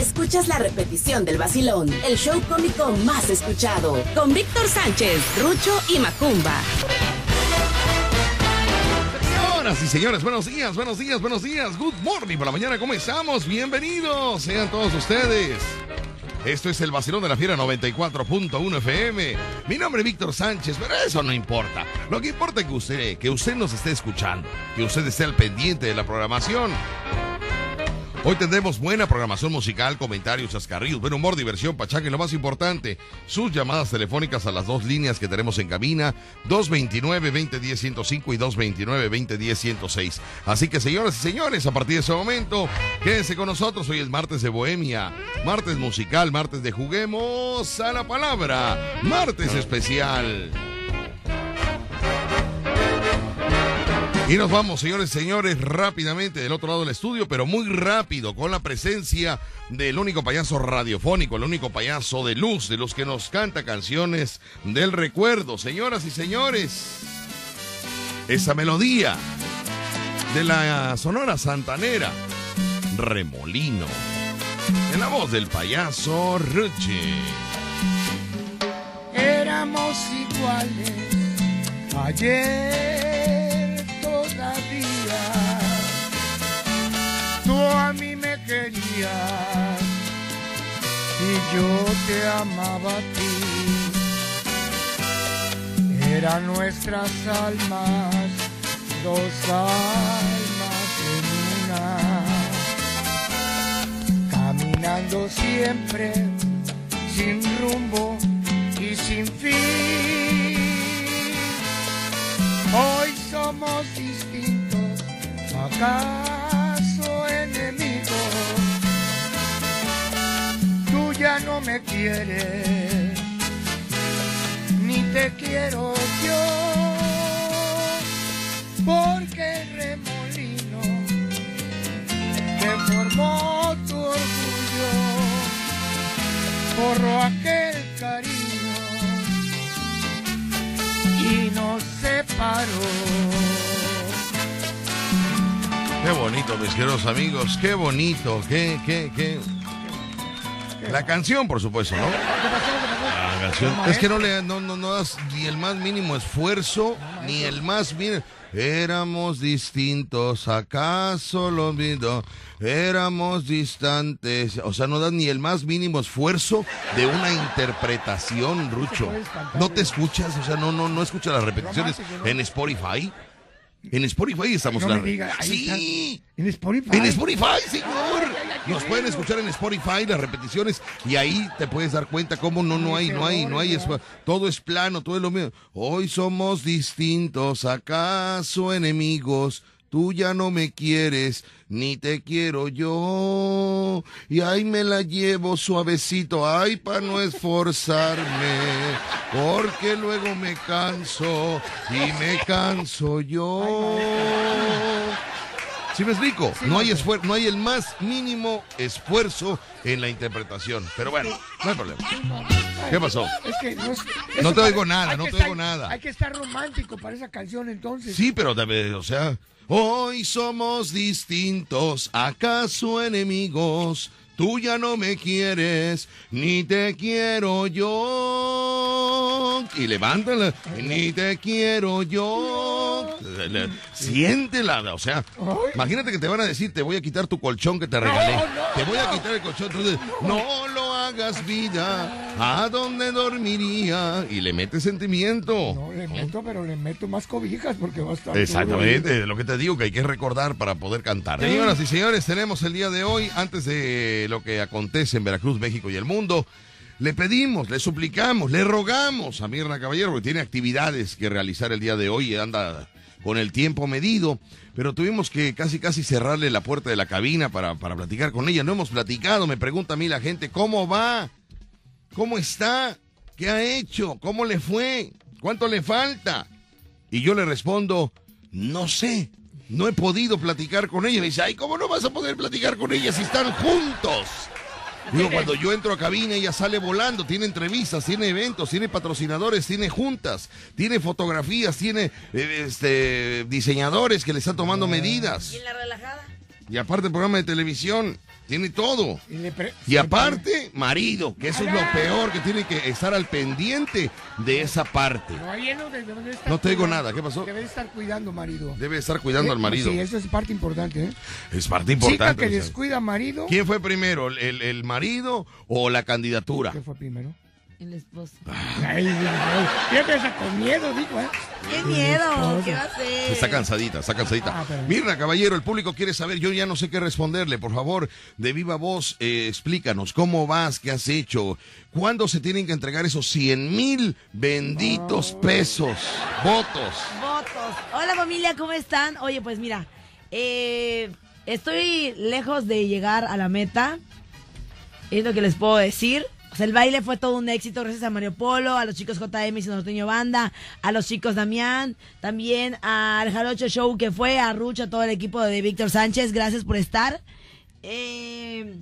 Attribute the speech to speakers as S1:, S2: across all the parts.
S1: escuchas la repetición del vacilón, el show cómico más escuchado, con Víctor Sánchez, Rucho y Macumba.
S2: Señoras y señores, buenos días, buenos días, buenos días. Good morning por la mañana, ¿cómo estamos? Bienvenidos, sean todos ustedes. Esto es el vacilón de la fiera 94.1 FM. Mi nombre es Víctor Sánchez, pero eso no importa. Lo que importa es que usted, que usted nos esté escuchando, que usted esté al pendiente de la programación. Hoy tendremos buena programación musical, comentarios, chascarrillos, buen humor, diversión, pachanga lo más importante, sus llamadas telefónicas a las dos líneas que tenemos en cabina, 229-2010-105 y 229-2010-106. Así que señoras y señores, a partir de ese momento, quédense con nosotros. Hoy es martes de Bohemia, martes musical, martes de Juguemos a la Palabra, martes especial. Y nos vamos, señores señores, rápidamente del otro lado del estudio, pero muy rápido, con la presencia del único payaso radiofónico, el único payaso de luz, de los que nos canta canciones del recuerdo. Señoras y señores, esa melodía de la Sonora Santanera, Remolino, en la voz del payaso Ruche.
S3: Éramos iguales ayer Tú a mí me querías y yo te amaba a ti. Eran nuestras almas, dos almas en una. Caminando siempre sin rumbo y sin fin. Hoy somos distintos, acaso enemigos. Tú ya no me quieres, ni te quiero yo, porque el remolino que formó tu orgullo borró aquel cariño y nos separó.
S2: Qué bonito, mis queridos amigos, qué bonito, qué, qué, qué. La canción, por supuesto, ¿no? Canción. Es que no le no, no, no das ni el más mínimo esfuerzo, ni el más mínimo. Éramos distintos, acaso lo olvido. Éramos distantes. O sea, no das ni el más mínimo esfuerzo de una interpretación, Rucho. No te escuchas, o sea, no, no, no escuchas las repeticiones en Spotify. En Spotify estamos
S3: No me
S2: la-
S3: diga, ahí
S2: Sí.
S3: está. En Spotify.
S2: En Spotify, señor. Nos pueden escuchar en Spotify las repeticiones y ahí te puedes dar cuenta cómo no no hay no hay no hay todo es plano, todo es lo mismo. Hoy somos distintos, acaso enemigos. Tú ya no me quieres, ni te quiero yo. Y ahí me la llevo suavecito, ay, para no esforzarme. Porque luego me canso y me canso yo. ¿Sí me explico? No hay esfuerzo, no hay el más mínimo esfuerzo en la interpretación. Pero bueno, no hay problema. ¿Qué pasó?
S3: Es que no, es-
S2: No te oigo nada, no te
S3: estar-
S2: oigo nada.
S3: Hay que estar romántico para esa canción entonces.
S2: Sí, pero o sea, hoy somos distintos, acaso enemigos. Tú ya no me quieres, ni te quiero yo. Y levántala, ni te quiero yo. Siéntela, o sea, imagínate que te van a decir, te voy a quitar tu colchón que te regalé.
S3: no,
S2: te voy a quitar el colchón. Entonces, no lo hagas vida, ¿a dónde dormiría? Y le metes sentimiento.
S3: No, le meto, pero le meto más cobijas porque va a estar.
S2: Exactamente, lo que te digo que hay que recordar para poder cantar. Señoras y señores, tenemos el día de hoy, antes de lo que acontece en Veracruz, México y el mundo, le pedimos, le suplicamos, le rogamos a Mirna Caballero, porque tiene actividades que realizar el día de hoy y anda con el tiempo medido, pero tuvimos que casi casi cerrarle la puerta de la cabina para, para platicar con ella. No hemos platicado, me pregunta a mí la gente, ¿cómo va? ¿Cómo está? ¿Qué ha hecho? ¿Cómo le fue? ¿Cuánto le falta? Y yo le respondo, no sé, no he podido platicar con ella. Me dice, ay, ¿cómo no vas a poder platicar con ella si están juntos? Digo, cuando yo entro a cabina, ella sale volando, tiene entrevistas, tiene eventos, tiene patrocinadores, tiene juntas, tiene fotografías, tiene eh, este, diseñadores que le están tomando medidas.
S4: ¿Y en la relajada?
S2: Y aparte programa de televisión, tiene todo.
S3: Y,
S2: aparte, marido, que eso es lo peor, que tiene que estar al pendiente de esa parte.
S3: No, ahí no, debe- debe
S2: No te digo nada, ¿qué pasó?
S3: Debe estar cuidando marido.
S2: Debe estar cuidando al marido.
S3: Sí, eso es parte importante, ¿eh?
S2: Es parte
S3: Chica
S2: importante.
S3: que descuida marido.
S2: ¿Quién fue primero, el, el- el marido o la candidatura?
S3: ¿Qué fue primero?
S1: El esposo.
S3: Ay, ay, con miedo, dijo, ¿eh?
S1: ¡Qué miedo! ¿Qué va a hacer?
S2: Está cansadita, está cansadita.
S3: Ah, pero-
S2: Mirna, caballero, el público quiere saber, yo ya no sé qué responderle. Por favor, de viva voz, eh, explícanos cómo vas, qué has hecho, cuándo se tienen que entregar esos 100 mil benditos pesos, votos.
S4: Votos. Hola familia, ¿cómo están? Oye, pues mira, eh, estoy lejos de llegar a la meta. Es lo que les puedo decir. El baile fue todo un éxito gracias a Mario Polo, a los chicos JM y norteño banda, a los chicos Damián, también al Jarocho Show que fue, a Rucho, a todo el equipo de Víctor Sánchez. Gracias por estar. Eh,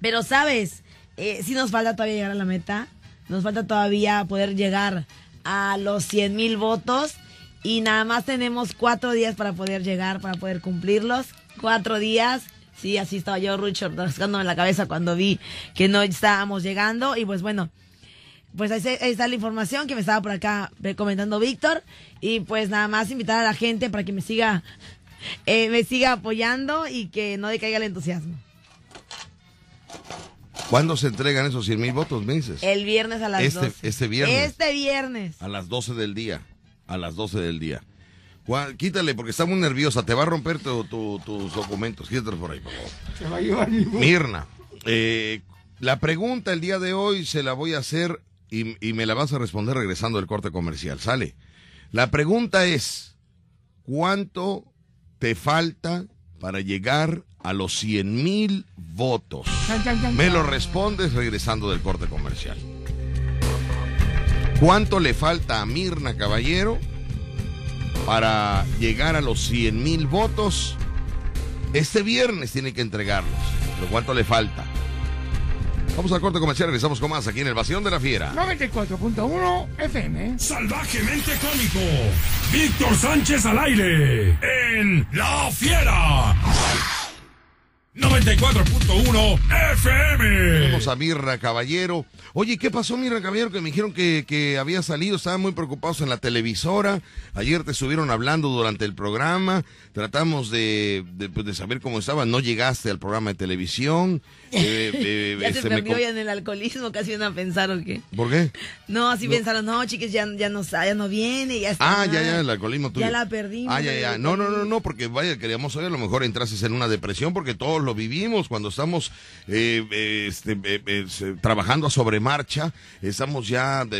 S4: pero sabes, eh, sí nos falta todavía llegar a la meta. Nos falta todavía poder llegar a los 100 mil votos. Y nada más tenemos cuatro días para poder llegar, para poder cumplirlos. Cuatro días. Sí, así estaba yo, Rucho, rascándome la cabeza cuando vi que no estábamos llegando. Y pues bueno, pues ahí, está la información que me estaba por acá eh, comentando Víctor. Y pues nada más invitar a la gente para que me siga, eh, me siga apoyando y que no decaiga el entusiasmo.
S2: ¿Cuándo se entregan esos 100 mil votos, me dices?
S4: El viernes a las
S2: Este-
S4: 12.
S2: este viernes.
S4: Este viernes.
S2: A las 12 del día. A las 12 del día. Quítale, porque está muy nerviosa. Te va a romper tu- tu- tus documentos. Quítalos por ahí, por favor.
S3: Se va a llevar.
S2: Mirna, eh, la pregunta el día de hoy se la voy a hacer y, y me la vas a responder regresando del corte comercial. Sale. La pregunta es, ¿cuánto te falta para llegar a los 100 mil votos? Me lo respondes regresando del corte comercial. ¿Cuánto le falta a Mirna Caballero para llegar a los 100 mil votos? Este viernes tiene que entregarlos. ¿Pero cuánto le falta? Vamos al corte comercial, regresamos con más aquí en el Vacío de la Fiera.
S3: 94.1 FM.
S5: Salvajemente cómico. Víctor Sánchez al aire. En La Fiera. 94.1 FM.
S2: Tenemos a Mirna Caballero. Oye, ¿qué pasó, Mirna Caballero? Que me dijeron que, que había salido, estaban muy preocupados en la televisora. Ayer te estuvieron hablando durante el programa. Tratamos de, de, pues, de saber cómo estaba. No llegaste al programa de televisión. Eh, eh,
S4: Ya se
S2: este, me
S4: ya en el alcoholismo, casi van a pensar o qué.
S2: ¿Por qué?
S4: No, así pensaron, no, chiques, ya, ya, no, ya no viene, ya está.
S2: Ah, ya,
S4: mal.
S2: ya, el alcoholismo tuyo.
S4: Ya la perdimos.
S2: Ah, ya, ya.
S4: ya
S2: No, no, no, no, porque vaya, queríamos saber, a lo mejor entrases en una depresión, porque todos lo vivimos cuando estamos eh, eh, este, eh, eh, trabajando a sobremarcha, estamos ya de-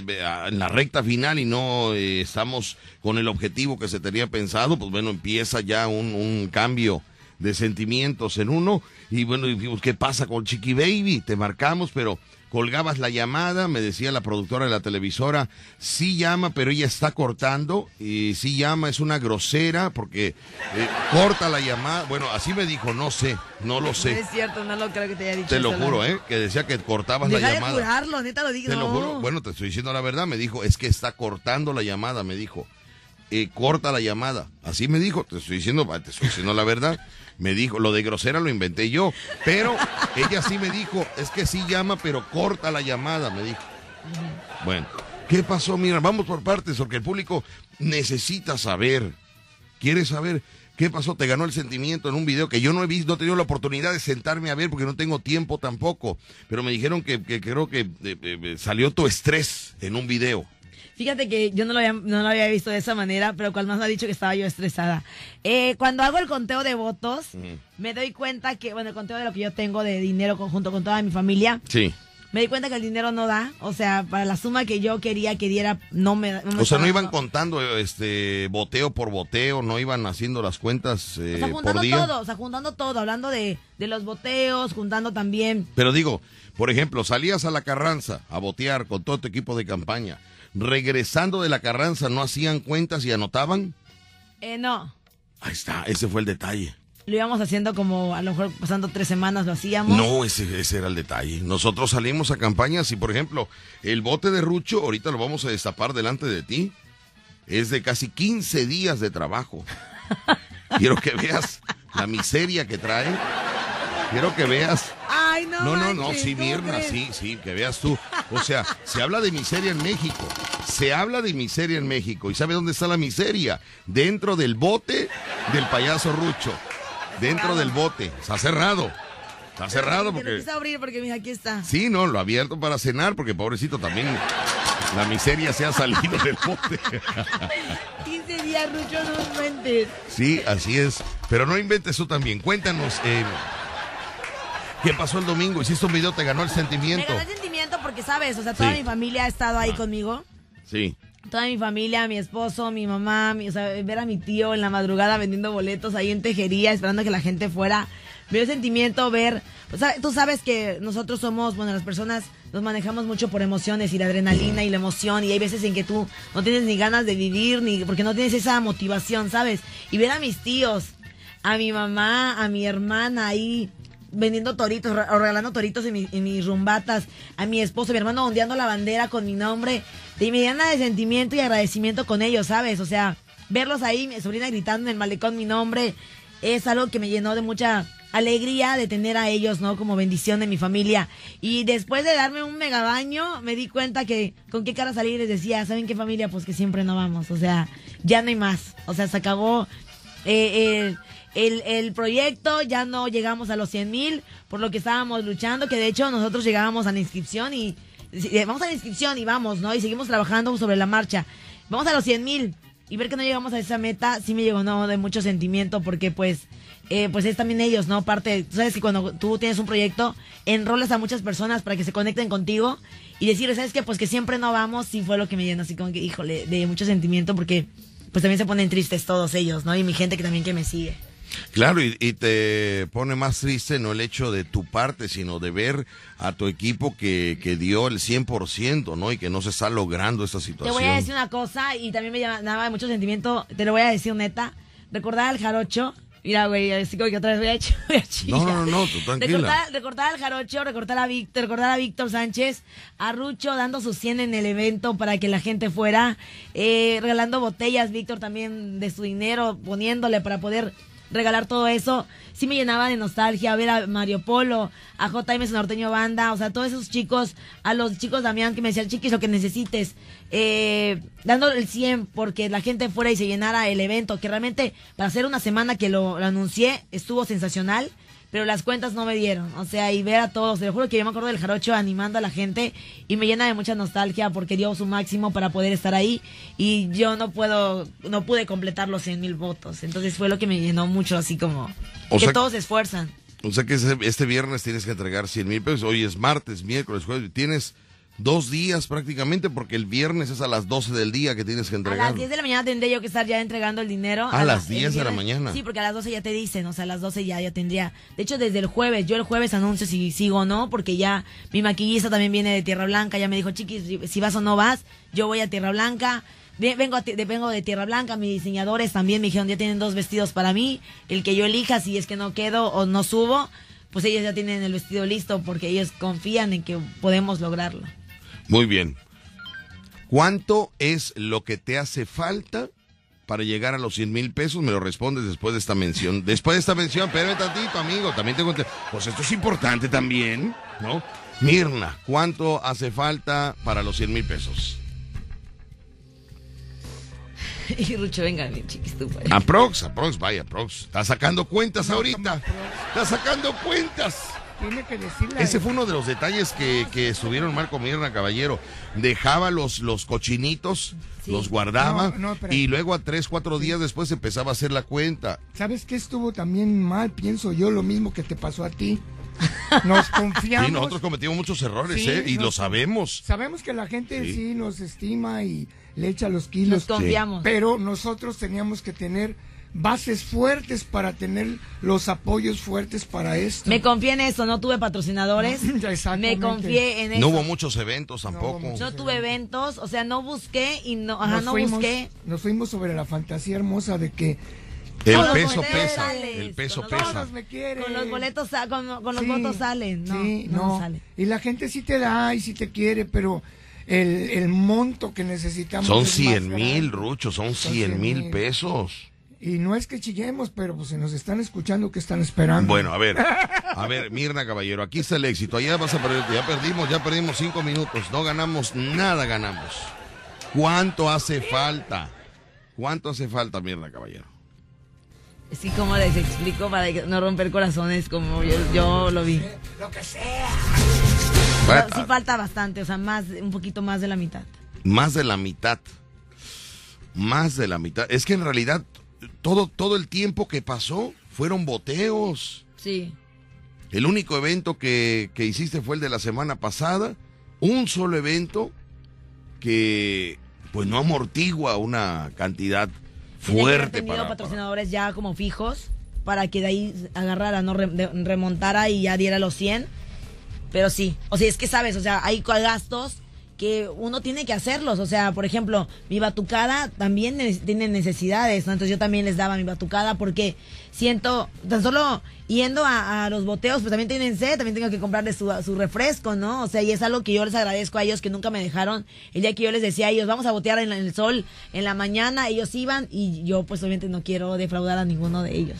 S2: en la recta final y no estamos con el objetivo que se tenía pensado, pues bueno, empieza ya un, un cambio de sentimientos en uno y bueno, dijimos, ¿qué pasa con Chiqui Baby? Te marcamos, pero colgabas la llamada, me decía la productora de la televisora, sí llama, pero ella está cortando, y sí llama, es una grosera, porque eh, corta la llamada, bueno, así me dijo, no sé, no lo
S4: No
S2: sé,
S4: es cierto, no lo creo que te haya dicho
S2: te lo juro, ¿eh? Que decía que cortabas
S4: Deja
S2: la
S4: de
S2: llamada.
S4: jurarlo, neta lo digo.
S2: Te lo juro, bueno, te estoy diciendo la verdad, me dijo, es que está cortando la llamada, me dijo. Eh, corta la llamada. Así me dijo, te estoy diciendo, te estoy diciendo la verdad. Me dijo, lo de grosera lo inventé yo, pero ella sí me dijo, es que sí llama, pero corta la llamada, me dijo. Bueno, ¿qué pasó? Mira, vamos por partes, porque el público necesita saber, quiere saber qué pasó. Te ganó el sentimiento en un video que yo no he visto, no he tenido la oportunidad de sentarme a ver porque no tengo tiempo tampoco. Pero me dijeron que, que creo que eh, eh, salió tu estrés en un video.
S4: Fíjate que yo no lo, había, no lo había visto de esa manera, pero cual más me ha dicho que estaba yo estresada. Eh, cuando hago el conteo de votos, me doy cuenta que, bueno, el conteo de lo que yo tengo de dinero junto con toda mi familia,
S2: Sí.
S4: me di cuenta que el dinero no da. O sea, para la suma que yo quería que diera, no me, no me
S2: O sea, no iban contando este boteo por boteo, no iban haciendo las cuentas eh,
S4: O sea,
S2: por
S4: juntando
S2: día.
S4: todo, o sea, juntando todo, hablando de, de los boteos, juntando también.
S2: Pero digo, por ejemplo, salías a la Carranza a botear con todo tu equipo de campaña. Regresando de la Carranza, ¿no hacían cuentas y anotaban?
S4: Eh, no,
S2: Ahí está, ese fue el detalle.
S4: lo íbamos haciendo como a lo mejor pasando tres semanas lo hacíamos.
S2: No, ese, ese era el detalle. Nosotros salimos a campañas y, por ejemplo, el bote de Rucho, ahorita lo vamos a destapar delante de ti, es de casi 15 días de trabajo. Quiero que veas la miseria que trae. Quiero que veas.
S4: Ay, no.
S2: No, no, no, sí,
S4: ¿cómo
S2: Mirna, sí, sí, que veas tú. O sea, se habla de miseria en México. Se habla de miseria en México. ¿Y sabe dónde está la miseria? Dentro del bote del payaso Rucho. Dentro del bote. Está cerrado. Está cerrado
S4: Te lo
S2: porque.
S4: quise abrir porque mira, aquí está.
S2: Sí, no, lo abierto para cenar porque pobrecito también la miseria se ha salido del bote.
S4: 15 días, Rucho, no inventes.
S2: Sí, así es. Pero no inventes tú también. Cuéntanos, eh, ¿qué pasó el domingo? Hiciste un video, te ganó el
S4: Me
S2: sentimiento.
S4: ganó el sentimiento porque, ¿sabes? O sea, toda
S2: Sí.
S4: mi familia ha estado ahí conmigo.
S2: Sí.
S4: Toda mi familia, mi esposo, mi mamá, mi- o sea, ver a mi tío en la madrugada vendiendo boletos ahí en tejería, esperando que la gente fuera. Me dio sentimiento ver, o sea, tú sabes que nosotros somos, bueno, las personas nos manejamos mucho por emociones y la adrenalina y la emoción y hay veces en que tú no tienes ni ganas de vivir ni porque no tienes esa motivación, ¿sabes? Y ver a mis tíos, a mi mamá, a mi hermana ahí vendiendo toritos o regalando toritos en, mi- mis rumbatas, a mi esposo, mi hermano ondeando la bandera con mi nombre, y me de sentimiento y agradecimiento con ellos, ¿sabes? O sea, verlos ahí, mi sobrina gritando en el malecón mi nombre, es algo que me llenó de mucha alegría de tener a ellos, ¿no? Como bendición de mi familia. Y después de darme un mega baño, me di cuenta que con qué cara salir les decía, ¿saben qué familia? Pues que siempre no vamos, o sea, ya no hay más, o sea, se acabó eh, el, el, el proyecto, ya no llegamos a los 100 mil, por lo que estábamos luchando, que de hecho nosotros llegábamos a la inscripción y eh, vamos a la inscripción y vamos, ¿no? Y seguimos trabajando sobre la marcha. Vamos a los 100 mil y ver que no llegamos a esa meta, sí me llegó, ¿no? De mucho sentimiento porque pues... eh, pues es también ellos, ¿no? Parte, tú sabes que cuando tú tienes un proyecto, enrolas a muchas personas para que se conecten contigo y decirles, ¿sabes qué? Pues que siempre no vamos, sí fue lo que me llenó, así como que, híjole, de mucho sentimiento porque pues también se ponen tristes todos ellos, ¿no? Y mi gente que también que me sigue.
S2: Claro, y, y te pone más triste no el hecho de tu parte, sino de ver a tu equipo que, que dio el 100%, ¿no? Y que no se está logrando esta
S4: Te
S2: situación.
S4: voy a decir una cosa y también me llamaba mucho sentimiento, te lo voy a decir neta, recordar al jarocho, mira güey, así como que otra vez voy a, ch- voy a chillar.
S2: No, no, no, tú tranquila.
S4: Recordar, recordar al jarocho, recordar a Víctor, recordar a Víctor Sánchez, a Rucho dando su 100 en el evento para que la gente fuera, eh, regalando botellas, Víctor también de su dinero, poniéndole para poder regalar todo eso, sí me llenaba de nostalgia ver a Mario Polo, a JM Norteño Banda, o sea, todos esos chicos, a los chicos Damián que me decían, chiquis, lo que necesites, eh, dando el 100 porque la gente fuera y se llenara el evento, que realmente para hacer una semana que lo, lo anuncié estuvo sensacional, pero las cuentas no me dieron, o sea, y ver a todos, te lo juro que yo me acuerdo del jarocho animando a la gente y me llena de mucha nostalgia porque dio su máximo para poder estar ahí y yo no puedo, no pude completar los 100 mil votos, entonces fue lo que me llenó mucho, así como
S2: O
S4: que
S2: sea-
S4: todos se esfuerzan.
S2: O sea que este viernes tienes que entregar 100 mil pesos. Hoy es martes, miércoles, jueves. Tienes dos días prácticamente porque el viernes es a las 12 del día que tienes que
S4: A
S2: entregar.
S4: las 10 de la mañana tendría yo que estar ya entregando el dinero.
S2: A las
S4: el
S2: 10 de la mañana.
S4: Sí, porque a las 12 ya te dicen, o sea, a las 12 ya, ya tendría. De hecho, desde el jueves, yo el jueves anuncio si sigo o no, porque ya mi maquillista también viene de Tierra Blanca, ya me dijo, chiquis, si- vas o no vas, yo voy a Tierra Blanca. Ve- Vengo, a de, vengo de Tierra Blanca, mis diseñadores también me dijeron, ya tienen dos vestidos para mí, el que yo elija, si es que no quedo o no subo, pues ellos ya tienen el vestido listo porque ellos confían en que podemos lograrlo.
S2: Muy bien. ¿Cuánto es lo que te hace falta para llegar a los 100 mil pesos? Me lo respondes después de esta mención. Después de esta mención, espérame tantito, amigo. También tengo... que- Pues esto es importante también, ¿no? Mirna, ¿cuánto hace falta para los 100 mil pesos?
S4: y Rucho, venga, mi chiquis, tú pues.
S2: Aprox, aprox, vaya, aprox. Está sacando cuentas ahorita. Está sacando cuentas.
S3: Tiene que decirle.
S2: Ese fue uno de los detalles que, que estuvieron Marco Mirna, caballero. Dejaba los, los cochinitos,
S4: Sí.
S2: los guardaba
S3: No, no, espera.
S2: y luego a tres, cuatro días después empezaba a hacer la cuenta.
S3: ¿Sabes qué estuvo también mal? Pienso yo lo mismo que te pasó a ti. Nos confiamos.
S2: Sí, nosotros cometimos muchos errores,
S3: Sí,
S2: ¿eh? Y
S3: nos-
S2: lo sabemos.
S3: Sabemos que la gente
S2: Sí.
S3: sí. nos estima y le echa los kilos.
S4: Nos confiamos.
S3: Pero nosotros teníamos que tener bases fuertes para tener los apoyos fuertes para esto.
S4: Me confié en eso, no tuve patrocinadores.
S3: Exactamente.
S4: Me confié en eso.
S2: No hubo muchos eventos tampoco.
S4: No tuve eventos, o sea, no busqué y no, ajá,
S3: nos
S4: no
S3: fuimos,
S4: busqué.
S3: Nos fuimos sobre la fantasía hermosa de que
S2: El
S4: Con
S2: peso pesa.
S4: sales,
S2: El peso
S4: con los
S2: pesa.
S3: todos me quieren.
S4: Con los boletos, con, con los
S3: Sí,
S4: votos salen. No,
S3: sí,
S4: no.
S3: Y la gente sí te da y sí te quiere, pero el, el monto que necesitamos
S2: Son
S3: es más
S2: 100 mil. Rucho, son
S3: Son
S2: 100
S3: 100
S2: mil
S3: mil.
S2: pesos.
S3: Y no es que chillemos, pero pues si nos están escuchando, que están esperando?
S2: Bueno, a ver, a ver, Mirna Caballero, aquí está el éxito. Allá vas a perder, ya perdimos, ya perdimos cinco minutos, no ganamos nada, ganamos. ¿Cuánto hace falta? ¿Cuánto hace falta, Mirna Caballero?
S4: Sí, como les explico para no romper corazones como yo, yo lo vi.
S3: Lo que sea.
S4: Sí falta bastante, o sea, más, un poquito más de la mitad.
S2: Más de la mitad. Más de la mitad. Es que en realidad todo, todo el tiempo que pasó fueron boteos.
S4: Sí.
S2: El único evento que, que hiciste fue el de la semana pasada. Un solo evento que pues no amortigua una cantidad
S4: que
S2: fuerte
S4: tenido
S2: para,
S4: patrocinadores ya como fijos para que de ahí agarrara, no remontara y ya diera los 100. Pero sí, o sea, es que sabes, o sea, hay gastos que uno tiene que hacerlos. O sea, por ejemplo, mi batucada también ne- tiene necesidades. Entonces yo también les daba mi batucada porque siento, tan solo yendo a, los boteos, pues también tienen sed, también tengo que comprarles su, refresco, ¿no? O sea, y es algo que yo les agradezco a ellos que nunca me dejaron. El día que yo les decía a ellos, vamos a botear en, en el sol en la mañana, ellos iban y yo pues obviamente no quiero defraudar a ninguno de ellos.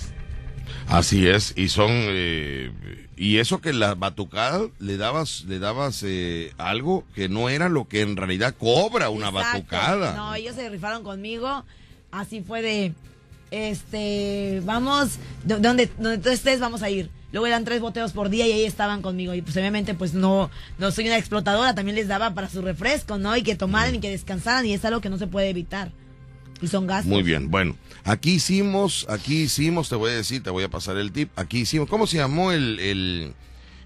S2: Así es, y son eh, y eso que la batucada le dabas le dabas eh, algo que no era lo que en realidad cobra una
S4: Exacto.
S2: batucada.
S4: No, ellos se rifaron conmigo. Así fue de, este, vamos, de- donde, donde tú estés, vamos a ir. Luego eran tres boteos por día y ahí estaban conmigo. Y pues obviamente pues no, no soy una explotadora, también les daba para su refresco, ¿no? Y que tomaran y que descansaran y es algo que no se puede evitar. Y son gastos.
S2: Muy bien, bueno, aquí hicimos, aquí hicimos, te voy a decir, te voy a pasar el tip, aquí hicimos, ¿cómo se llamó el, el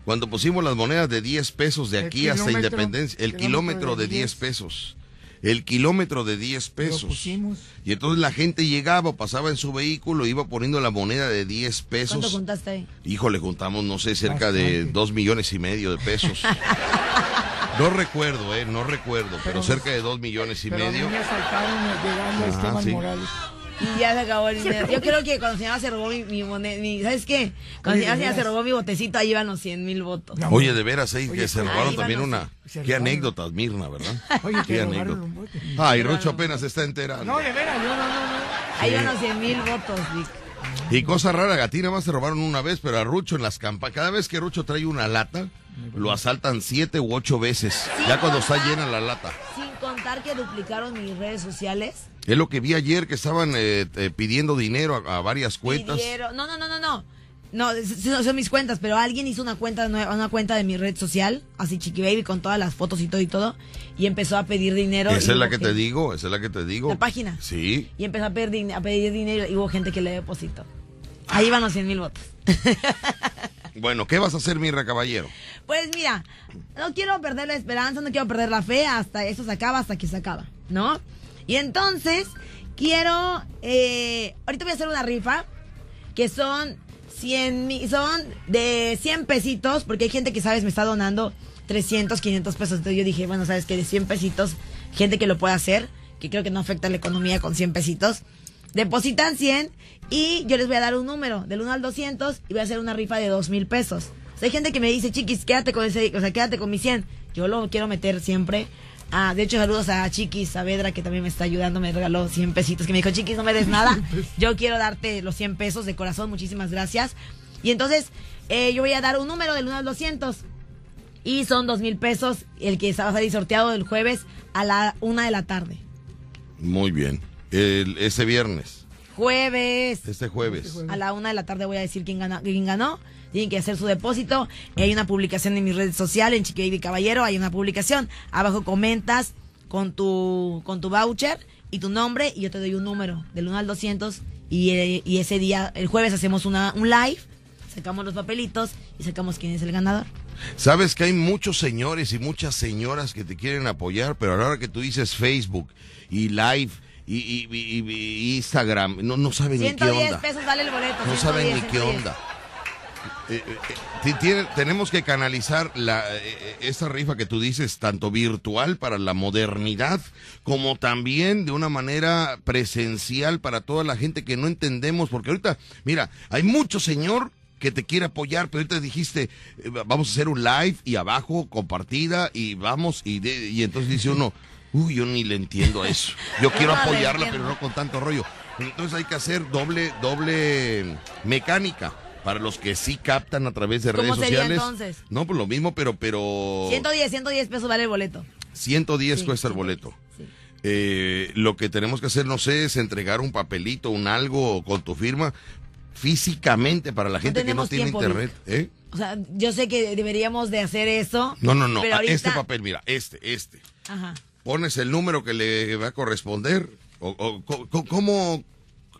S2: cuando pusimos las monedas de 10 pesos de aquí hasta Independencia? El
S3: kilómetro
S2: de
S3: de
S2: 10
S3: 10
S2: pesos. El kilómetro de 10
S3: Lo
S2: pesos. Y entonces la gente llegaba, pasaba en su vehículo, iba poniendo la moneda de 10
S4: ¿Cuánto
S2: pesos.
S4: contaste ahí?
S2: Híjole, juntamos, no sé, cerca de
S3: Bastante.
S2: 2 millones y medio de pesos. No recuerdo, eh, no recuerdo, pero,
S3: Pero-
S2: cerca de 2 millones y
S3: Pero a mí
S2: medio.
S3: me asaltaron llegando a
S2: Ah,
S3: Esteban
S2: sí.
S3: Morales.
S4: Y ya se acabó el dinero. Yo creo que cuando señora se robó mi, mi moneda, mi- ¿sabes qué? Cuando
S3: Oye,
S4: señora se robó mi botecito, ahí iban los 100 mil votos.
S3: No,
S2: Oye, de veras, ahí
S3: Oye,
S2: que se robaron también
S4: los-
S2: una. Qué anécdotas, Mirna, ¿verdad?
S3: Oye,
S2: Qué anécdota. Ay, Rucho apenas se está enterando.
S3: No, de veras, yo no, no, no.
S4: Ahí van los 100 mil votos, Vic.
S2: Y cosa rara, Gatina más se robaron una vez, pero a Rucho en las campañas, cada vez que Rucho trae una lata, lo asaltan siete u ocho veces, ya cuando está llena la lata.
S4: Sin contar que duplicaron mis redes sociales.
S2: Es lo que vi ayer, que estaban eh, eh, pidiendo dinero a, a varias cuentas.
S4: Pidieron- No, no, no, no, no. No, son mis cuentas, pero alguien hizo una cuenta nueva, una cuenta de mi red social, así Chiqui Baby, con todas las fotos y todo y todo, y empezó a pedir dinero.
S2: Esa es la que te
S4: gente-
S2: digo, esa es la que te digo.
S4: La página.
S2: Sí.
S4: Y empezó a pedir, a pedir dinero y hubo gente que le depositó. Ahí van los 100 mil votos.
S2: Bueno, ¿qué vas a hacer, Mirra Caballero?
S4: Pues mira, no quiero perder la esperanza, no quiero perder la fe hasta eso se acaba, hasta que se acaba, ¿no? Y entonces quiero, eh, ahorita voy a hacer una rifa que son 100, mi- son de 100 pesitos, porque hay gente que, sabes, me está donando 300, 500 pesos. Entonces yo dije, bueno, sabes que de 100 pesitos, gente que lo puede hacer, que creo que no afecta la economía con 100 pesitos. Depositan 100 y yo les voy a dar un número del 1 al 200 y voy a hacer una rifa de 2 mil pesos. O sea, hay gente que me dice, chiquis, quédate con ese, o sea, quédate con mi 100. Yo lo quiero meter siempre. Ah, de hecho, saludos a Chiquis Saavedra, que también me está ayudando, me regaló 100 pesitos, que me dijo, Chiquis, no me des nada. Yo quiero darte los 100 pesos de corazón, muchísimas gracias. Y entonces, eh, yo voy a dar un número del 1 al 200. Y son 2 mil pesos, el que va a salir sorteado el jueves a la 1 de la tarde.
S2: Muy bien. El, ese viernes,
S4: Jueves.
S2: este jueves.
S4: A la una de la tarde voy a decir quién, gana, quién ganó. Tienen que hacer su depósito. Hay una publicación en mi red social, en Chiqui Baby Caballero. Hay una publicación. Abajo comentas con tu, con tu voucher y tu nombre. Y yo te doy un número del 1 al 200. Y, eh, y ese día, el jueves, hacemos una, un live. Sacamos los papelitos y sacamos quién es el ganador.
S2: Sabes que hay muchos señores y muchas señoras que te quieren apoyar, pero a la hora que tú dices Facebook y Live y, y- y- y Instagram, no, no saben ni qué
S4: 110
S2: onda.
S4: pesos vale el boleto.
S2: No
S4: 110,
S2: saben ni qué
S4: 110.
S2: onda. Eh, eh, eh, tiene- tenemos que canalizar la, eh, esta rifa que tú dices, tanto virtual para la modernidad, como también de una manera presencial para toda la gente que no entendemos, porque ahorita, mira, hay mucho señor que te quiere apoyar, pero ahorita dijiste, vamos a hacer un live y abajo compartida y vamos, y, de- y entonces dice uno, Uy, yo ni le entiendo a eso. Yo quiero apoyarla, pero no con tanto rollo. Entonces hay que hacer doble, doble mecánica. Para los que sí captan a través de
S4: ¿Cómo
S2: redes
S4: sería
S2: sociales.
S4: entonces?
S2: No, pues lo mismo, pero, pero
S4: 110, 110 pesos vale el boleto.
S2: 110
S4: Sí,
S2: cuesta el
S4: 110,
S2: boleto.
S4: sí.
S2: Eh, lo que tenemos que hacer, no sé, es entregar un papelito, un algo con tu firma físicamente para la gente que no
S4: tenemos
S2: tiene
S4: tiempo,
S2: internet. ¿eh?
S4: O sea, yo sé que deberíamos de hacer eso.
S2: No, no, no.
S4: Pero
S2: a
S4: ahorita...
S2: Este papel, mira, este, este.
S4: Ajá.
S2: Pones el número que le va a corresponder. O, ¿Cómo?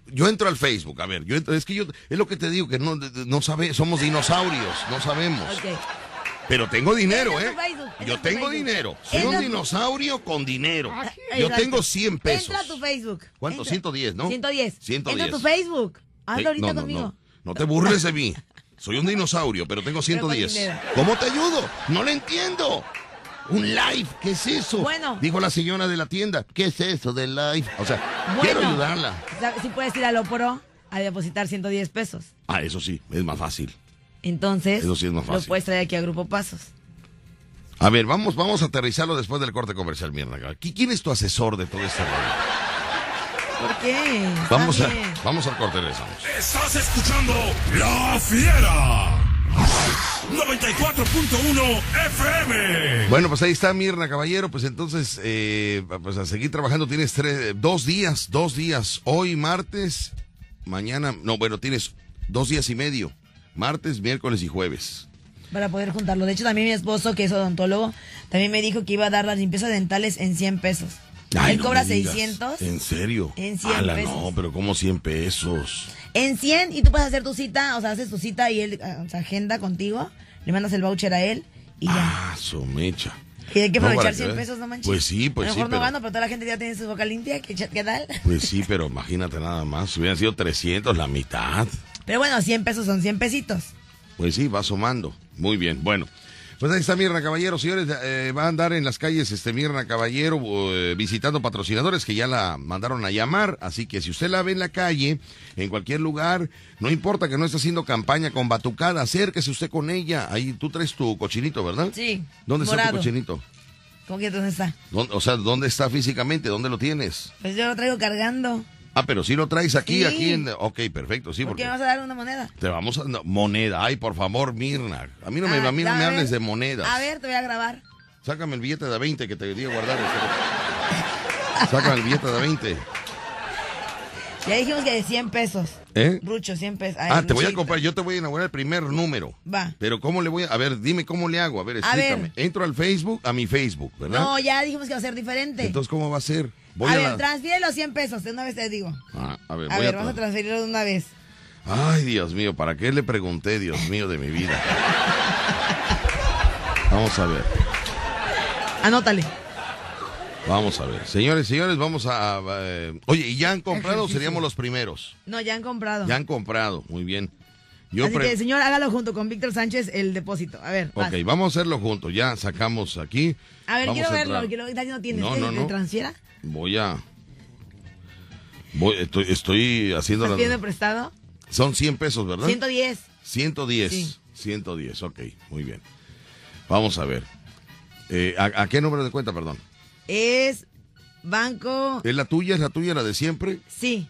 S2: Yo entro al Facebook, a ver, yo entro- es que yo, es lo que te digo, que no, no sabe, somos dinosaurios, no sabemos. Pero tengo dinero, ¿eh? Yo tengo dinero. Soy un dinosaurio con dinero. Yo
S4: Exacto.
S2: tengo 100 pesos.
S4: Entra a tu Facebook.
S2: ¿Cuánto?
S4: Entra.
S2: 110, ¿no?
S4: 110.
S2: 110.
S4: Entra a tu Facebook. Hazlo
S2: Sí,
S4: ahorita conmigo.
S2: No, te burles de mí. Soy un dinosaurio, pero tengo
S4: Pero con
S2: 110.
S4: dinero.
S2: ¿Cómo te ayudo? No lo entiendo. Un live, ¿qué es eso?
S4: Bueno.
S2: Dijo la señora de la tienda. ¿Qué es eso del live? O sea,
S4: Bueno.
S2: quiero ayudarla.
S4: Si puedes ir a Lopro a depositar 110 pesos.
S2: Ah, eso sí, es más fácil.
S4: Entonces,
S2: Eso sí es más
S4: lo
S2: fácil.
S4: puedes traer aquí a Grupo Pasos.
S2: A ver, vamos, vamos a aterrizarlo después del corte comercial, mierda. ¿Qui- ¿Quién es tu asesor de todo este rollo?
S4: ¿Por qué?
S2: Vamos, a, vamos al corte, regresamos.
S5: Estás escuchando La Fiera. 94.1 FM.
S2: Bueno, pues ahí está Mirna Caballero, pues entonces, eh, pues a seguir trabajando, tienes tres, dos días, dos días, hoy martes, mañana, no, bueno, tienes dos días y medio, martes, miércoles y jueves.
S4: Para poder juntarlo. De hecho, también mi esposo, que es odontólogo, también me dijo que iba a dar las limpiezas dentales en 100 pesos.
S2: Ay,
S4: Él
S2: no
S4: cobra
S2: me digas.
S4: 600.
S2: ¿En serio?
S4: En 100
S2: Ala,
S4: pesos.
S2: no, pero como 100 pesos.
S4: En 100 y tú puedes hacer tu cita, o sea, haces tu cita y él ah, o sea, agenda contigo, le mandas el voucher a él y ya.
S2: Ah, su mecha.
S4: Y hay que
S2: No,
S4: aprovechar
S2: para
S4: 100
S2: que-
S4: pesos, no manches.
S2: Pues sí, pues
S4: a lo
S2: sí,
S4: mejor no
S2: pero-
S4: gano, pero toda la gente ya tiene su boca limpia, ¿qué, qué tal?
S2: Pues sí, pero imagínate nada más, si hubieran sido 300, la mitad.
S4: Pero bueno, 100 pesos son 100 pesitos.
S2: Pues sí, va sumando. Muy bien. Bueno, pues ahí está Mirna Caballero. Señores, eh, va a andar en las calles este Mirna Caballero eh, visitando patrocinadores que ya la mandaron a llamar. Así que si usted la ve en la calle, en cualquier lugar, no importa que no esté haciendo campaña con batucada, acérquese usted con ella. Ahí tú traes tu cochinito, ¿verdad?
S4: Sí,
S2: ¿Dónde está tu cochinito?
S4: ¿Cómo que dónde está?
S2: ¿Dónde- o sea, ¿dónde está físicamente? ¿Dónde lo tienes?
S4: Pues yo lo traigo cargando.
S2: Ah, pero si lo traes aquí,
S4: Sí.
S2: aquí en... Ok, perfecto, sí,
S4: ¿Por
S2: porque...
S4: qué vas a dar una moneda?
S2: Te vamos a... no, moneda. Ay, por favor, Mirna. A mí no me,
S4: Ah,
S2: a mí no me hables de monedas.
S4: A ver, te voy a grabar.
S2: Sácame el billete de 20 que te di a guardar. Sácame el billete de 20.
S4: Ya dijimos que de 100 pesos.
S2: ¿Eh?
S4: Rucho, 100 pesos. Ay,
S2: Ah, te voy a comprar, yo te voy a inaugurar el primer número.
S4: Va.
S2: Pero ¿cómo le voy a...? A ver, dime cómo le hago. A ver,
S4: A ver.
S2: explícame. Entro al Facebook, a mi Facebook, ¿verdad?
S4: No, ya dijimos que va a ser diferente.
S2: Entonces, ¿cómo va a ser? Voy
S4: a
S2: a,
S4: ver,
S2: la-
S4: transfiere los 100 pesos, de una vez te digo.
S2: Ah, a ver,
S4: A
S2: voy
S4: ver,
S2: a...
S4: vamos a
S2: tra-
S4: transferirlo de una vez.
S2: Ay, Dios mío, ¿para qué le pregunté, Dios mío, de mi vida? Vamos a ver.
S4: Anótale.
S2: Vamos a ver. Señores, señores, vamos a... eh, oye, ¿y ya han comprado? Seríamos los primeros.
S4: No, ya han comprado.
S2: Ya han comprado, muy bien. Yo
S4: Así
S2: pre-
S4: que, señor, hágalo junto con Víctor Sánchez el depósito. A ver, vas.
S2: Ok, vamos a hacerlo juntos. Ya sacamos aquí.
S4: A ver,
S2: Vamos
S4: quiero verlo, quiero ver, no tienes.
S2: No,
S4: ¿Qué?
S2: no,
S4: ¿Te
S2: no.
S4: transfiera?
S2: Voy a. Voy, estoy, estoy haciendo
S4: ¿Estás
S2: la.
S4: prestado?
S2: Son 100 pesos, ¿verdad?
S4: 110.
S2: 110.
S4: Sí.
S2: 110, ok, muy bien. Vamos a ver. Eh, ¿a, a qué número de cuenta, perdón?
S4: Es banco.
S2: ¿Es la tuya? ¿Es la tuya, la de siempre?
S4: Sí.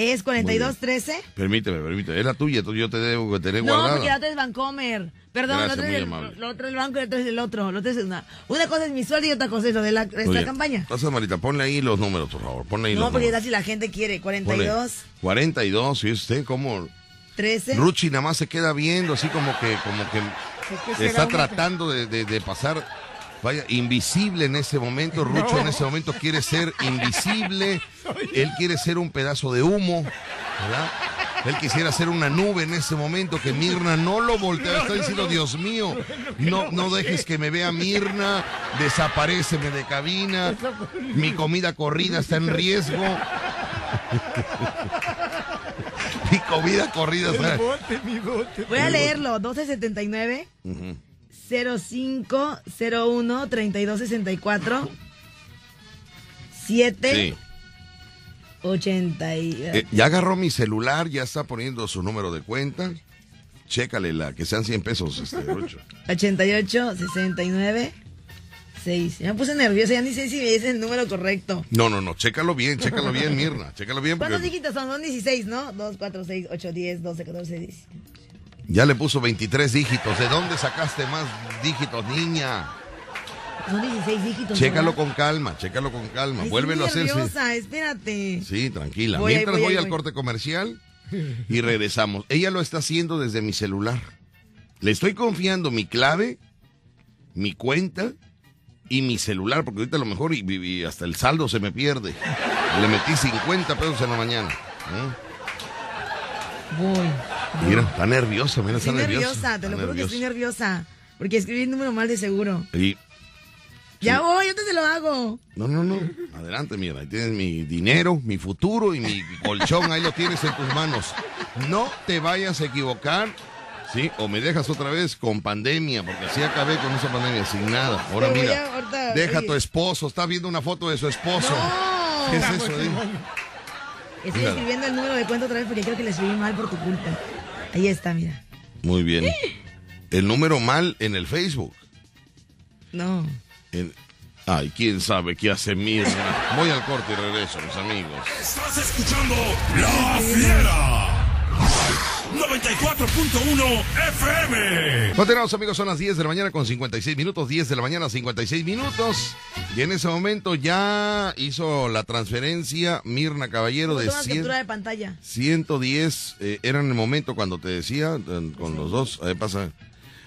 S4: Es 4213.
S2: Permíteme, permíteme. Es la tuya, entonces yo te debo que tener
S4: No,
S2: guardada.
S4: porque el otro es Bancomer. Perdón,
S2: Gracias, muy
S4: es el, otro es el banco y el otro es el otro. Lo otro es una, una cosa es mi sueldo y otra cosa es lo de la, esta campaña.
S2: Entonces, Marita, ponle ahí los números, por favor. Ponle ahí
S4: No,
S2: los
S4: porque
S2: números.
S4: así la gente quiere.
S2: Ponle
S4: 42,
S2: 42, ¿y usted cómo?
S4: 13.
S2: Ruchi nada más se queda viendo, así como que, como que está tratando de, de- de pasar, vaya, invisible en ese momento. Rucho en ese momento quiere ser invisible. Él quiere ser un pedazo de humo, ¿verdad? Él quisiera ser una nube en ese momento que Mirna no lo voltea. Está diciendo, Dios mío, no, no dejes que me vea Mirna, desapareceme de cabina, mi comida corrida está en riesgo. mi comida corrida está
S3: Mi bote, mi bote.
S4: Voy a leerlo. 1279
S2: Ujú.
S4: 0501 3264 7
S2: Sí.
S4: 80 y-
S2: Eh, ya agarró mi celular, ya está poniendo su número de cuenta. Chécale la, que sean 100 pesos, este, Rucho.
S4: 88 69 6. Ya me puse nerviosa, ya ni sé si es el número correcto.
S2: No, no, no, chécalo bien, chécalo bien, Mirna, chécalo bien.
S4: ¿Cuántos dígitos son? Son 16, ¿no? 2, 4, 6, 8, 10, 12, 14, 10.
S2: Ya le puso 23 dígitos. ¿De dónde sacaste más dígitos, niña?
S4: Son 16 dígitos.
S2: Chécalo con calma, chécalo con calma.
S4: Ay,
S2: Vuélvelo a hacer.
S4: nerviosa, espérate.
S2: Sí, tranquila.
S4: Voy
S2: Mientras
S4: voy
S2: al corte comercial y regresamos. Ella lo está haciendo desde mi celular. Le estoy confiando mi clave, mi cuenta y mi celular, porque ahorita a lo mejor y, y hasta el saldo se me pierde. Le metí 50 pesos en la mañana. ¿eh?
S4: Voy.
S2: Mira, está nerviosa, mira, está
S4: Estoy
S2: nerviosa.
S4: nerviosa, te lo juro que estoy
S2: nerviosa.
S4: Porque escribí el número mal de seguro.
S2: Y
S4: Ya voy, yo te lo hago.
S2: No, no, no. Adelante, mira. Ahí tienes mi dinero, mi futuro y mi colchón. Ahí lo tienes en tus manos. No te vayas a equivocar. ¿Sí? O me dejas otra vez con pandemia, porque así acabé con esa pandemia, sin nada. Ahora mira, deja a tu esposo, está viendo una foto de su esposo.
S4: No.
S2: ¿Qué es eso? eh?
S4: Estoy escribiendo el número de cuenta otra vez porque creo que le escribí mal por tu culpa. Ahí está, mira.
S2: Muy bien. El número mal en el Facebook.
S4: No.
S2: En- Ay, quién sabe qué hace Mirna. Voy al corte y regreso, mis amigos.
S5: Estás escuchando La Fiera. 94.1 FM.
S2: Continuamos amigos, son las 10 de la mañana con 56 minutos, 10 de la mañana 56 minutos. Y en ese momento ya hizo la transferencia Mirna Caballero de
S4: Tomas
S2: 100,
S4: captura de pantalla.
S2: 110, eh, era en el momento cuando te decía, eh, con los dos, ahí pasa,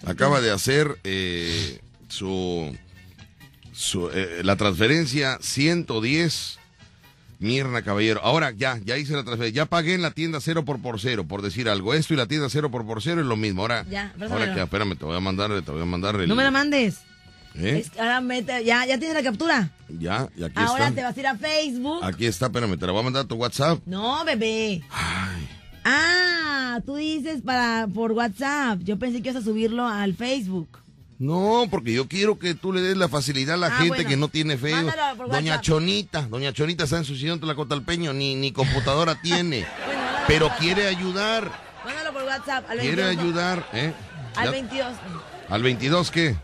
S2: acaba de hacer eh, su, su eh, la transferencia 110 Mirna Caballero. Ahora ya, ya hice la transferencia. Ya pagué en la tienda cero por por cero, por decir algo. Esto y la tienda cero por por cero es lo mismo. Ahora,
S4: Ya,
S2: ahora que, espérame, te voy a mandar, te voy a mandar el.
S4: No me la mandes.
S2: ¿Eh?
S4: Es- ahora mete- ya, ya tienes la captura.
S2: Ya, y aquí
S4: Ahora
S2: está.
S4: te vas a ir a Facebook.
S2: Aquí está, espérame, te la voy a mandar a tu WhatsApp.
S4: No, bebé. Ah, tú dices para por WhatsApp. Yo pensé que ibas a subirlo al Facebook.
S2: No, porque yo quiero que tú le des la facilidad a la
S4: Ah,
S2: gente
S4: bueno.
S2: que no tiene fe. Doña
S4: WhatsApp.
S2: Chonita, Doña Chonita está en su sillón Tlacotalpeño, ni, ni computadora tiene.
S4: Bueno,
S2: pero quiere ayudar.
S4: Mándalo por WhatsApp. Al
S2: quiere
S4: 22,
S2: ayudar, ¿eh?
S4: Al
S2: Ya-
S4: 22.
S2: ¿Al 22 qué?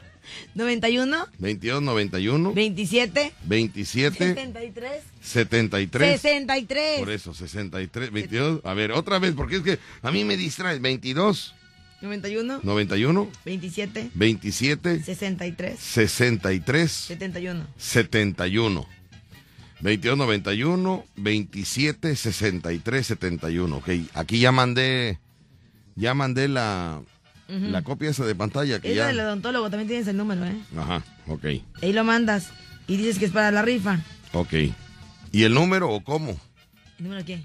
S4: 91,
S2: 22, 91,
S4: 27,
S2: 27,
S4: 73,
S2: 73.
S4: 63.
S2: Por eso, 63, 22. A ver, otra vez, porque es que a mí me distrae. 22,
S4: 91,
S2: 91,
S4: 27,
S2: 27,
S4: 63,
S2: 63,
S4: 71.
S2: 71. 22, 91, 27, 63, 71. Ok, aquí ya mandé, ya mandé la, la copia esa de pantalla que
S4: Es la
S2: ya.
S4: del odontólogo, también tienes el número, ¿eh?
S2: Ajá, ok,
S4: Ahí lo mandas y dices que es para la rifa.
S2: ok. ¿Y el número o cómo?
S4: ¿El número qué?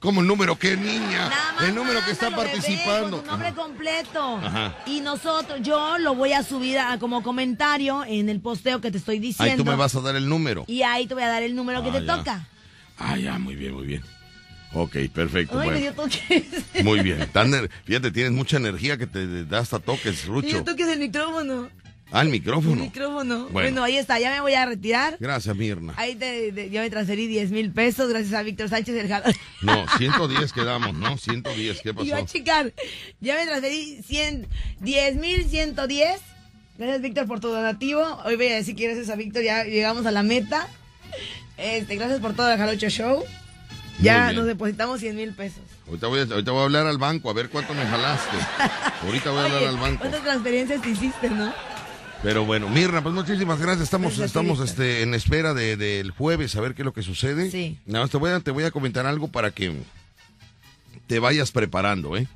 S2: ¿Cómo el número qué, niña?
S4: Nada más
S2: El número que está
S4: bebé,
S2: participando.
S4: con nombre
S2: Ajá.
S4: completo.
S2: Ajá.
S4: Y nosotros, yo lo voy a subir a- como comentario en el posteo que te estoy diciendo.
S2: Ahí tú me vas a dar el número.
S4: Y ahí te voy a dar el número que
S2: Ah,
S4: te
S2: ya.
S4: toca.
S2: Ah, ya, muy bien, muy bien. Ok, perfecto.
S4: Ay, me
S2: bueno.
S4: dio toques.
S2: Muy bien. Tan fíjate, tienes mucha energía que te da hasta toques,
S4: Me
S2: Rucho.
S4: dio toques el micrófono.
S2: Ah, el
S4: El
S2: micrófono.
S4: micrófono.
S2: Bueno.
S4: Bueno. ahí está, ya me voy a retirar.
S2: Gracias, Mirna.
S4: Ahí te, te- yo me transferí 10 mil pesos gracias a Víctor Sánchez del Jalo.
S2: No, 110 quedamos, ¿no? 110, ¿qué
S4: Y yo a
S2: pasó?
S4: checar. Ya me transferí 100, 10 mil 110. Gracias, Víctor, por tu donativo. Hoy voy a decir que gracias a Víctor ya llegamos a la meta. Este, gracias por todo el Jalocho Show. Ya nos depositamos 100 mil pesos.
S2: Ahorita voy, a, ahorita voy a hablar al banco a ver cuánto me jalaste. Ahorita voy a hablar al banco.
S4: ¿cuántas transferencias te hiciste, no?
S2: Pero bueno, Mirna, pues muchísimas gracias. Estamos,
S4: Gracias,
S2: estamos este, en espera de- del jueves a ver qué es lo que sucede.
S4: Sí.
S2: Nada más te voy, a, te voy a comentar algo para que te vayas preparando, ¿eh?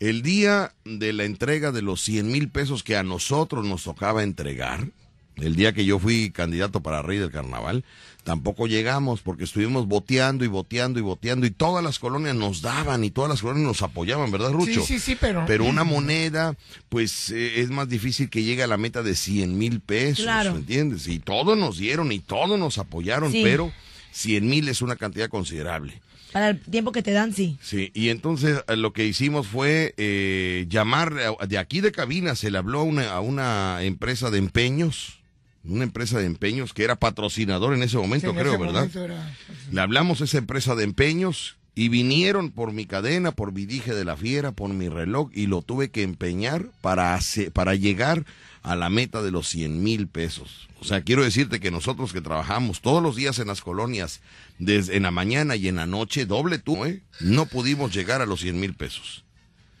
S2: El día de la entrega de los 100 mil pesos que a nosotros nos tocaba entregar, el día que yo fui candidato para rey del carnaval, tampoco llegamos porque estuvimos boteando y boteando y boteando y todas las colonias nos daban y todas las colonias nos apoyaban, ¿verdad, Rucho?
S3: Sí, sí, sí, pero.
S2: Pero una moneda, pues eh, es más difícil que llegue a la meta de 100 mil pesos,
S4: Claro.
S2: ¿me entiendes? Y todos nos dieron y todos nos apoyaron,
S4: Sí.
S2: pero 100 mil es una cantidad considerable.
S4: Para el tiempo que te dan, sí.
S2: Sí, y entonces eh, lo que hicimos fue eh, llamar, a- de aquí de cabina se le habló a una, a una empresa de empeños, una empresa de empeños que era patrocinador en ese
S3: Sí,
S2: momento,
S3: en
S2: creo,
S3: ese
S2: ¿verdad?
S3: momento era-
S2: Le hablamos a esa empresa de empeños Y vinieron por mi cadena, por mi dije de la fiera, por mi reloj, y lo tuve que empeñar para, hace- para llegar a la meta de los 100 mil pesos. O sea, quiero decirte que nosotros que trabajamos todos los días en las colonias, desde en la mañana y en la noche, doble tú, ¿eh? no pudimos llegar a los 100 mil pesos.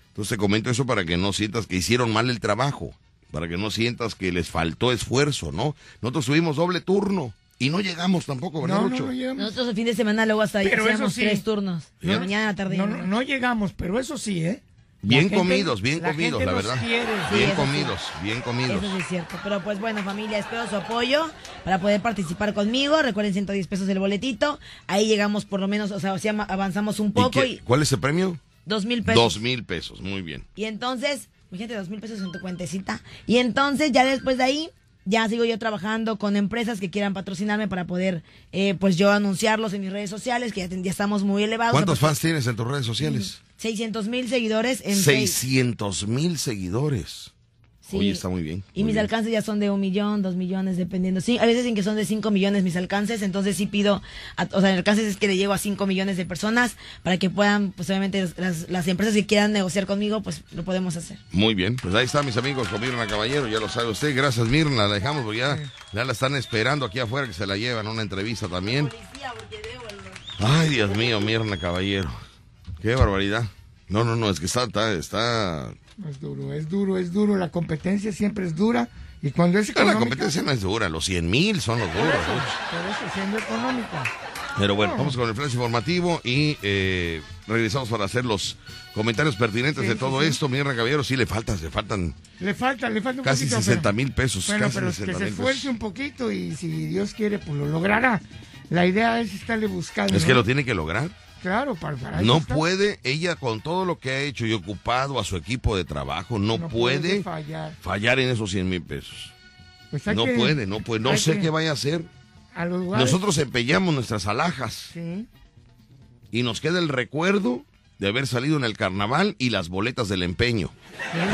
S2: Entonces te comento eso para que no sientas que hicieron mal el trabajo, para que no sientas que les faltó esfuerzo, ¿no? Nosotros tuvimos doble turno y no llegamos tampoco, ¿verdad,
S3: No, no, no llegamos.
S4: Nosotros el fin de semana luego hasta ahí
S3: Pero eso sí.
S4: tres turnos. Mañana, tarde. y
S3: No, no, llegamos, pero eso sí, ¿eh? La
S2: Bien
S3: gente-
S2: comidos, bien
S3: la
S2: comidos,
S3: gente
S2: la verdad.
S3: quiere.
S4: Sí,
S2: bien comidos, bien comidos.
S4: Eso sí es cierto. Pero pues bueno, familia, espero su apoyo para poder participar conmigo. Recuerden 110 pesos el boletito. Ahí llegamos por lo menos, o sea, avanzamos un
S2: ¿Y
S4: poco
S2: qué-
S4: y,
S2: ¿Cuál es el premio?
S4: dos mil pesos.
S2: Dos mil pesos, muy bien.
S4: Y entonces, fíjate, dos mil pesos en tu cuentecita. Y entonces, ya después de ahí, ya sigo yo trabajando con empresas que quieran patrocinarme para poder, eh, pues yo anunciarlos en mis redes sociales, que ya, ten- ya estamos muy elevados.
S2: ¿Cuántos fans tienes en tus redes sociales?
S4: 600 mil seguidores en seis-
S2: 600 mil seguidores.
S4: Sí.
S2: Oye, está muy bien.
S4: Y
S2: muy
S4: mis
S2: bien.
S4: alcances ya son de un millón, dos millones, dependiendo. Sí, a veces en que son de cinco millones mis alcances, entonces sí pido, a- o sea, el alcance es que le llego a cinco millones de personas para que puedan, pues obviamente las, las empresas que quieran negociar conmigo, pues lo podemos hacer.
S2: Muy bien, pues ahí está mis amigos con Mirna Caballero, ya lo sabe usted. Gracias Mirna, la dejamos porque ya, ya la están esperando aquí afuera que se la llevan a una entrevista también. Ay, Dios mío, Mirna Caballero. Qué barbaridad. No, no, no, es que está, está, está...
S3: Es duro, es duro, es duro. La competencia siempre es dura. Y cuando es
S2: La
S3: económica...
S2: competencia no es dura, los 100 mil son los duros.
S3: Eso, por eso, siendo económica.
S2: Pero bueno, vamos con el flash informativo y eh, regresamos para hacer los comentarios pertinentes
S3: Sí,
S2: de
S3: sí,
S2: todo
S3: sí.
S2: esto. Mirna Caballero, sí le faltan, le faltan
S3: Le falta, le falta un
S2: casi
S3: poquito.
S2: 60
S3: pero-
S2: mil pesos.
S3: Bueno,
S2: casi
S3: pero que
S2: 60
S3: se esfuerce
S2: pesos.
S3: un poquito y si Dios quiere, pues lo logrará. La idea es estarle buscando.
S2: Es que
S3: ¿no?
S2: lo tiene que lograr.
S3: Claro, para,
S2: No
S3: está.
S2: puede, ella con todo lo que ha hecho y ocupado a su equipo de trabajo, no,
S3: No
S2: puede,
S3: puede fallar.
S2: fallar en esos 100 mil pesos.
S3: Pues
S2: No
S3: que-
S2: puede, no puede. No sé qué vaya a hacer.
S3: A los lugares.
S2: Nosotros empeñamos nuestras alhajas
S3: Sí.
S2: y nos queda el recuerdo de haber salido en el carnaval y las boletas del empeño.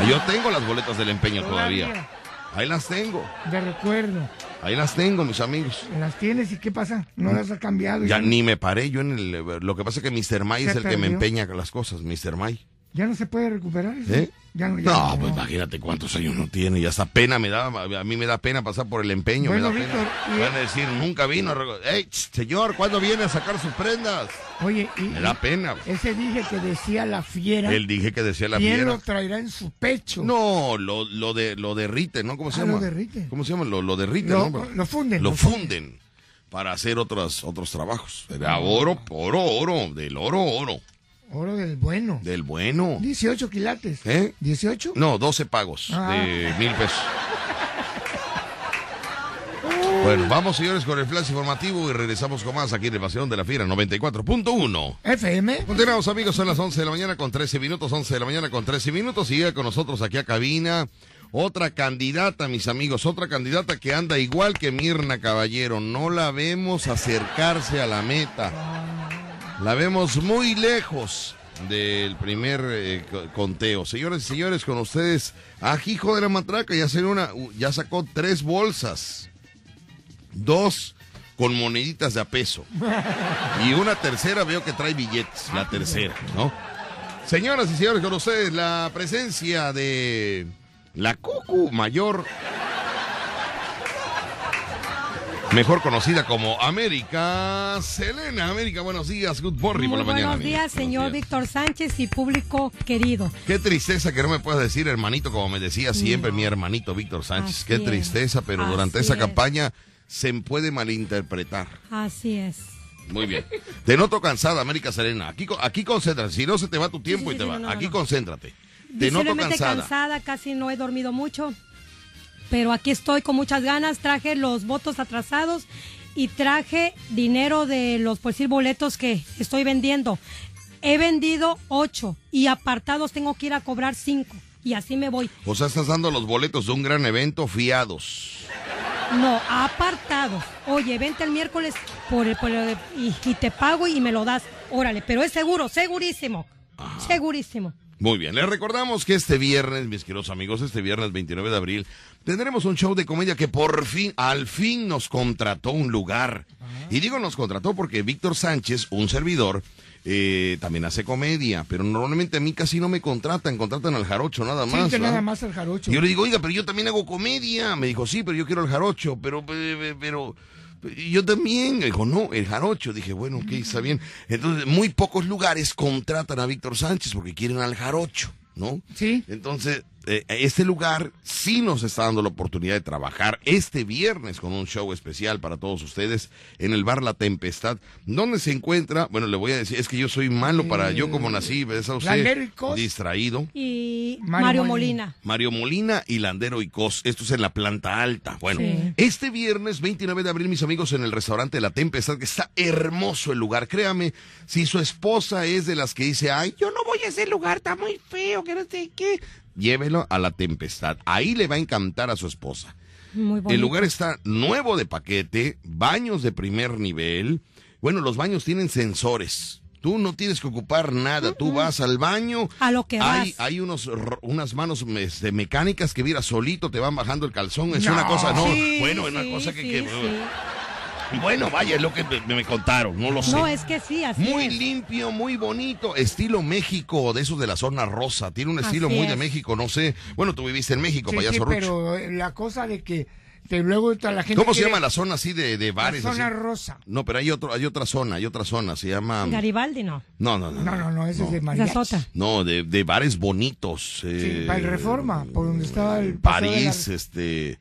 S2: Yo tengo las boletas del empeño todavía.
S3: Todavía.
S2: Ahí las tengo.
S3: De recuerdo.
S2: Ahí las tengo, mis amigos.
S3: Las tienes y qué pasa? No las ha cambiado.
S2: Ya ni me paré yo en el... Lo que pasa es que Mr. May es el que me empeña las cosas, Mr. May.
S3: ¿Ya no se puede recuperar eso?
S2: ¿Eh?
S3: Ya no, ya
S2: No, pues imagínate cuántos años no tiene. Y hasta pena me da, a mí me da pena pasar por el empeño.
S3: Bueno,
S2: me da
S3: Víctor,
S2: pena.
S3: y-
S2: Van a decir, nunca vino. señor, ¿cuándo viene a sacar sus prendas?
S3: Oye, y,
S2: Me da pena.
S3: ese dije que decía la fiera.
S2: Él dije que decía la
S3: ¿Quién
S2: fiera.
S3: lo traerá en su pecho?
S2: No, lo, lo, de, lo derrite, ¿no? ¿Cómo se
S3: Ah,
S2: llama?
S3: lo derrite.
S2: ¿Cómo se llama? Lo, lo derrite,
S3: Lo-
S2: ¿no?
S3: lo funden,
S2: Lo funden para hacer otros, otros trabajos. Era oro, oro, oro, del oro, oro,
S3: Oro del bueno.
S2: del bueno.
S3: 18 quilates.
S2: ¿Eh?
S3: ¿18?
S2: No, 12 pagos
S3: Ah.
S2: de mil pesos. Bueno, vamos señores con el flash informativo y regresamos con más aquí en el Pasión de la Fiera 94.1.
S3: FM.
S2: Continuamos amigos, son las 11 de la mañana con 13 minutos, 11 de la mañana con 13 minutos y llega con nosotros aquí a cabina otra candidata, mis amigos, otra candidata que anda igual que Mirna Caballero, no la vemos acercarse a la meta, la vemos muy lejos del primer eh, co- conteo. Señores y señores, con ustedes, Ajijo de la Matraca ya, una, ya sacó tres bolsas, dos con moneditas de a peso. Y una tercera veo que trae billetes, la tercera, ¿no? Señoras y señores, con ustedes la presencia de la Cucu Mayor, mejor conocida como América Selena. América, buenos días, good morning
S6: Muy
S2: por la mañana.
S6: buenos
S2: amiga.
S6: días, señor
S2: Buenos días.
S6: Víctor Sánchez y público querido.
S2: Qué tristeza que no me puedas decir hermanito, como me decía siempre mi hermanito Víctor Sánchez.
S6: Así
S2: Qué
S6: es.
S2: tristeza, pero durante esa
S6: es.
S2: campaña se puede malinterpretar.
S6: Así es.
S2: Muy bien. Te noto cansada, América Serena. Aquí, aquí concéntrate. Si no, se te va tu tiempo
S6: sí,
S2: y te
S6: sí,
S2: va.
S6: no,
S2: aquí
S6: no.
S2: concéntrate. Te noto cansada.
S6: cansada, casi no he dormido mucho, pero aquí estoy con muchas ganas. Traje los votos atrasados y traje dinero de los pues, decir, boletos que estoy vendiendo. He vendido ocho y apartados tengo que ir a cobrar cinco y así me voy.
S2: O sea, estás dando los boletos de un gran evento fiados.
S6: No, apartados. Oye, vente el miércoles por el, por el- y, y te pago y me lo das. Órale, pero es seguro, segurísimo. Segurísimo.
S2: Muy bien, les recordamos que este viernes, mis queridos amigos, este viernes 29 de abril, tendremos un show de comedia que por fin, al fin nos contrató un lugar. Y digo nos contrató porque Víctor Sánchez, un servidor, eh, también hace comedia, pero normalmente a mí casi no me contratan, contratan al jarocho nada
S3: Sí,
S2: más.
S3: que
S2: ¿verdad?
S3: nada más el jarocho.
S2: Y yo le digo, oiga, pero yo también hago comedia. Me dijo, sí, pero yo quiero el jarocho, pero, pero, yo también. Dijo, no, el jarocho. Dije, bueno, ok, está bien. Entonces, muy pocos lugares contratan a Víctor Sánchez porque quieren al jarocho, ¿no?
S3: Sí.
S2: Entonces, eh, este lugar sí nos está dando la oportunidad de trabajar este viernes con un show especial para todos ustedes en el bar La Tempestad, donde se encuentra, bueno, le voy a decir, es que yo soy malo para, yo como nací, ¿ves a usted?
S3: Landero y Cos.
S2: Distraído.
S6: Y
S3: Mario
S6: Mario,
S3: Molina.
S6: Molina.
S2: Mario Molina y Landero y Cos. Esto es en la planta alta. Bueno,
S6: Sí.
S2: este viernes 29 de abril, mis amigos, en el restaurante La Tempestad, que está hermoso el lugar. Créame, si su esposa es de las que dice, ay, yo no voy a ese lugar, está muy feo, que no sé qué. Llévelo a La Tempestad. Ahí le va a encantar a su esposa.
S6: Muy.
S2: El lugar está nuevo de paquete, baños de primer nivel. Bueno, los baños tienen sensores. Tú no tienes que ocupar nada. Tú vas al baño.
S6: A lo que
S2: hay,
S6: vas.
S2: Hay unos, unas manos este, mecánicas que, mira, solito te van bajando el calzón. Es
S3: No.
S2: una cosa, no.
S6: Sí,
S2: bueno, es una cosa que.
S6: sí,
S2: que-. Bueno, vaya, es lo que me, me contaron. No lo sé.
S6: No, es que sí, así
S2: Muy
S6: es.
S2: limpio, muy bonito, estilo México, de esos de la zona rosa. Tiene un
S6: Así
S2: estilo muy de. México, no sé. Bueno, tú viviste en México,
S3: Sí,
S2: payaso
S3: sí,
S2: Rucho.
S3: pero eh, la cosa de que de luego toda la gente
S2: ¿Cómo se llama la zona así de, de
S3: la
S2: bares?
S3: zona
S2: así?
S3: rosa?
S2: No, pero hay otro, hay otra zona, hay otra zona, se llama.
S6: Garibaldi no.
S2: No, no, no.
S3: No, no, no, ese es de
S6: Esa
S3: mariachi.
S2: No, de, de bares bonitos.
S3: Sí,
S2: eh,
S3: para el Reforma, por donde estaba el de la-
S2: París, este,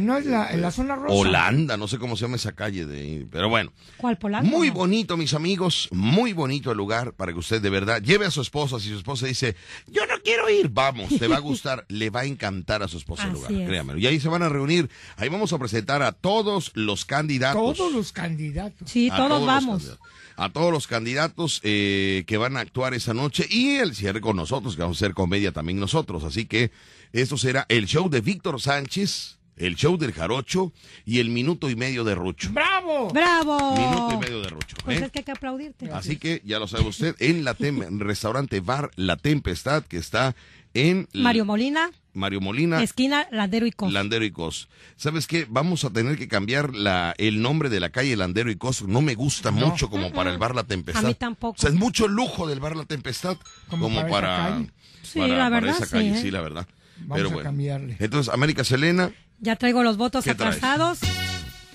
S3: no es la, en la zona rosa.
S2: Holanda, no sé cómo se llama esa calle de ahí, pero bueno.
S6: ¿Cuál Polanco?
S2: Muy bonito, mis amigos, muy bonito el lugar para que usted de verdad lleve a su esposa. Si su esposa dice, yo no quiero ir, vamos, te va a gustar, le va a encantar a su esposa el lugar,
S6: es.
S2: créanmelo. Y ahí se van a reunir, ahí vamos a presentar a todos los candidatos.
S3: Todos los candidatos.
S6: Sí, todos vamos.
S2: candidatos. a todos los candidatos eh, que van a actuar esa noche y el cierre con nosotros, que vamos a hacer comedia también nosotros. Así que esto será el show de Víctor Sánchez, el show del Jarocho y el minuto y medio de Rucho.
S3: ¡Bravo!
S6: ¡Bravo!
S2: Minuto y medio de Rucho.
S6: Pues
S2: ¿eh?
S6: es que hay que aplaudirte.
S2: Así que ya lo sabe usted, en la tem- en restaurante Bar La Tempestad, que está en
S6: Mario Molina,
S2: Mario Molina.
S6: esquina Landero y Cos.
S2: Landero y Cos. ¿Sabes qué? Vamos a tener que cambiar la, el nombre de la calle Landero y Cos. No me gusta mucho como para el Bar La Tempestad.
S6: A mí tampoco.
S2: O sea, es mucho lujo del Bar La Tempestad como,
S3: para
S2: para,
S3: esa calle.
S6: Sí,
S2: para-
S6: la
S2: para
S6: verdad,
S2: esa
S6: sí,
S2: calle,
S6: ¿eh?
S2: sí, la verdad.
S3: Vamos
S2: Pero
S3: a
S2: bueno.
S3: cambiarle.
S2: Entonces, América Selena,
S6: Ya traigo los votos atrasados.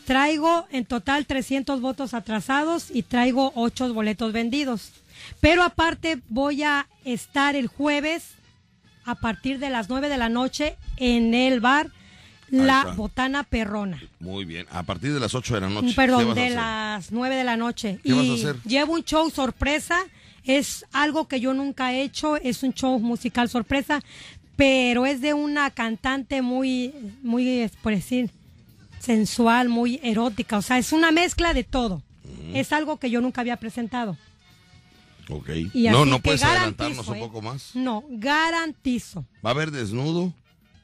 S6: Traigo en total 300 votos atrasados y traigo 8 boletos vendidos. Pero aparte voy a estar el jueves a partir de las 9 de la noche en el bar La. Botana Perrona.
S2: muy bien. A partir de las 8 de la noche. ¿qué
S6: Perdón, de las 9 de la noche.
S2: ¿Qué
S6: y
S2: vas a hacer?
S6: llevo un show sorpresa. Es algo que yo nunca he hecho. Es un show musical sorpresa. Pero es de una cantante muy, muy, por decir, sensual, muy erótica. O sea, es una mezcla de todo. Es algo que yo nunca había presentado.
S2: Ok.
S6: Y
S2: no, no puedes adelantarnos un
S6: ¿eh?
S2: poco más.
S6: No, garantizo.
S2: ¿Va a haber desnudo?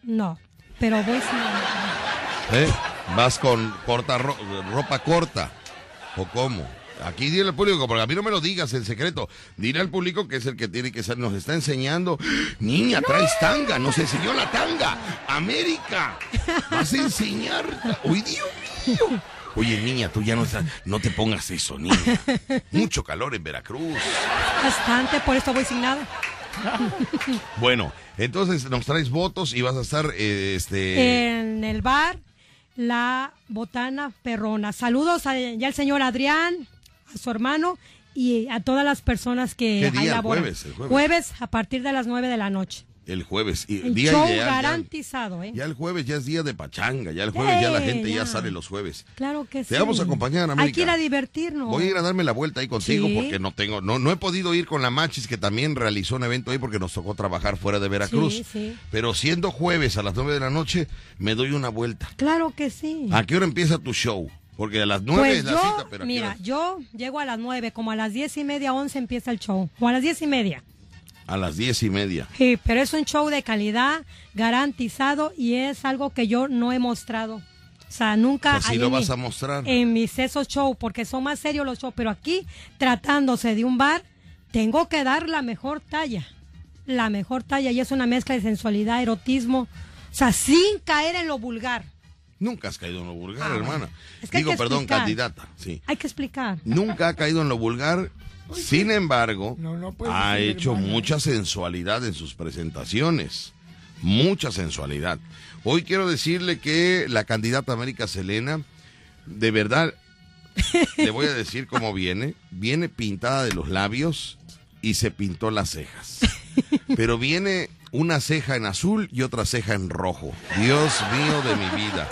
S6: No, pero voy sin...
S2: ¿Eh? ¿Vas con corta ro- ropa corta? ¿O cómo? Aquí dile al público, porque a mí no me lo digas en secreto. Dile al público que es el que tiene que ser, nos está enseñando. Niña, traes tanga, nos enseñó la tanga. América, vas a enseñar. Uy, Dios mío. Oye, niña, tú ya no estás, no te pongas eso, niña. Mucho calor en Veracruz.
S6: Bastante, por eso voy sin nada.
S2: Bueno, entonces nos traes votos y vas a estar, eh, este...
S6: en el bar La Botana Perrona. Saludos a- ya al señor Adrián, a su hermano y a todas las personas que
S2: ¿Qué
S6: ahí laboran.
S2: jueves, el jueves.
S6: a partir de las 9 de la noche.
S2: El jueves. Y
S6: El
S2: día
S6: show
S2: ideal, ya-
S6: garantizado, ¿eh?
S2: Ya el jueves ya es día de pachanga, ya el jueves ya la gente ya
S6: ya.
S2: sale los jueves.
S6: Claro que sí.
S2: Te vamos a acompañar, América.
S6: Hay que ir a divertirnos.
S2: Voy a ir a darme la vuelta ahí contigo
S6: Sí.
S2: porque no tengo, no, no he podido ir con la Machis que también realizó un evento ahí porque nos tocó trabajar fuera de Veracruz.
S6: Sí, sí.
S2: Pero siendo jueves a las nueve de la noche, me doy una vuelta.
S6: Claro que sí.
S2: ¿A qué hora empieza tu show? Porque a las nueve
S6: Pues
S2: es la
S6: yo,
S2: cita, pero ¿a qué
S6: mira, yo llego a las 9, como a las 10 y media, 11 empieza el show. O a las 10 y media.
S2: A las diez y media.
S6: Sí, pero es un show de calidad, garantizado y es algo que yo no he mostrado. O sea, nunca.
S2: Pues sí
S6: ahí
S2: lo vas a mostrar.
S6: En mis esos shows, porque son más serios los shows, pero aquí, tratándose de un bar, tengo que dar la mejor talla. la mejor talla y es una mezcla de sensualidad, erotismo, o sea, sin caer en lo vulgar.
S2: Nunca has caído en lo vulgar,
S6: Ah,
S2: hermana.
S6: Es que hay
S2: Digo,
S6: que
S2: perdón,
S6: explicar.
S2: candidata, sí.
S6: Hay que explicar.
S2: Nunca ha caído en lo vulgar. Sin embargo,
S3: No, no puedes
S2: ha
S3: decir,
S2: hecho
S3: hermana.
S2: mucha sensualidad en sus presentaciones. Mucha sensualidad. Hoy quiero decirle que la candidata América Selena, de verdad, le voy a decir cómo viene. Viene pintada de los labios y se pintó las cejas. Pero viene una ceja en azul y otra ceja en rojo. Dios mío de mi vida.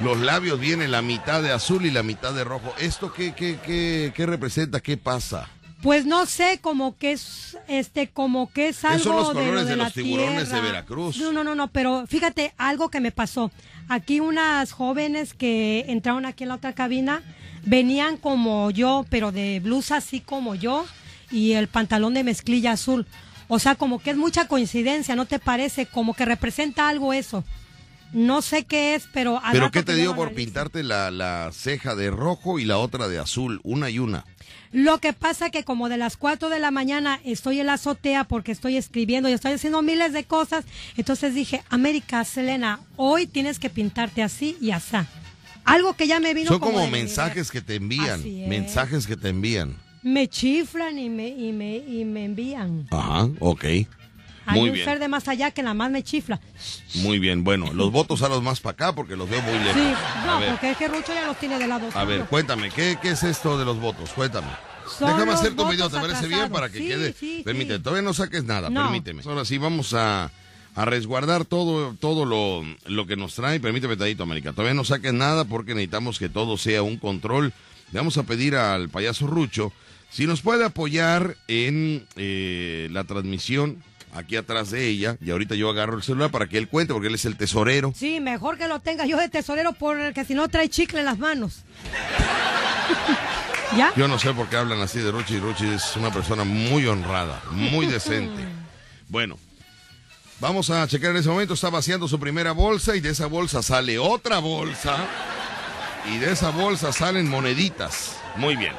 S2: Los labios vienen la mitad de azul y la mitad de rojo. ¿Esto qué, qué, qué, qué representa? ¿Qué pasa?
S6: Pues no sé, como que es, este, como que es algo
S2: son los
S6: de, lo
S2: colores de
S6: la
S2: los tiburones de
S6: tierra.
S2: Veracruz.
S6: No, no, no, no, pero fíjate algo que me pasó. Aquí unas jóvenes que entraron aquí en la otra cabina venían como yo, pero de blusa así como yo y el pantalón de mezclilla azul. O sea, como que es mucha coincidencia, ¿no te parece? Como que representa algo eso. No sé qué es, pero... al
S2: ¿Pero qué
S6: que
S2: te dio por pintarte la, la ceja de rojo y la otra de azul? Una y una.
S6: Lo que pasa que como de las 4 de la mañana estoy en la azotea porque estoy escribiendo y estoy haciendo miles de cosas, entonces dije, América, Selena, hoy tienes que pintarte así y asá. Algo que ya me vino
S2: Son como mensajes que te envían. Mensajes que te envían.
S6: Me chiflan y me, y me, y me envían.
S2: Ajá, ok.
S6: Hay
S2: Muy
S6: un
S2: bien.
S6: ser de más allá que nada más me chifla.
S2: Muy bien. Bueno, los votos a los más para acá porque los veo muy lejos.
S6: Sí, no, porque es que Rucho ya los tiene de lado.
S2: a ver, cuéntame, ¿qué, ¿qué es esto de los votos? Cuéntame.
S6: Son
S2: Déjame hacer tu video, ¿te parece bien? Para que
S6: Sí,
S2: quede.
S6: sí,
S2: Permíteme,
S6: sí.
S2: todavía no saques nada,
S6: No.
S2: permíteme. Ahora sí, vamos a, a resguardar todo, todo lo, lo que nos trae. Permíteme, Tadito América. Todavía no saques nada porque necesitamos que todo sea un control. Le vamos a pedir al payaso Rucho si nos puede apoyar en eh, la transmisión aquí atrás de ella. Y ahorita yo agarro el celular para que él cuente porque él es el tesorero.
S6: Sí, mejor que lo tenga yo de tesorero porque si no trae chicle en las manos. ¿Ya?
S2: Yo no sé por qué hablan así de Ruchi. Ruchi es una persona muy honrada, muy decente. Bueno, vamos a checar en ese momento. Está vaciando su primera bolsa y de esa bolsa sale otra bolsa. Y de esa bolsa salen moneditas. Muy bien.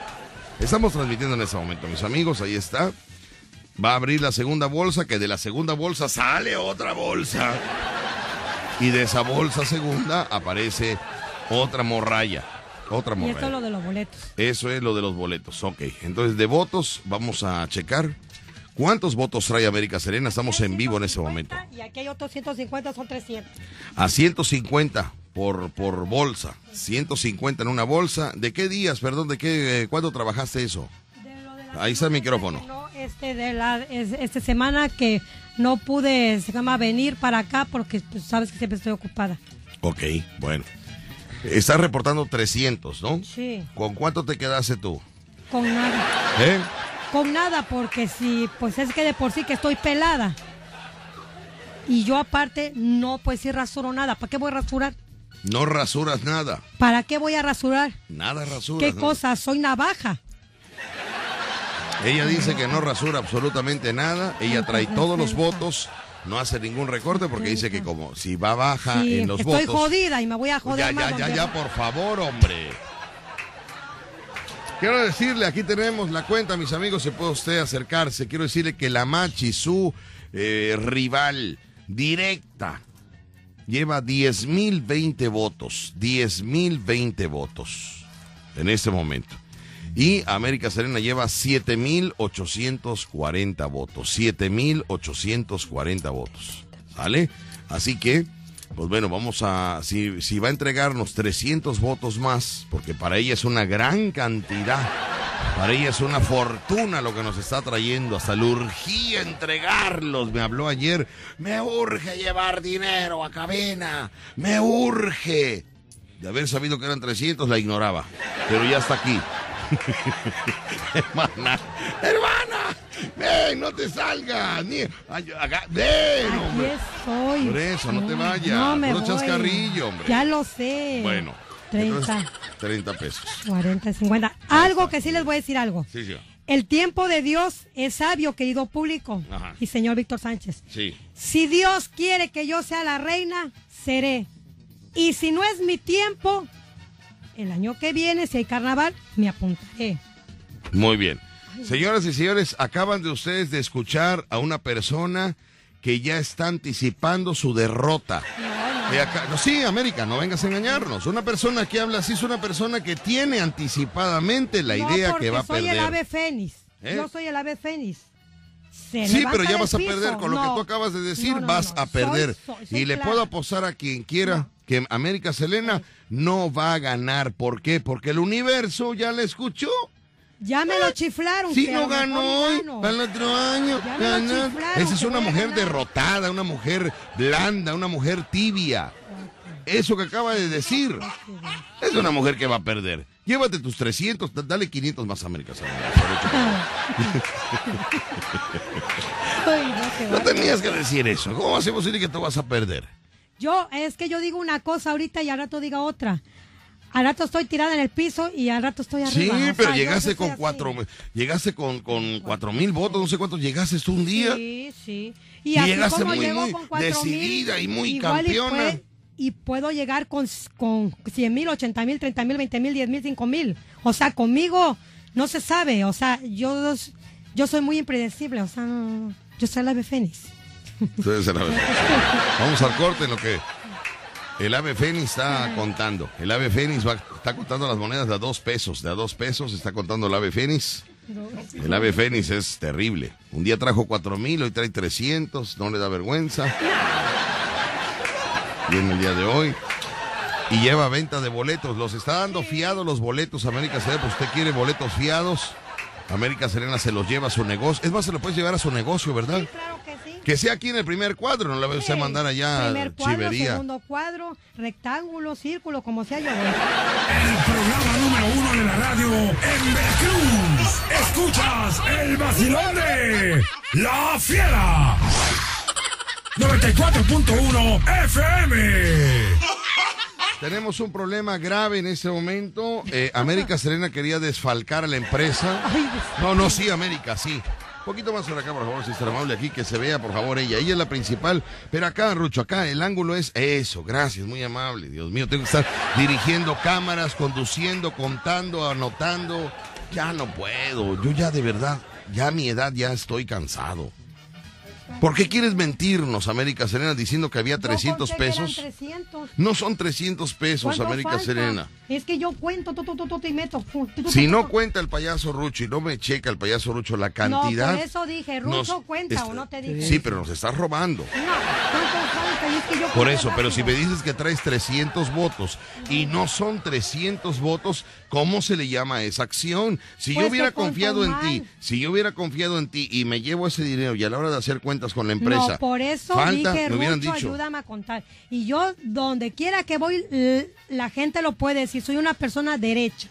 S2: Estamos transmitiendo en ese momento, mis amigos. Ahí está. Va a abrir la segunda bolsa, que de la segunda bolsa sale otra bolsa. Y de esa bolsa segunda aparece otra morralla. Otra
S6: Y
S2: morralla.
S6: esto es lo de los boletos.
S2: Eso es lo de los boletos, ok. Entonces, de votos, vamos a checar. ¿Cuántos votos trae América Serena? Estamos en vivo en ese momento.
S6: Y aquí hay otros 150, son 300.
S2: A 150 por, por bolsa. 150 en una bolsa. ¿De qué días, perdón, de qué, eh, cuándo trabajaste eso? Ahí está el micrófono.
S6: No, este de la es- esta semana que no pude se llama venir para acá porque pues, sabes que siempre estoy ocupada.
S2: Ok, bueno. Estás reportando 300, ¿no?
S6: Sí,
S2: ¿Con cuánto te quedaste tú?
S6: con nada.
S2: ¿Eh?
S6: Con nada porque si pues es que de por sí que estoy pelada. Y yo aparte no pues sí rasuro nada. ¿Para qué voy a rasurar?
S2: No rasuras nada.
S6: ¿Para qué voy a rasurar?
S2: Nada rasuras.
S6: ¿Qué cosa? Soy navaja.
S2: Ella dice que no rasura absolutamente nada. Ella trae todos los votos. No hace ningún recorte porque dice que como si va baja
S6: Sí,
S2: en los
S6: estoy
S2: votos.
S6: jodida y me voy a joder
S2: ya,
S6: más
S2: ya, ya, ya, por favor, hombre. Quiero decirle, aquí tenemos la cuenta, mis amigos, se puede usted acercarse. Quiero decirle que la Machi, su eh, rival directa, lleva 10.020 votos. 10.020 votos en este momento. Y América Serena lleva 7.840 votos. 7.840 votos. ¿Sale? Así que, pues bueno, vamos a. Si, si va a entregarnos 300 votos más, porque para ella es una gran cantidad. Para ella es una fortuna lo que nos está trayendo. Hasta le urgía entregarlos. Me habló ayer. Me urge llevar dinero a cabina. Me urge. De haber sabido que eran 300, la ignoraba. Pero ya está aquí. hermana, hermana, ven, no te salgas. Ni, ay, acá, ven,
S6: Aquí
S2: hombre.
S6: estoy.
S2: Por eso, no te vayas.
S6: No me voy.
S2: chascarrillo, hombre.
S6: Ya lo sé.
S2: Bueno,
S6: 30,
S2: entonces, 30 pesos.
S6: 40, 50. Algo que sí les voy a decir algo.
S2: Sí, sí.
S6: El tiempo de Dios es sabio, querido público.
S2: Ajá.
S6: Y señor Víctor Sánchez.
S2: Sí.
S6: Si Dios quiere que yo sea la reina, seré. Y si no es mi tiempo, el año que viene, si hay carnaval, me apuntaré.
S2: Muy bien. Señoras y señores, acaban de ustedes de escuchar a una persona que ya está anticipando su derrota. Acá- no, sí, América, no vengas a engañarnos. Una persona que habla así es una persona que tiene anticipadamente la
S6: No,
S2: idea que va a
S6: soy
S2: perder.
S6: el ave fénix.
S2: ¿Eh?
S6: Yo soy el ave fénix. Se
S2: Sí, pero ya vas a perder con lo que tú acabas de decir,
S6: No,
S2: vas a perder.
S6: Soy- soy- soy
S2: y le
S6: clara.
S2: puedo apostar a quien quiera que América Selena no va a ganar. ¿Por qué? Porque el universo ya la escuchó.
S6: Ya me lo chiflaron.
S2: Si
S6: a
S2: no ganó hoy, para el otro año. Esa es una mujer derrotada, una mujer blanda, una mujer tibia. Eso que acaba de decir es una mujer que va a perder. Llévate tus 300, da- dale 500 más a América
S6: no,
S2: tenías que decir eso. ¿Cómo hacemos decir que tú vas a perder?
S6: Yo, es que yo digo una cosa ahorita y al rato diga otra. Al rato estoy tirada en el piso y al rato estoy
S2: Sí,
S6: arriba. O
S2: pero llegaste con cuatro, llegaste con, con cuatro mil votos, no sé cuántos llegaste tú un día.
S6: Sí, sí.
S2: Y
S6: así
S2: llegaste
S6: como
S2: muy, muy
S6: con cuatro mil,
S2: decidida y muy
S6: igual y
S2: campeona.
S6: pue- Y, puedo llegar con, con 100 mil, 80 mil, 30 mil, 20 mil, 10 mil, 5 mil. O sea, conmigo no se sabe. O sea, yo, yo soy muy impredecible. O sea, no- yo soy la ave fénix.
S2: Entonces. Vamos al corte en lo que el ave fénix está contando. El ave fénix va, está contando las monedas de a dos pesos. De a dos pesos está contando el ave fénix. El ave fénix es terrible. Un día trajo cuatro mil, hoy trae 300, no le da vergüenza. Viene el día de hoy. Y lleva venta de boletos. Los está dando fiados los boletos América Serena. Pues usted quiere boletos fiados. América Serena se los lleva a su negocio. Es más, se lo puedes llevar a su negocio, ¿verdad?
S6: Claro que
S2: sea aquí en el primer cuadro, no la voy a usted mandar allá
S6: Primer cuadro,
S2: Chivería.
S6: segundo cuadro, rectángulo, círculo, como sea yo.
S5: El programa número uno de la radio en Veracruz. Escuchas el vacilón de La Fiera. 94.1 FM.
S2: Tenemos un problema grave en este momento. Eh, América Serena quería desfalcar a la empresa. No, no, sí, América, sí. Poquito más por acá, por favor, si está amable aquí, que se vea, por favor, ella. Ella es la principal. Pero acá, Rucho, acá el ángulo es eso. Gracias, muy amable. Dios mío, tengo que estar dirigiendo cámaras, conduciendo, contando, anotando. Ya no puedo. Yo ya de verdad, ya a mi edad ya estoy cansado. ¿Por qué quieres mentirnos, América Serena, diciendo que había
S6: Yo
S2: 300
S6: conté que eran
S2: pesos?
S6: 300.
S2: No son 300 pesos,
S6: ¿Cuánto
S2: América
S6: falta?
S2: Serena.
S6: Es que yo cuento, tu, tu, tu, y meto.
S2: Si no cuenta el payaso Rucho y no me checa el payaso Rucho la
S6: No,
S2: cantidad.
S6: por eso dije, Rucho
S2: nos
S6: cuenta
S2: está-
S6: o no te dije.
S2: Sí, pero nos estás robando.
S6: No, ¿cuánto falta? Y es que yo
S2: Por eso, pero si me dices que traes 300 votos y no son 300 votos, ¿cómo se le llama a esa acción? Si yo
S6: Pues
S2: hubiera confiado en ti, si yo hubiera confiado en ti y me llevo ese dinero y a la hora de hacer cuentas con la empresa,
S6: No, por eso
S2: falta,
S6: dije,
S2: me hubieran
S6: Rucho,
S2: dicho.
S6: ayúdame a contar. Y yo, donde quiera que voy, la gente lo puede decir. Soy una persona derecha.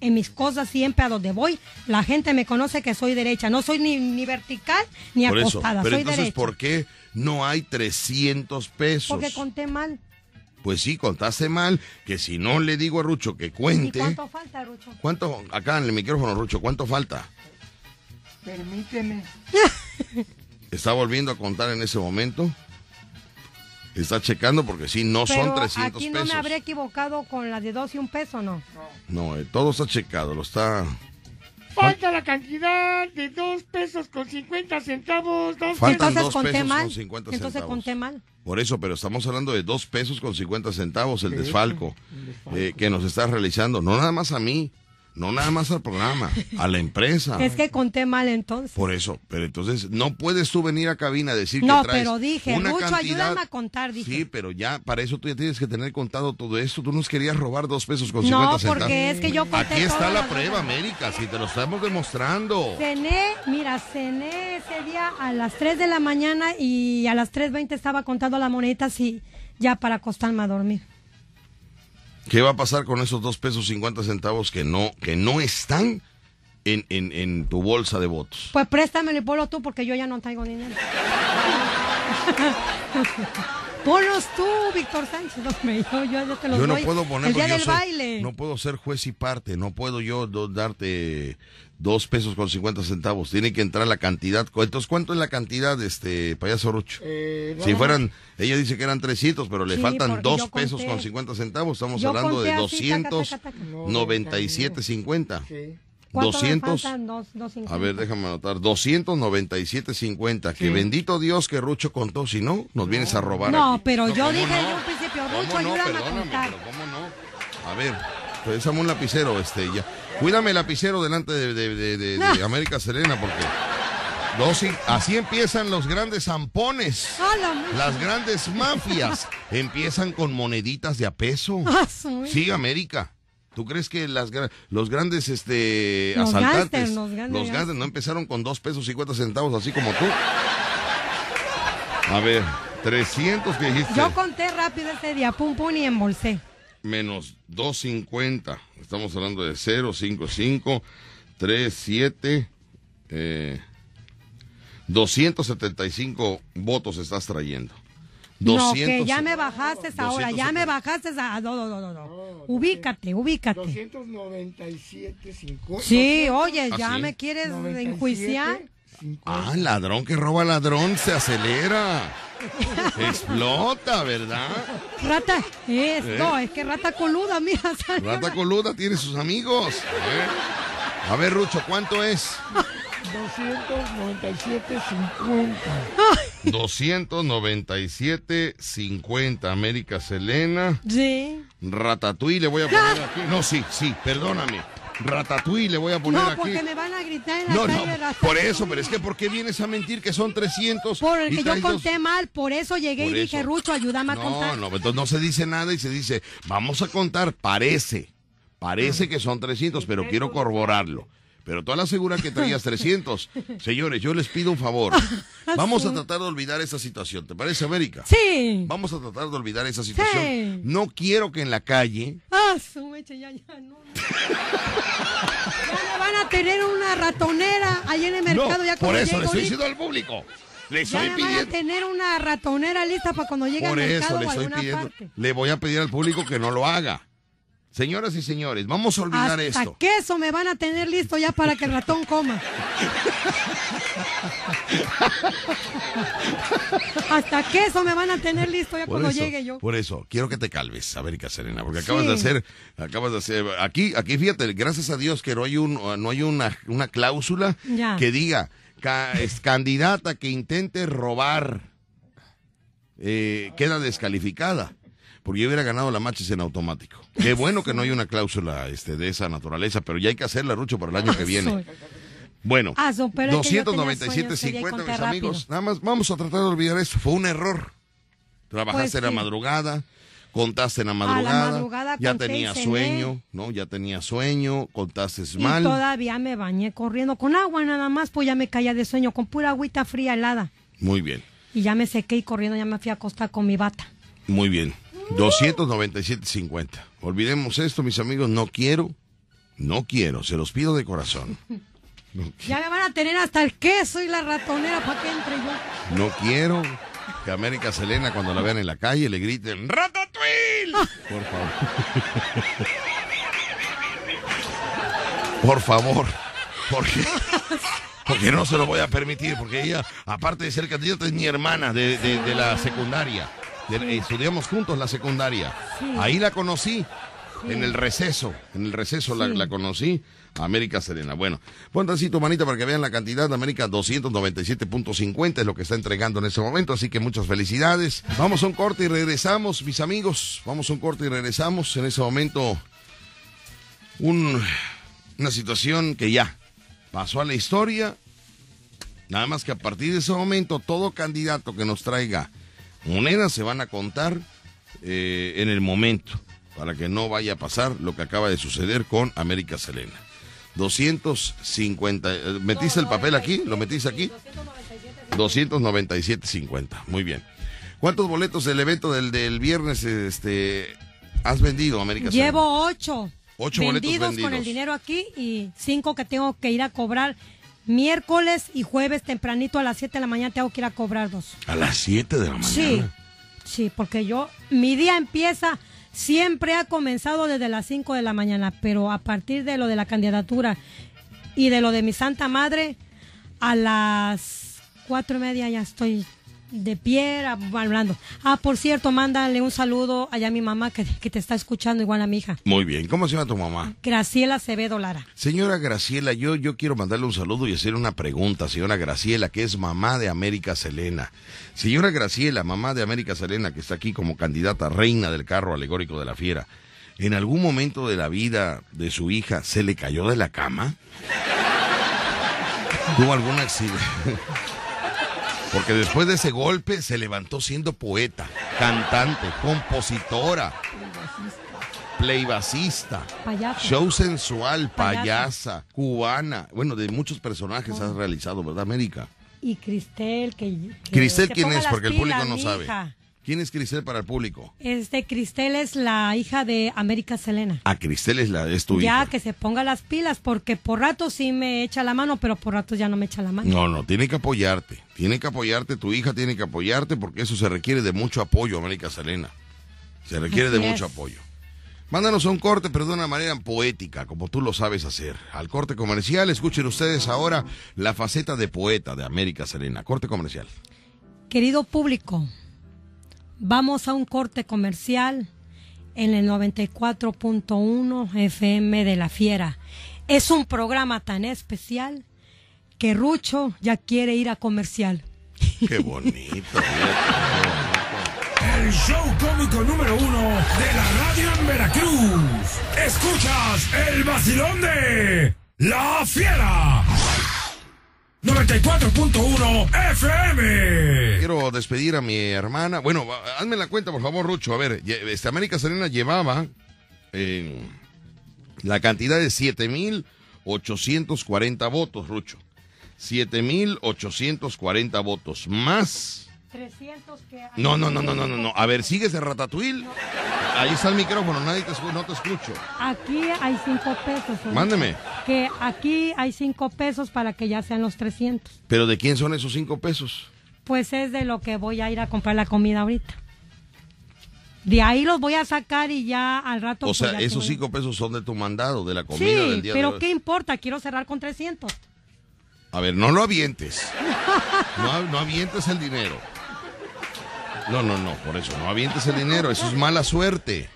S6: En mis cosas siempre a donde voy, la gente me conoce que soy derecha. No soy ni, ni vertical ni
S2: Por eso,
S6: acostada.
S2: pero
S6: soy
S2: entonces,
S6: derecha.
S2: ¿por qué no hay 300 pesos?
S6: Porque conté mal.
S2: Pues sí, contaste mal, que si no le digo a Rucho que
S6: ¿Y
S2: cuente.
S6: cuánto falta, Rucho?
S2: ¿Cuánto, acá en el micrófono, Rucho, cuánto falta?
S3: Permíteme.
S2: Está volviendo a contar en ese momento. Está checando porque sí, no son
S6: Pero
S2: 300
S6: aquí no
S2: pesos.
S6: me habré equivocado con la de dos y un peso, ¿no?
S2: No, eh, todo está checado, lo está...
S3: Falta la cantidad de dos pesos con 50 centavos. Dos
S2: Faltan
S6: Entonces
S2: dos
S6: conté
S2: pesos
S6: mal.
S2: con 50
S6: Entonces
S2: centavos.
S6: conté mal.
S2: Por eso, pero estamos hablando de dos pesos con 50 centavos el desfalco eh, que nos está realizando. No nada más a mí, no nada más al programa, a la empresa.
S6: Es que conté mal entonces.
S2: Por eso, pero entonces no puedes tú venir a cabina a decir
S6: No,
S2: que traes
S6: pero dije,
S2: una
S6: Rucho,
S2: cantidad.
S6: ayúdame a contar, dije.
S2: Sí, pero ya para eso tú ya tienes que tener contado todo esto. Tú nos querías robar dos pesos con 50
S6: No,
S2: centavos.
S6: porque es que yo conté
S2: Aquí está la prueba. América, si te lo estamos demostrando.
S6: Cené, mira, cené ese día a las 3 de la mañana y a las 3.20 estaba contando las moneditas y ya para acostarme a dormir.
S2: ¿Qué va a pasar con esos dos pesos 50 centavos que no, que no están en, en, tu bolsa de votos?
S6: Pues préstamelo y ponlo tú porque yo ya no traigo dinero. Ponlos tú, Víctor Sánchez. hombre, yo, yo ya te los
S2: Yo no
S6: doy
S2: puedo poner
S6: el día del
S2: soy-
S6: baile.
S2: no puedo ser juez y parte, no puedo yo do- darte dos pesos con 50 centavos, tiene que entrar la cantidad. Entonces, ¿cuánto es la cantidad, este payaso Rucho?
S3: Eh,
S2: Si fueran, ella dice que eran 300, pero le
S6: Sí,
S2: faltan dos pesos con 50 centavos, estamos
S6: Yo
S2: hablando de
S6: taca, taca, taca.
S2: 297.50.
S3: Sí.
S6: ¿Cuánto me
S2: 200.
S6: faltan? Dos, dos
S2: A ver, déjame anotar. 297.50. Que bendito Dios que Rucho contó. Si no, nos vienes a robar.
S6: No,
S2: aquí.
S6: pero yo
S2: ¿cómo
S6: dije
S2: no?
S6: en un principio,
S2: ¿Cómo
S6: Rucho, ayúdame a contar.
S2: pero ¿cómo no? A ver, pues dame un lapicero, este, ya. Cuídame el lapicero delante de, de- de- América Serena, porque... Dos y- así empiezan los grandes zampones.
S6: ¡Ah, la ma-
S2: Las grandes mafias empiezan con moneditas de a peso.
S6: Ah,
S2: Sí, América. ¿Tú crees que las, los grandes este,
S6: Los
S2: asaltantes,
S6: gángsters, los gángsters
S2: no empezaron con dos pesos cincuenta centavos así como tú? A ver, 300 que dijiste,
S6: Yo conté rápido ese día, pum pum y embolsé.
S2: menos 250. Estamos hablando de 0, 5, 5, 3, 7, eh, 275 votos estás trayendo.
S6: No, que
S2: 200
S6: ya me bajaste ahora, ya me bajaste a... No, no, no, no, no. Ubícate, ubícate.
S3: 297, 50.
S6: Sí, oye,
S2: ¿Ah,
S6: ya
S2: sí?
S6: me quieres
S3: 97,
S6: enjuiciar.
S3: 50.
S2: Ah, ladrón que roba ladrón se acelera. Explota, ¿verdad?
S6: Rata, es,
S2: ¿Eh?
S6: no, es que rata coluda, mira. salió.
S2: Rata coluda tiene sus amigos. ¿eh? A ver, Rucho, ¿cuánto es?
S3: 297, 50.
S2: 297.50 América Selena.
S6: Sí.
S2: Ratatouille le voy a poner aquí. No, sí, sí, perdóname. Ratatouille le voy a poner
S6: No,
S2: aquí.
S6: porque me van a gritar en la
S2: No,
S6: calle.
S2: no, por eso, pero es que ¿por qué vienes a mentir que son 300?
S6: Porque
S2: y
S6: yo
S2: traes dos?
S6: conté mal, por eso llegué
S2: Por
S6: y dije. Rucho, ayúdame a
S2: No,
S6: contar.
S2: no, entonces no se dice nada y se dice, vamos a contar, parece, parece que son 300, pero quiero corroborarlo. Pero tú la asegura que traías 300. Señores, yo les pido un favor. Vamos a tratar de olvidar esa situación. ¿Te parece, América?
S6: Sí.
S2: Vamos a tratar de olvidar esa situación.
S6: Sí.
S2: No quiero que en la calle
S6: Ah, su mecha, ya, ya, no. ya van a tener una ratonera ahí en el mercado.
S2: no,
S6: ya
S2: por eso le estoy diciendo al público. Le
S6: Ya
S2: estoy
S6: me van a
S2: pidiendo.
S6: tener una ratonera lista para cuando llegue
S2: Por
S6: al mercado
S2: eso le estoy pidiendo.
S6: parte.
S2: Le voy a pedir al público que no lo haga. Señoras y señores, vamos a olvidar
S6: Hasta
S2: esto.
S6: queso me van a tener listo ya para que el ratón coma. Hasta queso me van a tener listo ya
S2: Por
S6: cuando
S2: eso,
S6: llegue yo.
S2: Por eso, quiero que te calves, América Serena, porque acabas de hacer, acabas de hacer, aquí, aquí fíjate, gracias a Dios que no hay un, no hay una, una cláusula
S6: Ya.
S2: que diga, ca- es candidata que intente robar, eh, queda descalificada. Porque yo hubiera ganado la matches en automático. Qué bueno que no hay una cláusula este, de esa naturaleza, pero ya hay que hacerla, Rucho, para el año que viene. Bueno,
S6: Ah, so, pero es que yo tenía
S2: 297.50,
S6: sueños, quería
S2: mis amigos. Nada más vamos a tratar de olvidar esto. Fue un error. Trabajaste
S6: Pues
S2: en la
S6: sí.
S2: madrugada, contaste en la madrugada,
S6: madrugada
S2: ya
S6: y
S2: tenía sueño, ¿no? Ya tenía sueño, contaste
S6: Y
S2: mal.
S6: todavía me bañé corriendo con agua nada más, pues ya me caía de sueño, con pura agüita fría helada.
S2: Muy bien,
S6: Y ya me sequé y corriendo ya me fui a acostar con mi bata.
S2: muy bien. 297.50. Olvidemos esto, mis amigos. No quiero, no quiero, se los pido de corazón. No,
S6: Ya me van a tener hasta el queso y la ratonera para que entre yo.
S2: no quiero que América Selena, cuando la vean en la calle, le griten ¡Ratatouille! Por favor. Por favor. Porque, porque no se lo voy a permitir. Porque ella, aparte de ser candidata, es mi hermana de, de- de la secundaria. De- estudiamos juntos la secundaria. Ahí la conocí. En el receso. En el receso la, la conocí. América Serena. Bueno, pon así tu manita para que vean la cantidad. América 297.50 es lo que está entregando en este momento. Así que muchas felicidades. Vamos a un corte y regresamos, mis amigos. Vamos a un corte y regresamos. En ese momento, un, una situación que ya pasó a la historia. Nada más que a partir de ese momento, todo candidato que nos traiga monedas se van a contar eh, en el momento para que no vaya a pasar lo que acaba de suceder con América Selena. 250. eh, ¿Metiste el papel aquí? ¿Lo metiste aquí? 297.50. Muy bien. ¿Cuántos boletos del evento del, del viernes este, has vendido, América Selena?
S6: Llevo ocho.
S2: Ocho boletos
S6: vendidos con el dinero aquí y cinco que tengo que ir a cobrar miércoles y jueves tempranito a las 7 de la mañana tengo que ir a cobrar dos.
S2: A las 7 de la mañana.
S6: Sí, sí, porque yo, mi día empieza, siempre ha comenzado desde las 5 de la mañana, pero a partir de lo de la candidatura y de lo de mi Santa Madre, a las cuatro y media ya estoy de pie hablando. Ah, por cierto, mándale un saludo allá a mi mamá que, que te está escuchando igual a mi hija.
S2: Muy bien. ¿Cómo se llama tu mamá?
S6: Graciela Acevedo Lara.
S2: Señora Graciela, yo, yo quiero mandarle un saludo y hacer una pregunta. Señora Graciela, que es mamá de América Selena. Señora Graciela, mamá de América Selena, que está aquí como candidata reina del carro alegórico de la fiera. ¿En algún momento de la vida de su hija se le cayó de la cama? ¿Tuvo algún accidente? Porque después de ese golpe se levantó siendo poeta, cantante, compositora, playbacista, show sensual,
S6: Payasa.
S2: cubana. Bueno, de muchos personajes has realizado, ¿verdad, América?
S6: Y Cristel, que... que
S2: Cristel, ¿quién es? Porque el público no sabe. ¿Quién es Cristel para el público?
S6: Este, Cristel es la hija de América Selena.
S2: Ah, Cristel es, la, es tu
S6: ya
S2: hija.
S6: que se ponga las pilas, porque por rato sí me echa la mano, pero por rato ya no me echa la mano.
S2: No, no, tiene que apoyarte. Tiene que apoyarte, tu hija tiene que apoyarte porque eso se requiere de mucho apoyo, América Selena. Se requiere de mucho apoyo. Mándanos un corte, pero de una manera poética, como tú lo sabes hacer. Al corte comercial, escuchen ustedes ahora la faceta de poeta de América Selena. Corte comercial.
S6: Querido público, vamos a un corte comercial en el 94.1 FM de La Fiera. Es un programa tan especial que Rucho ya quiere ir a comercial.
S2: Qué bonito.
S5: El show cómico número uno de la radio en Veracruz. Escuchas el vacilón de La Fiera. 94.1 FM.
S2: Quiero despedir a mi hermana. Bueno, hazme la cuenta, por favor, Rucho. A ver, este América Serena llevaba la cantidad de 7.840 votos, Rucho. 7.840 votos. Más.
S6: 300 que...
S2: No, no, no, no, no, no, no. A ver, ¿sigues de Ratatouille? Ahí está el micrófono, nadie te no te escucho.
S6: Aquí hay 5 pesos.
S2: Mándeme.
S6: Que aquí hay 5 pesos para que ya sean los 300.
S2: ¿Pero de quién son esos cinco pesos?
S6: Pues es de lo que voy a ir a comprar la comida ahorita. De ahí los voy a sacar y ya al rato...
S2: O
S6: pues,
S2: sea, esos
S6: tengo-
S2: cinco pesos son de tu mandado, de la comida
S6: Sí,
S2: del día de
S6: pero. ¿qué importa? Quiero cerrar con 300.
S2: A ver, no lo avientes. No, no avientes el dinero. No, no, no, por eso, no avientes el dinero, eso es mala suerte.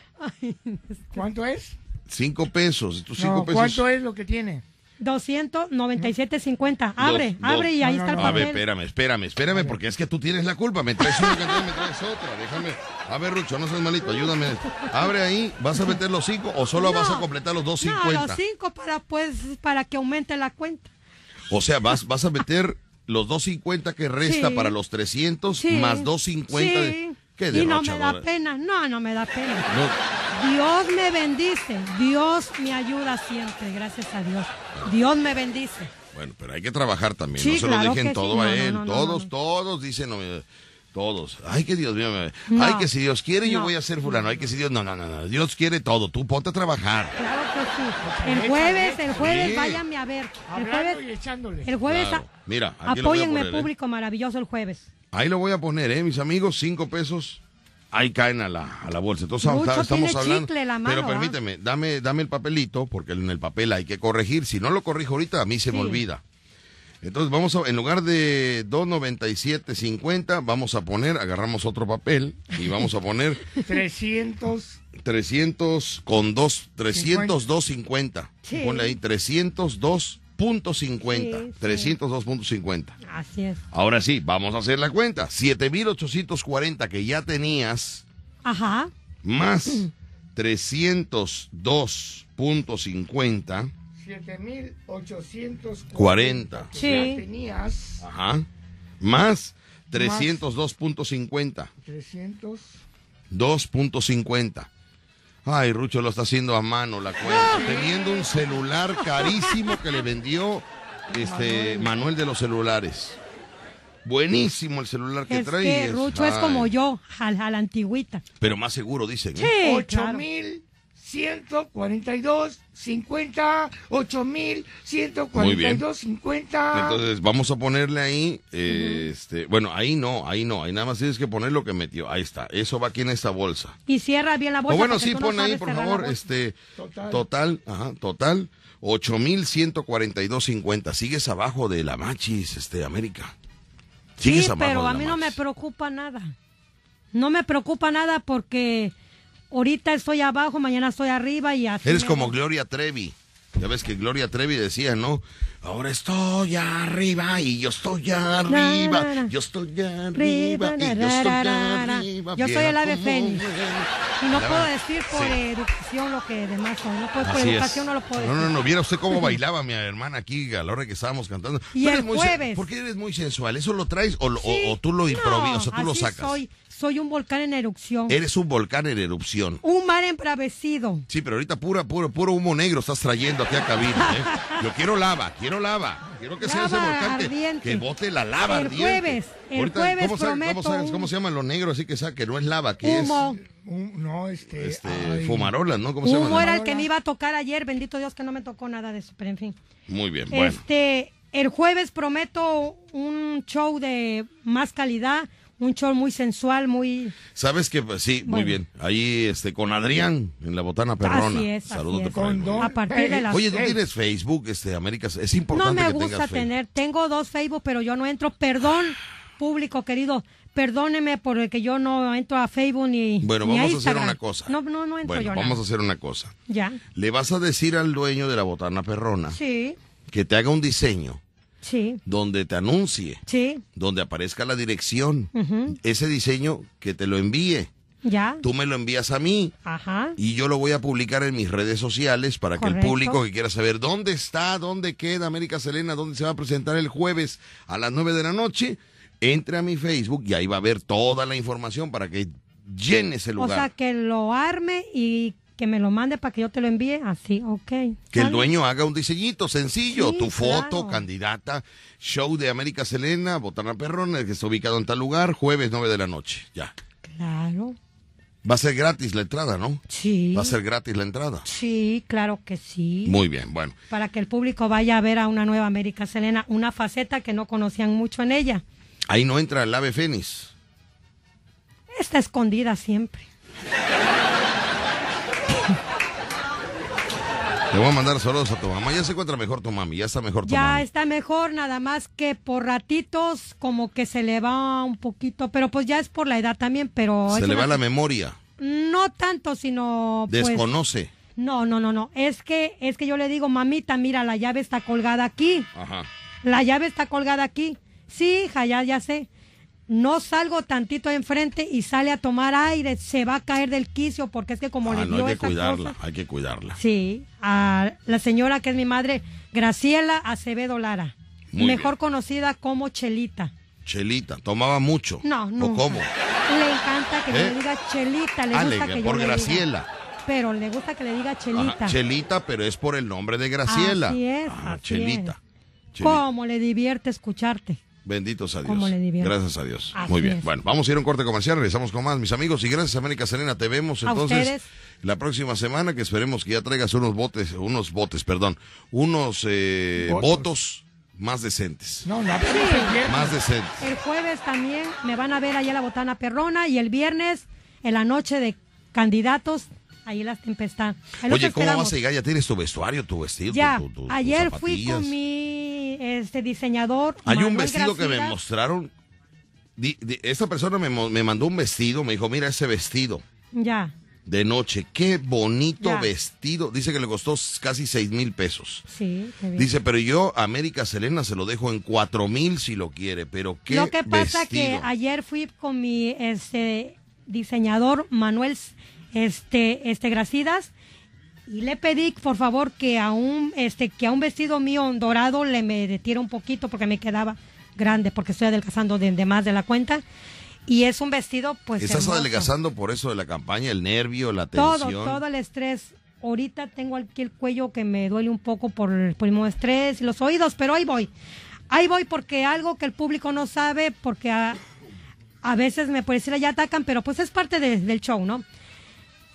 S3: ¿Cuánto es?
S2: Cinco pesos, tus cinco
S3: No,
S2: pesos.
S3: ¿Cuánto es lo que tiene?
S6: 297.50. Abre,
S2: Dos,
S6: abre
S2: dos.
S6: y ahí
S3: No,
S6: está el
S3: no, no.
S2: A ver,
S6: papel.
S2: espérame, espérame, espérame, porque es que tú tienes la culpa. Me traes una cantidad, me traes otra. Déjame. A ver, Rucho, no seas malito, ayúdame. Abre ahí, ¿vas a meter los cinco o solo
S6: No.
S2: vas a completar los
S6: No,
S2: 250?
S6: los cinco para, pues, para que aumente la cuenta.
S2: O sea, vas, vas a meter los 250 que resta
S6: Sí.
S2: para los 300
S6: Sí.
S2: más 250. de-
S6: Sí.
S2: Qué
S6: y no me da pena. No, no me da pena.
S2: No,
S6: Dios me bendice. Dios me ayuda siempre. Gracias a Dios. Dios me bendice.
S2: Bueno, pero hay que trabajar también. No se
S6: claro
S2: lo dejen todo a él.
S6: no,
S2: todos, todos dicen. Todos. Ay, que Dios mío. me-
S6: No.
S2: Ay, que si Dios quiere, yo voy a ser fulano. Ay, que si Dios. No, no, no, no. Dios quiere todo. Tú ponte a trabajar.
S6: Claro que sí. El jueves, el jueves,
S2: Sí.
S6: váyanme a ver. El
S3: y echándole.
S6: jueves,
S2: Claro.
S6: a-
S2: Mira, aquí lo voy a
S6: apóyenme,
S2: poner, ¿eh?
S6: público maravilloso el jueves.
S2: Ahí lo voy a poner, ¿eh, mis amigos? Cinco pesos. Ahí caen a la, a la bolsa. Entonces
S6: Mucho
S2: estamos
S6: tiene
S2: hablando.
S6: chicle la mano,
S2: pero
S6: ¿ah?
S2: permíteme, dame, dame el papelito, porque en el papel hay que corregir. Si no lo corrijo ahorita, a mí se me olvida. Entonces vamos a, en lugar de 297.50, vamos a poner, agarramos otro papel y vamos a poner
S3: 300.
S2: 300 con 2, 302.50.
S6: Sí.
S2: Ponle ahí 302.50.
S6: Sí, sí.
S2: 302.50.
S6: Así es.
S2: Ahora sí, vamos a hacer la cuenta. 7.840 que ya tenías,
S6: Ajá.
S2: más 302.50.
S3: 7840.
S2: 40.
S3: que
S6: Sí.
S3: Ya tenías
S2: Ajá. Más 302.50.
S3: 300.
S2: 2.50. Ay, Rucho lo está haciendo a mano la cuenta. Teniendo un celular carísimo que le vendió este Manuel de los celulares. Buenísimo el celular que
S6: Es
S2: trae.
S6: que Rucho es como yo, a, la- a la antigüita.
S2: Pero más seguro, dicen. ¿eh?
S6: Sí, claro.
S3: 8142 50
S2: Muy
S3: 8142 50
S2: Entonces vamos a ponerle ahí, eh, este, bueno, ahí no, ahí no, ahí nada más tienes que poner lo que metió. Ahí está, eso va aquí en esta bolsa.
S6: Y cierra bien la bolsa.
S2: o bueno, sí,
S6: tú no
S2: pon ahí, por favor, este,
S3: Total.
S2: total, ajá, total, 8.142.50. Sigues abajo de la Machis, este, América. Sigues
S6: Sí,
S2: abajo
S6: pero
S2: de
S6: a
S2: la
S6: mí no me preocupa nada. No me preocupa nada porque ahorita estoy abajo, mañana estoy arriba y así.
S2: Eres
S6: me-
S2: como Gloria Trevi. Ya ves que Gloria Trevi decía, ¿no? Ahora estoy arriba y yo estoy arriba.
S6: na, na.
S2: Yo estoy arriba y yo estoy arriba.
S6: Yo soy el ave fénix. Y no puedo decir por
S2: Sí.
S6: educación lo que demás soy. No puedo, por
S2: Así es.
S6: educación no lo puedo decir.
S2: No, no, no, viera usted cómo bailaba mi hermana aquí a la hora que estábamos cantando.
S6: Y el
S2: muy
S6: jueves.
S2: ¿Por qué eres muy sensual? ¿Eso lo traes o, tú lo improvisas, o sea, tú lo sacas?
S6: Soy, soy un volcán en erupción.
S2: Eres un volcán en erupción.
S6: Un mar embravecido.
S2: Sí, pero ahorita pura, puro, puro humo negro estás trayendo aquí a cabina, ¿eh? Yo quiero lava, quiero lava. Quiero que sea ese volcán que,
S6: ardiente.
S2: que bote la lava
S6: El
S2: ardiente.
S6: jueves, el
S2: Ahorita,
S6: jueves
S2: ¿cómo,
S6: prometo
S2: sabes- cómo se llama lo negro así que sa- que no es lava, que
S6: Humo.
S3: Un- no,
S2: es
S3: este.
S2: este,
S3: ay,
S2: fumarolas, ¿no? ¿Cómo se
S6: Humo era el que me iba a tocar ayer. Bendito Dios que no me tocó nada de eso, pero en fin.
S2: Muy bien, bueno.
S6: Este, el jueves prometo un show de más calidad, un show muy sensual, muy...
S2: Sabes que pues, sí, muy bien. Ahí este con Adrián en la botana perrona.
S6: Así es, así
S2: Saludos de
S6: es. A partir de las...
S2: Oye, tú tienes Facebook, este Américas, es
S6: No
S2: importante
S6: me
S2: que
S6: gusta
S2: Facebook.
S6: tener, tengo dos Facebook, pero yo no entro. Perdón, público querido, perdóneme por el que yo no entro a Facebook ni
S2: Bueno,
S6: ni
S2: vamos a hacer una cosa.
S6: No, no, no entro
S2: Bueno,
S6: yo
S2: vamos a hacer una cosa.
S6: Ya,
S2: Le vas a decir al dueño de la botana perrona
S6: sí,
S2: que te haga un diseño
S6: sí,
S2: donde te anuncie,
S6: sí,
S2: donde aparezca la dirección. Ese diseño que te lo envíe.
S6: ya,
S2: Tú me lo envías a mí.
S6: Ajá,
S2: y yo lo voy a publicar en mis redes sociales para que el público que quiera saber dónde está, dónde queda América Selena, dónde se va a presentar el jueves a las 9 de la noche, entre a mi Facebook y ahí va a ver toda la información para que llene ese
S6: o
S2: lugar.
S6: sea, que lo arme y que me lo mande para que yo te lo envíe, así, ok.
S2: Que
S6: ¿Sale?
S2: el dueño haga un diseñito sencillo,
S6: Sí,
S2: tu foto,
S6: claro.
S2: candidata, show de América Selena, Botana Perrona, que está ubicado en tal lugar, jueves 9 de la noche. Ya.
S6: Claro,
S2: Va a ser gratis la entrada, ¿no?
S6: sí,
S2: Va a ser gratis la entrada.
S6: sí, claro que sí.
S2: Muy bien, bueno.
S6: para que el público vaya a ver a una nueva América Selena, una faceta que no conocían mucho en ella.
S2: Ahí no entra el ave fénix.
S6: Está escondida siempre.
S2: Le voy a mandar saludos a tu mamá. Ya se encuentra mejor tu mami, ya está mejor tu
S6: Ya
S2: mami.
S6: está mejor, nada más que por ratitos como que se le va un poquito, pero pues ya es por la edad también, pero...
S2: Se le va la memoria,
S6: No tanto, sino... pues,
S2: desconoce.
S6: no, no, no, no. Es que, es que yo le digo, mamita, mira, la llave está colgada aquí.
S2: Ajá.
S6: La llave está colgada aquí. Sí, hija, ya, ya sé. No salgo tantito enfrente y sale a tomar aire, se va a caer del quicio porque es que como
S2: Ah,
S6: le
S2: no
S6: dio
S2: hay que cuidarla,
S6: cosa.
S2: hay que cuidarla.
S6: Sí, a la señora que es mi madre, Graciela Acevedo Lara,
S2: Muy
S6: mejor
S2: bien.
S6: conocida como Chelita.
S2: Chelita, tomaba mucho.
S6: No, no.
S2: ¿O cómo?
S6: Le encanta que
S2: ¿Eh?
S6: le diga Chelita, le
S2: Ah,
S6: gusta
S2: le-
S6: que
S2: por
S6: yo le diga.
S2: Graciela.
S6: Pero le gusta que le diga Chelita.
S2: Ajá, Chelita, pero es por el nombre de Graciela.
S6: Así es,
S2: Ah,
S6: así
S2: Chelita.
S6: es.
S2: Chelita.
S6: ¿Cómo le divierte escucharte?
S2: Benditos a Dios. Gracias a Dios.
S6: Así
S2: Muy bien.
S6: es.
S2: Bueno, vamos a ir a un corte comercial, regresamos con más, mis amigos. Y gracias, América Selena, te vemos entonces
S6: ustedes.
S2: la próxima semana, que esperemos que ya traigas unos botes, unos botes, perdón, unos eh,
S3: Votos.
S2: votos más decentes.
S3: No, el viernes.
S2: Más decentes.
S6: El jueves también me van a ver allá la Botana Perrona y el viernes en la noche de candidatos, ahí las tempestad. Ahí los
S2: Oye, ¿cómo vas a llegar? Ya tienes tu vestuario, tu vestido,
S6: Ya,
S2: tu- tu- tus
S6: ayer fui con mi este diseñador.
S2: Hay un vestido que me mostraron. Di- di- esta persona me, me mandó un vestido, me dijo, mira ese vestido
S6: Ya,
S2: de noche, qué bonito
S6: Ya.
S2: vestido. Dice que le costó casi seis mil pesos.
S6: sí. qué bien.
S2: Dice, pero yo a América Selena se lo dejo en cuatro mil si lo quiere, pero qué
S6: Lo que pasa
S2: vestido.
S6: que ayer fui con mi este diseñador Manuel este este Gracidas. Y le pedí por favor que a un este que a un vestido mío dorado le me detiera un poquito porque me quedaba grande porque estoy adelgazando de, de más de la cuenta. Y es un vestido pues
S2: Estás
S6: hermoso.
S2: adelgazando por eso de la campaña, el nervio, la
S6: todo
S2: tensión.
S6: todo el estrés. Ahorita tengo aquí el cuello que me duele un poco por el mismo estrés y los oídos pero ahí voy. Ahí voy porque algo que el público no sabe porque a, a veces me puede decir ya atacan pero pues es parte de- del show no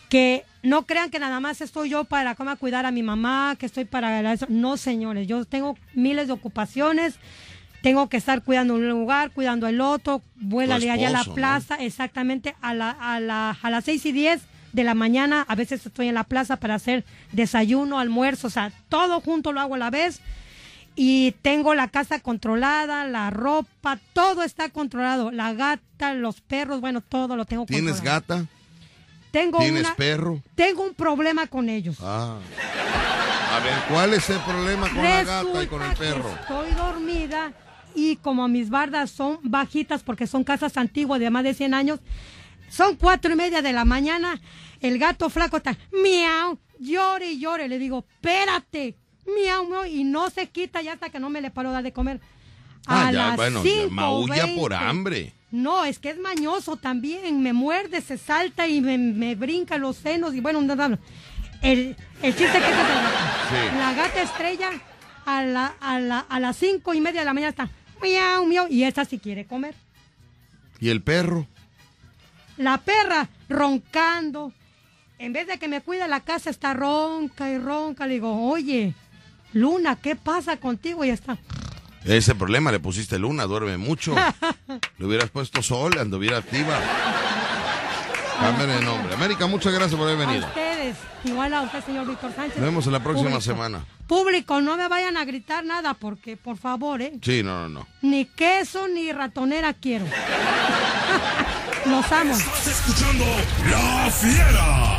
S6: que no crean que nada más estoy yo para cómo cuidar a mi mamá, que estoy para eso. No, señores, yo tengo miles de ocupaciones, tengo que estar cuidando un lugar, cuidando el otro, vuélale allá a la plaza, exactamente, a, la, a, la, a las seis y diez de la mañana, a veces estoy en la plaza para hacer desayuno, almuerzo, o sea, todo junto lo hago a la vez. y tengo la casa controlada, la ropa, todo está controlado. La gata, los perros, bueno, todo lo tengo
S2: ¿Tienes
S6: controlado.
S2: gata?
S6: Tengo
S2: ¿Tienes
S6: una-
S2: perro?
S6: Tengo un problema con ellos.
S2: Ah. A ver, ¿cuál es el problema con la gata y con el perro?
S6: Estoy dormida y como mis bardas son bajitas porque son casas antiguas de más de 100 años, son cuatro y media de la mañana. El gato flaco está miau, llore y llore. Le digo, espérate, miau, miau, y no se quita ya hasta que no me le paro de dar de comer.
S2: Ah,
S6: A
S2: ya,
S6: las
S2: bueno, ya
S6: 5:20.
S2: maulla por hambre.
S6: No, es que es mañoso también. Me muerde, se salta y me, me brinca los senos. Y bueno, no, no, no. El, el chiste que gato.
S2: Sí.
S6: La gata estrella a, la, a, la, a las cinco y media de la mañana está miau, miau. Y esta sí quiere comer.
S2: ¿Y el perro?
S6: La perra roncando. En vez de que me cuide la casa, está ronca y ronca. Le digo, oye, Luna, ¿qué pasa contigo? Y está.
S2: Ese problema, le pusiste luna, duerme mucho. Le hubieras puesto sol, anduviera activa. Cámbiale de nombre. América, muchas gracias por haber
S6: A
S2: venido.
S6: ustedes, igual a usted, señor Víctor Sánchez.
S2: Nos vemos en la próxima
S6: Público.
S2: semana.
S6: Público, no me vayan a gritar nada porque, por favor, ¿eh?
S2: Sí, no, no, no.
S6: Ni queso ni ratonera quiero. Los amo.
S5: Estás escuchando La Fiera.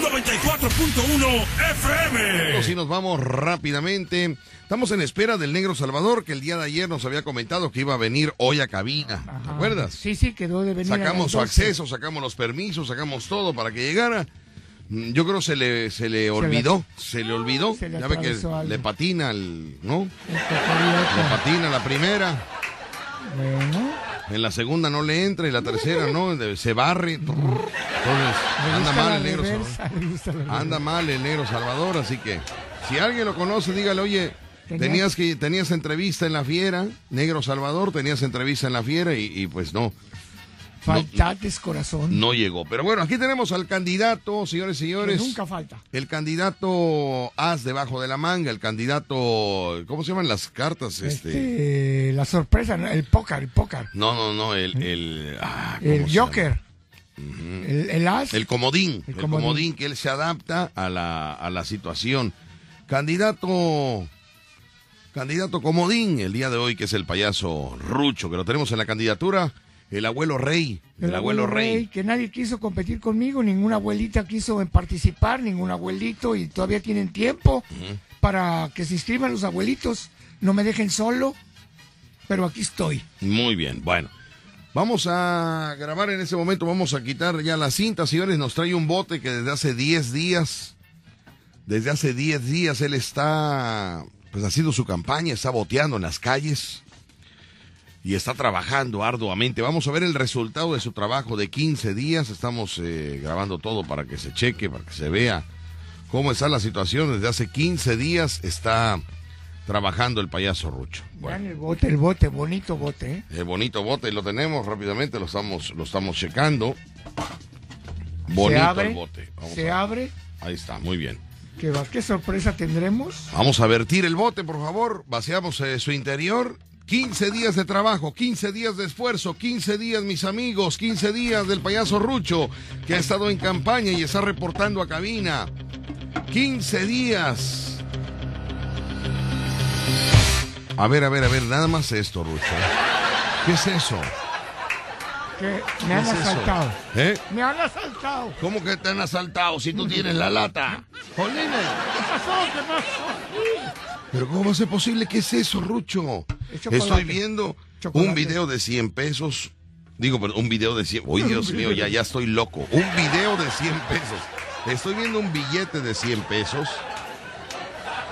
S5: 94.1 FM.
S2: Si nos vamos rápidamente. Estamos en espera del negro Salvador, que el día de ayer nos había comentado que iba a venir hoy a cabina. ¿Te
S3: Ajá.
S2: acuerdas?
S3: Sí, sí, quedó de venir. a
S2: Sacamos su
S3: 12.
S2: acceso, sacamos los permisos, sacamos todo para que llegara. Mm, Yo creo se le se le olvidó, se le olvidó.
S3: Se le
S2: ya ve que
S3: algo.
S2: le patina el, ¿no?
S3: El
S2: Le patina la primera,
S3: Bueno,
S2: en la segunda no le entra y la tercera no, se barre. Entonces, anda mal el negro Salvador.
S3: reversa,
S2: Anda mal el negro Salvador, así que si alguien lo conoce, dígale, oye,
S3: Tenía-
S2: tenías que tenías entrevista en la fiera, negro Salvador, tenías entrevista en la fiera y, y pues no,
S3: Faltates corazón.
S2: no llegó. Pero bueno, aquí tenemos al candidato, señores y señores.
S3: nunca falta.
S2: El candidato as debajo de la manga, el candidato, ¿cómo se llaman las cartas? Este,
S3: Este, la sorpresa, ¿no? el póker, el póker.
S2: no, no, no, el, el, ah, ¿cómo
S3: El? Joker. el, el as.
S2: El comodín, el,
S3: El
S2: comodín.
S3: comodín.
S2: que él se adapta a la, a la situación. Candidato, candidato comodín, el día de hoy, que es el payaso Rucho, que lo tenemos en la candidatura, el abuelo rey, el, abuelo, rey.
S3: Que nadie quiso competir conmigo, ninguna abuelita quiso participar, ningún abuelito, y todavía tienen tiempo para que se inscriban los abuelitos. No me dejen solo, pero aquí estoy.
S2: Muy bien, bueno. Vamos a grabar en ese momento, vamos a quitar ya la cinta, señores, nos trae un bote que desde hace 10 días, desde hace 10 días él está, pues haciendo su campaña, está boteando en las calles y está trabajando arduamente. Vamos a ver el resultado de su trabajo de 15 días, estamos eh, grabando todo para que se cheque, para que se vea cómo está la situación. Desde hace 15 días está trabajando el payaso Rucho. Bueno.
S3: El bote, el bote, bonito bote, ¿eh?
S2: El bonito bote lo tenemos rápidamente, lo estamos, lo estamos checando. Bonito
S3: se abre,
S2: el bote. Vamos
S3: se abre.
S2: Ahí está, muy bien.
S3: ¿Qué, va? ¿Qué sorpresa tendremos?
S2: Vamos a vertir el bote, por favor. Vaciamos eh, su interior. 15 días de trabajo, 15 días de esfuerzo, 15 días, mis amigos, 15 días del payaso Rucho, que ha estado en campaña y está reportando a cabina. 15 días. A ver, a ver, a ver, nada más esto, Rucho. ¿Qué es eso?
S3: Que me han
S2: ¿Qué es
S3: asaltado.
S2: ¿Eh?
S3: Me han asaltado.
S2: ¿Cómo que te han asaltado si tú tienes la lata? ¡Jolines!
S3: ¿Qué pasó? ¿Qué pasó?
S2: ¿Pero cómo va a ser posible? ¿Qué es eso, Rucho?
S3: Es.
S2: Estoy viendo
S3: Chocolate.
S2: un video de 100 pesos. Digo, pero un video de 100... ¡Uy, Dios mío! Ya, ya estoy loco. Un video de 100 pesos. Estoy viendo un billete de 100 pesos.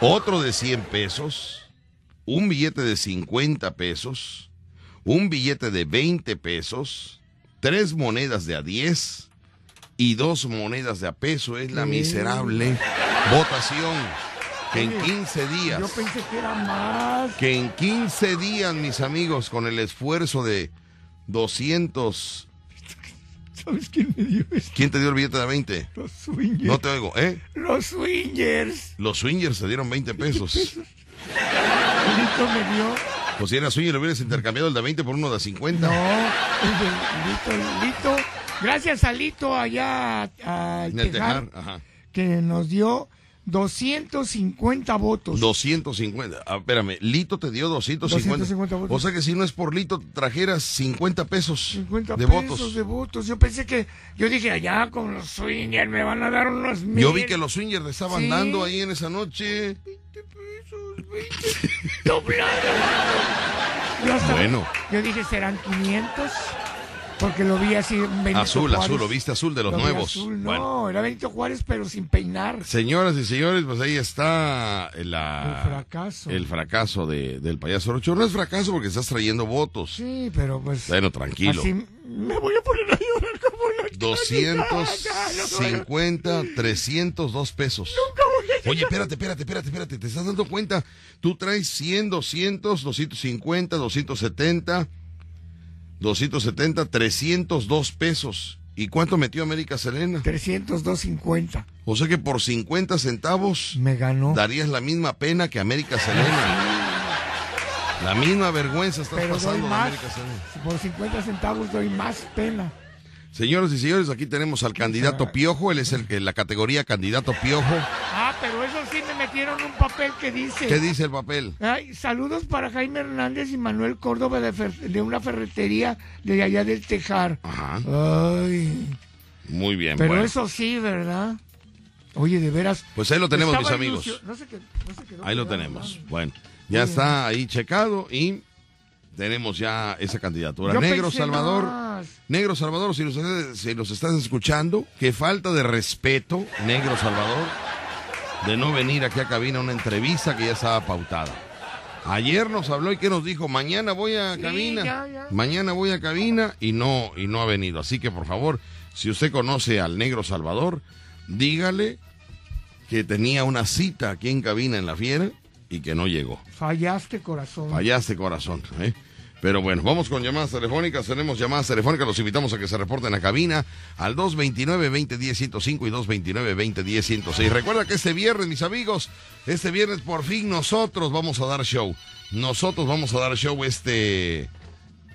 S2: Otro de 100 pesos. Un billete de 50 pesos. Un billete de 20 pesos. Tres monedas de a 10. Y dos monedas de a peso. Es la miserable votación que en
S3: Oye,
S2: 15 días
S3: Yo pensé que era más.
S2: que en 15 días, mis amigos, con el esfuerzo de 200...
S3: ¿Sabes quién me dio esto?
S2: ¿Quién te dio el billete de 20?
S3: Los swingers.
S2: No te oigo, ¿eh?
S3: Los swingers.
S2: Los swingers te dieron 20 pesos.
S3: Lito me dio.
S2: Pues si era swinger, hubieras intercambiado el de 20 por uno de 50.
S3: No, el de Lito, Lito. Gracias a Lito allá al
S2: En el
S3: Tejar,
S2: Tejar, ajá.
S3: que nos dio 250 votos.
S2: 250. Ah, espérame, Lito te dio 250.
S3: 250 votos.
S2: O sea que si no es por Lito, trajeras 50 pesos
S3: 50
S2: de
S3: pesos
S2: votos.
S3: de votos. Yo pensé que, yo dije, allá con los swingers me van a dar unos mil.
S2: Yo vi que los swingers le estaban
S3: Sí.
S2: dando ahí en esa noche.
S3: 20 pesos, 20 doblado. Yo hasta-
S2: Bueno.
S3: Yo dije, serán 500. Porque lo vi así en Benito
S2: Azul,
S3: Juárez.
S2: azul, lo viste azul de los
S3: Lo
S2: nuevos.
S3: azul, no,
S2: Bueno.
S3: era Benito Juárez, pero sin peinar.
S2: Señoras y señores, pues ahí está la,
S3: El fracaso.
S2: el fracaso de- del payaso Rocho. No es fracaso porque estás trayendo votos.
S3: Sí, pero pues.
S2: Bueno, tranquilo.
S3: Así me voy a poner a llorar como la
S2: 250, 302 pesos. Oye, espérate, espérate, espérate, espérate. ¿Te estás dando cuenta? Tú traes 100, 200, 250, 270, 270, 302 pesos. ¿Y cuánto metió América Selena?
S3: 302.50.
S2: O sea que por 50 centavos
S3: Me ganó.
S2: darías la misma pena que América Selena. La misma vergüenza estás
S3: Pero
S2: pasando
S3: más.
S2: América Selena.
S3: Por 50 centavos doy más pena.
S2: Señoras y señores, aquí tenemos al candidato Piojo. Él es el que la categoría candidato Piojo.
S3: Metieron un papel que dice.
S2: ¿Qué dice el papel?
S3: Ay, saludos para Jaime Hernández y Manuel Córdoba de, fer- de una ferretería de allá del Tejar.
S2: Ajá.
S3: Ay,
S2: Muy bien.
S3: pero
S2: bueno.
S3: eso sí, ¿verdad? Oye, de veras.
S2: Pues ahí lo tenemos, mis amigos.
S3: no no
S2: Ahí lo tenemos. Bueno, ya está ahí checado y tenemos ya esa candidatura.
S3: Yo
S2: Negro Salvador.
S3: más.
S2: Negro Salvador, si nos, si nos estás escuchando, qué falta de respeto, Negro Salvador, de no venir aquí a cabina a una entrevista que ya estaba pautada. Ayer nos habló y que nos dijo, mañana voy a
S3: Sí,
S2: cabina,
S3: ya, ya.
S2: mañana voy a cabina y no, y no ha venido. Así que por favor, si usted conoce al Negro Salvador, dígale que tenía una cita aquí en cabina en la fiera y que no llegó.
S3: Fallaste, corazón.
S2: Fallaste corazón, ¿eh? Pero bueno, vamos con llamadas telefónicas. Tenemos llamadas telefónicas. Los invitamos a que se reporten a cabina al 229-2010-105 y 229-2010-106. Recuerda que este viernes, mis amigos, este viernes por fin nosotros vamos a dar show. Nosotros vamos a dar show este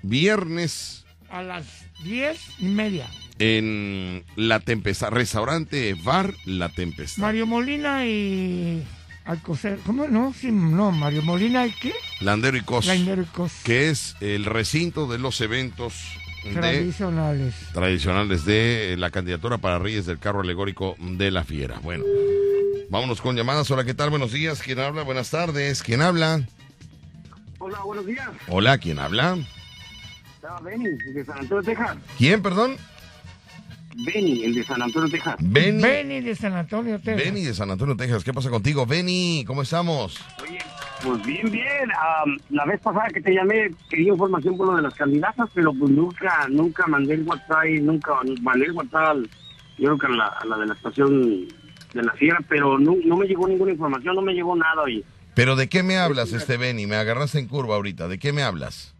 S2: viernes
S3: A las diez y media.
S2: en La Tempestad, restaurante Bar La Tempestad.
S3: Mario Molina y Alcocer. ¿Cómo no? Sí, no, Mario Molina y qué?
S2: Landero y Cos,
S3: Lainero y Cos.
S2: que es el recinto de los eventos de
S3: Tradicionales.
S2: tradicionales de la candidatura para Reyes del Carro Alegórico de la Fiera. Bueno, vámonos con llamadas. Hola, ¿qué tal? Buenos días. ¿Quién habla? Buenas tardes. ¿Quién habla?
S7: Hola, buenos días.
S2: Hola, ¿quién habla?
S7: Estaba Benny, de San Antonio, Texas.
S2: ¿Quién, perdón?
S7: Benny, el de San Antonio, Texas.
S2: Benny.
S3: Benny de San Antonio, Texas.
S2: Benny de San Antonio, Texas. ¿Qué pasa contigo? Benny, ¿cómo estamos?
S7: Oye, pues bien, bien. La vez pasada que te llamé, quería información por lo de las candidatas, pero pues nunca, nunca mandé el WhatsApp, nunca mandé el WhatsApp, al- yo creo que a la, a la de la estación de la Fiera, pero no, no me llegó ninguna información, no me llegó nada, oye.
S2: ¿Pero de qué me hablas, este Benny? Me agarraste en curva ahorita. ¿De qué me hablas?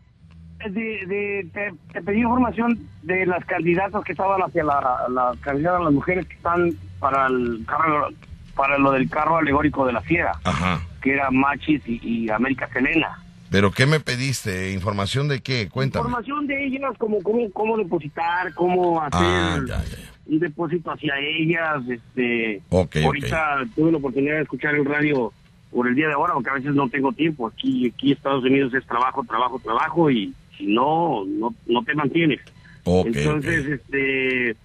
S7: De, de- te, te pedí información de las candidatas que estaban hacia la, la candidata las mujeres que están para el carro, para lo del carro alegórico de la Fiera.
S2: Ajá.
S7: que era Machis y, y América Selena.
S2: ¿Pero qué me pediste? ¿Información de qué? Cuéntame.
S7: Información de ellas, como cómo, cómo depositar, cómo hacer
S2: Ah, ya, ya, ya.
S7: un depósito hacia ellas. Este,
S2: Ok, ok.
S7: ahorita tuve la oportunidad de escuchar el radio por el día de ahora, porque a veces no tengo tiempo. Aquí, aquí Estados Unidos es trabajo, trabajo, trabajo, y no, no, no te mantienes. Entonces, este,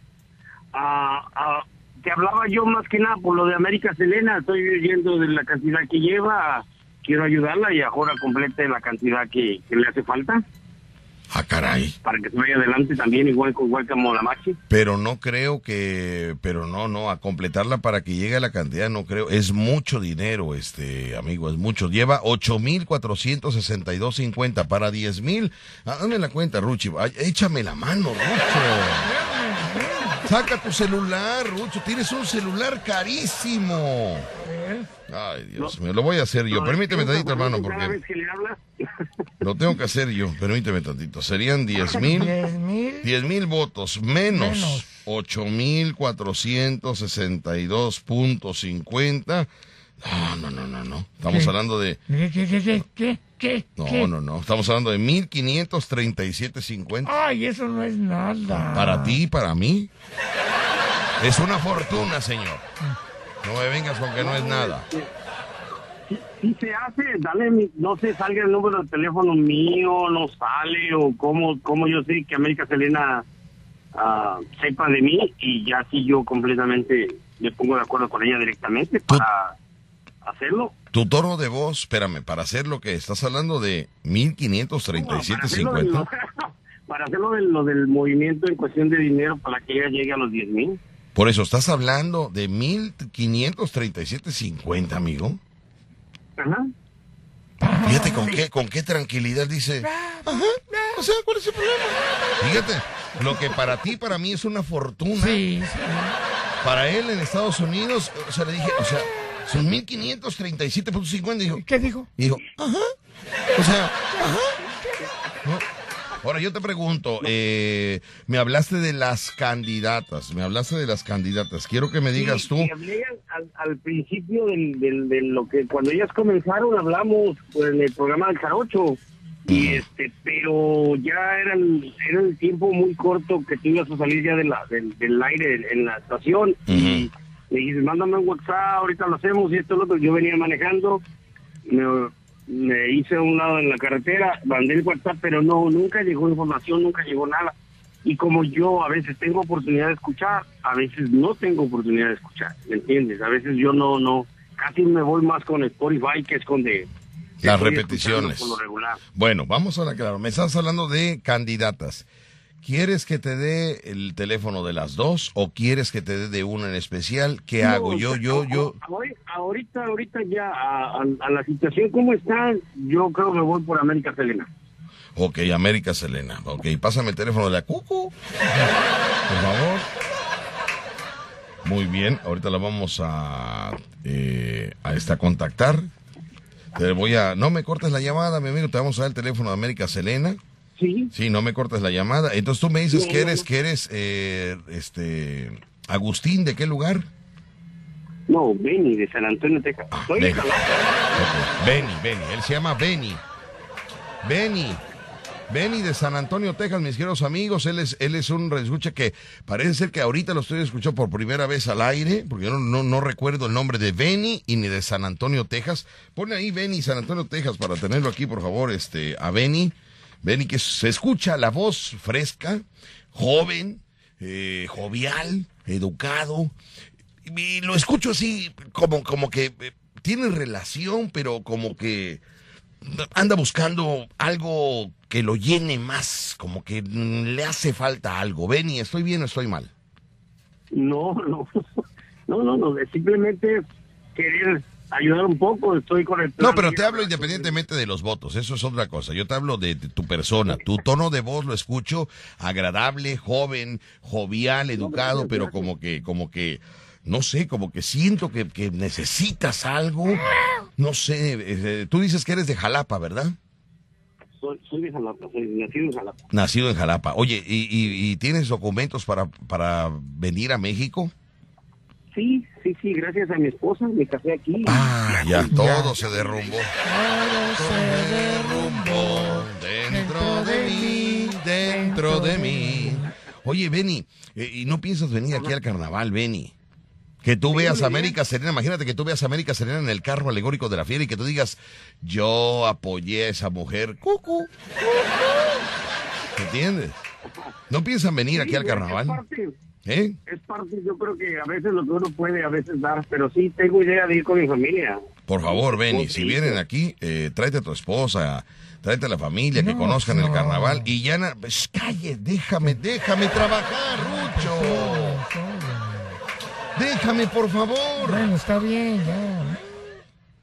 S7: te hablaba yo más que nada por lo de América Selena, estoy oyendo de la cantidad que lleva, quiero ayudarla y ahora complete la cantidad que, que le hace falta
S2: Ah, caray.
S7: para que se vaya adelante también, igual, igual como la Maxi.
S2: Pero no creo que, pero no, no, a completarla para que llegue a la cantidad, no creo. Es mucho dinero, este amigo, es mucho. Lleva 8,462.50 para 10,000. Ah, dame la cuenta, Ruchi. Ay, échame la mano, Rucho. Saca tu celular, Rucho. Tienes un celular carísimo. Ay, Dios mío, lo voy a hacer yo. Permíteme tantito, hermano,
S7: Cada
S2: porque
S7: vez que le hablas,
S2: lo tengo que hacer yo. Permíteme tantito. Serían 10,000.
S3: 10 mil.
S2: 10 mil votos menos,
S3: Menos.
S2: 8,462.50. No, no, no, no, no. Estamos
S3: ¿Qué?
S2: hablando de.
S3: ¿Qué, qué, qué, qué, qué, qué?
S2: No, no, no. Estamos hablando de 1,537.50.
S3: Ay, eso no es nada.
S2: Para ti y para mí. Es una fortuna, señor. No me vengas con que no es nada.
S7: Si se hace, dale, mi- no sé, salga el número de teléfono mío, no sale, o cómo, cómo yo sé que América Selena ah, sepa de mí, y ya si yo completamente me pongo de acuerdo con ella directamente para hacerlo.
S2: Tu tono de voz, espérame, para hacer lo que estás hablando de
S7: para hacerlo, de lo,
S2: 1537.50.
S7: para hacerlo de lo del movimiento en cuestión de dinero para que ella llegue a los 10 mil.
S2: Por eso estás hablando de 1537.50, amigo.
S7: Ajá.
S2: Fíjate con qué, con qué tranquilidad dice. Ajá, o sea, ¿cuál es el problema? Fíjate, lo que para ti, para mí es una fortuna.
S3: Sí, sí.
S2: Para él en Estados Unidos, o sea, le dije, o sea, son 1537.50. Dijo,
S3: ¿Qué dijo?
S2: y dijo, ajá. O sea, ajá. ¿No? Ahora yo te pregunto, eh, me hablaste de las candidatas, me hablaste de las candidatas. Quiero que me digas
S7: Sí,
S2: tú.
S7: hablé al, al principio del, del, de lo que cuando ellas comenzaron hablamos pues, en el programa del Jarocho. Y este pero ya era el, era el tiempo muy corto que tú ibas a salir ya de la, del, del aire en, en la estación. Y me dijiste mándame un WhatsApp ahorita lo hacemos y esto lo otro yo venía manejando. Me, me hice a un lado en la carretera mandé el WhatsApp pero no nunca llegó información nunca llegó nada y como yo a veces tengo oportunidad de escuchar, a veces no tengo oportunidad de escuchar, ¿me entiendes? A veces yo no, no, casi me voy más con Spotify que es con de...
S2: Las repeticiones. Bueno, vamos a la claro. Me estás hablando de candidatas. ¿Quieres que te dé el teléfono de las dos o quieres que te dé de una en especial? ¿Qué
S7: No,
S2: hago? Yo, yo, yo.
S7: ahori- Ahorita, ahorita ya a, a- a la situación como está, yo creo que voy por América Selena.
S2: Ok, América Selena. Ok, pásame el teléfono de la Cucu. Por favor. Muy bien, ahorita la vamos a, eh, a esta contactar. Te voy a. No me cortes la llamada, mi amigo. Te vamos a dar el teléfono de América Selena.
S7: Sí,
S2: Sí, no me cortes la llamada. Entonces tú me dices que eres, que eres, eh, este, Agustín, ¿de qué lugar?
S7: no, Benny de San Antonio, Texas.
S2: Ah,
S7: en
S2: Benny.
S7: Jalapa.
S2: Ok, Benny, Benny. Él se llama Benny. Benny. Benny de San Antonio, Texas, mis queridos amigos. Él es, él es un escucha que parece ser que ahorita lo estoy escuchando por primera vez al aire, porque yo no, no, no recuerdo el nombre de Benny y ni de San Antonio, Texas. Pone ahí Benny, San Antonio, Texas, para tenerlo aquí, por favor, este, a Benny. Benny, que se escucha la voz fresca, joven, eh, jovial, educado. Y lo escucho así, como, como que eh, tiene relación, pero como que anda buscando algo que lo llene más, como que mm, le hace falta algo. Benny, ¿estoy bien o estoy mal?
S7: No, no, no, no, no, simplemente querer ayudar un poco, estoy con el...
S2: No, pero te hablo independientemente de los votos, eso es otra cosa. Yo te hablo de, de tu persona, tu tono de voz lo escucho agradable, joven, jovial, educado, pero como que, como que, no sé, como que siento que, que necesitas algo. No sé, eh, tú dices que eres de Jalapa, ¿verdad?
S7: Soy, soy de Jalapa, soy nacido en Jalapa.
S2: Nacido en Jalapa. Oye, ¿y, y- y tienes documentos para, para venir a México?
S7: Sí, sí, sí, gracias a mi esposa me casé aquí.
S2: Ah, ya, todo se derrumbó. se derrumbó dentro de mí, dentro de mí. Oye, Benny, eh, ¿y no piensas venir aquí al carnaval, Benny? Que tú veas América Serena, imagínate que tú veas América Serena en el carro alegórico de la fiera y que tú digas, yo apoyé a esa mujer. Cucu. ¿Entiendes? ¿No piensan venir aquí al carnaval?
S7: Es parte,
S2: ¿Eh?
S7: es parte, yo creo que a veces lo que uno puede, a veces dar, pero sí tengo idea de ir con mi familia.
S2: Por favor, Benny,
S7: Sí.
S2: si vienen aquí, eh, tráete a tu esposa, tráete a la familia, que
S3: No,
S2: conozcan el carnaval. Y ya, na- pues, calle, déjame, déjame trabajar, Rucho. Déjame, por favor.
S3: Bueno, está bien, ya.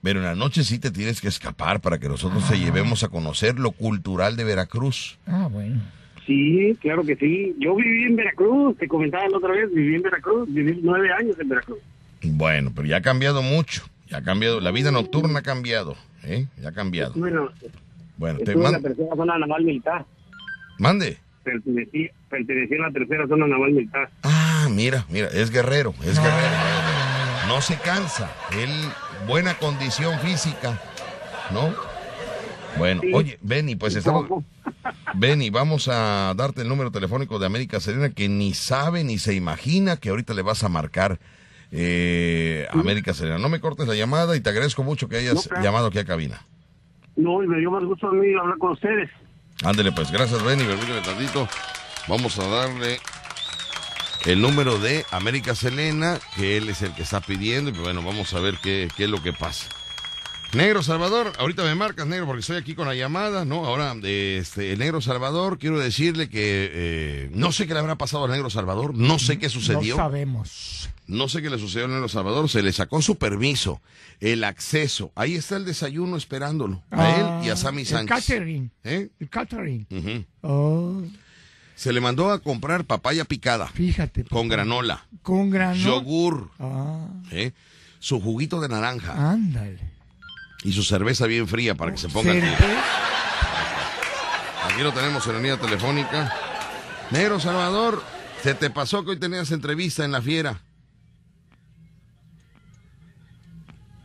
S2: Pero en la noche sí te tienes que escapar para que nosotros te llevemos a conocer lo cultural de Veracruz.
S3: Ah, bueno.
S7: Sí, claro que sí. Yo viví en Veracruz, te comentaba la otra vez, viví en Veracruz, viví nueve años en Veracruz.
S2: Bueno, pero ya ha cambiado mucho. Ya ha cambiado, la vida nocturna ha cambiado, ¿eh? Ya ha cambiado.
S7: Bueno,
S2: Bueno, te
S7: en la tercera zona naval militar.
S2: mande.
S7: Pertenecí, pertenecí a la tercera zona naval militar.
S2: Ah, mira, mira, es guerrero, es guerrero. No se cansa, él, buena condición física, ¿no? Bueno,
S7: Sí.
S2: oye, Benny, pues estamos... Benny, vamos a darte el número telefónico de América Serena que ni sabe ni se imagina que ahorita le vas a marcar eh, América Selena. No me cortes la llamada y te agradezco mucho que hayas
S7: No, claro.
S2: llamado aquí a cabina.
S7: No, y me dio más gusto a mí hablar con ustedes.
S2: Ándele, pues, gracias, Benny. Permíteme tantito. Vamos a darle el número de América Selena, que él es el que está pidiendo. Y pues, bueno, vamos a ver qué, qué es lo que pasa. Negro Salvador, ahorita me marcas, Negro, porque estoy aquí con la llamada, ¿no? Ahora, de este, el Negro Salvador, quiero decirle que eh, no sé qué le habrá pasado al Negro Salvador, no sé qué sucedió.
S3: No sabemos.
S2: No sé qué le sucedió al Negro Salvador, se le sacó su permiso, el acceso. Ahí está el desayuno esperándolo, a
S3: Ah,
S2: él y a Sammy
S3: el
S2: Sánchez.
S3: catering.
S2: ¿Eh?
S3: El catering.
S2: Ujú.
S3: Oh,
S2: Se le mandó a comprar papaya picada
S3: fíjate.
S2: con granola,
S3: Con grano.
S2: yogur,
S3: Ah,
S2: ¿eh? su juguito de naranja
S3: ándale.
S2: Y su cerveza bien fría para que se ponga al.
S3: Cerve-
S2: Aquí lo tenemos en la línea telefónica. Negro Salvador, se te pasó que hoy tenías entrevista en la fiera.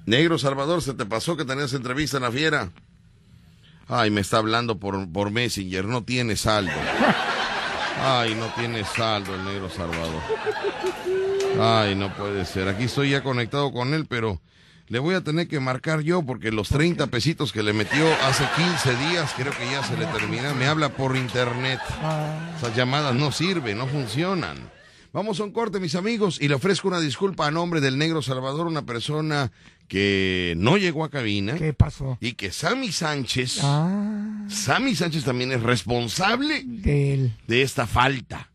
S2: Negro Salvador, se te pasó que tenías entrevista en la fiera. Ay, me está hablando por, por Messenger, no tiene saldo. Ay, no tiene saldo el Negro Salvador. Ay, no puede ser. Aquí estoy ya conectado con él, pero le voy a tener que marcar yo porque los 30 pesitos que le metió hace 15 días creo que ya se le termina. Me habla por internet.
S3: Ah,
S2: Esas llamadas no sirven, no funcionan. Vamos a un corte, mis amigos, y le ofrezco una disculpa a nombre del Negro Salvador, una persona que no llegó a cabina
S3: ¿Qué pasó?
S2: y que Sammy Sánchez,
S3: Ah,
S2: Sammy Sánchez también es responsable
S3: del.
S2: de esta falta.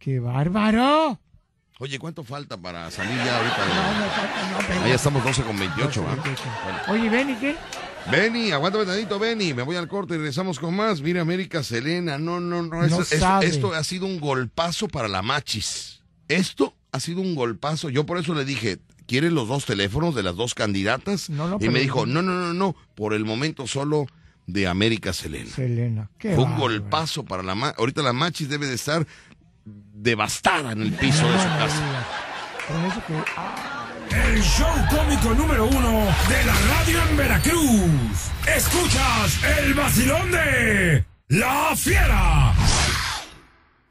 S3: ¡Qué bárbaro!
S2: Oye, ¿cuánto falta para salir ya ahorita? de-
S3: No, no, falta, no, pero-
S2: Ahí estamos 12 con 28, ¿va?
S3: Oye, ven, ¿y qué?
S2: Benny, aguántame tantito, Benny. Me voy al corte y regresamos con más. Mira, América Selena. No, no, no.
S3: Sabe.
S2: esto ha sido un golpazo para la machis. Esto ha sido un golpazo. Yo por eso le dije, ¿quieres los dos teléfonos de las dos candidatas?
S3: No, no,
S2: y me dijo, no, no, no, no. Por el momento solo de América Selena.
S3: Selena. Qué
S2: Fue un golpazo para la machis. Ahorita la machis debe de estar devastada en el piso de su casa.
S3: ah,
S5: El show cómico número uno de la radio en Veracruz. Escuchas el vacilón de La Fiera.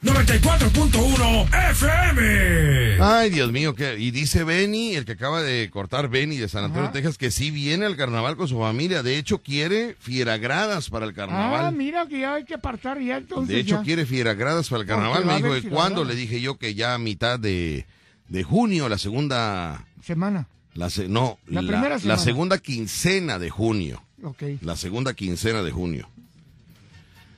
S5: 94.1 FM.
S2: Ay, Dios mío, que y dice Benny, el que acaba de cortar Benny de San Antonio,
S3: Ajá.
S2: Texas, que sí viene al carnaval con su familia. De hecho, quiere fieragradas para el
S3: ah,
S2: carnaval.
S3: mira que ya hay que apartar ya entonces.
S2: de hecho,
S3: ya.
S2: quiere fieragradas para el carnaval.
S3: va
S2: Me dijo, ¿y cuándo?
S3: fieragradas.
S2: Le dije yo que ya a mitad de, de junio, la segunda,
S3: Semana.
S2: la se- no,
S3: La
S2: la,
S3: primera
S2: la
S3: semana.
S2: segunda quincena de junio.
S3: Ok.
S2: La segunda quincena de junio.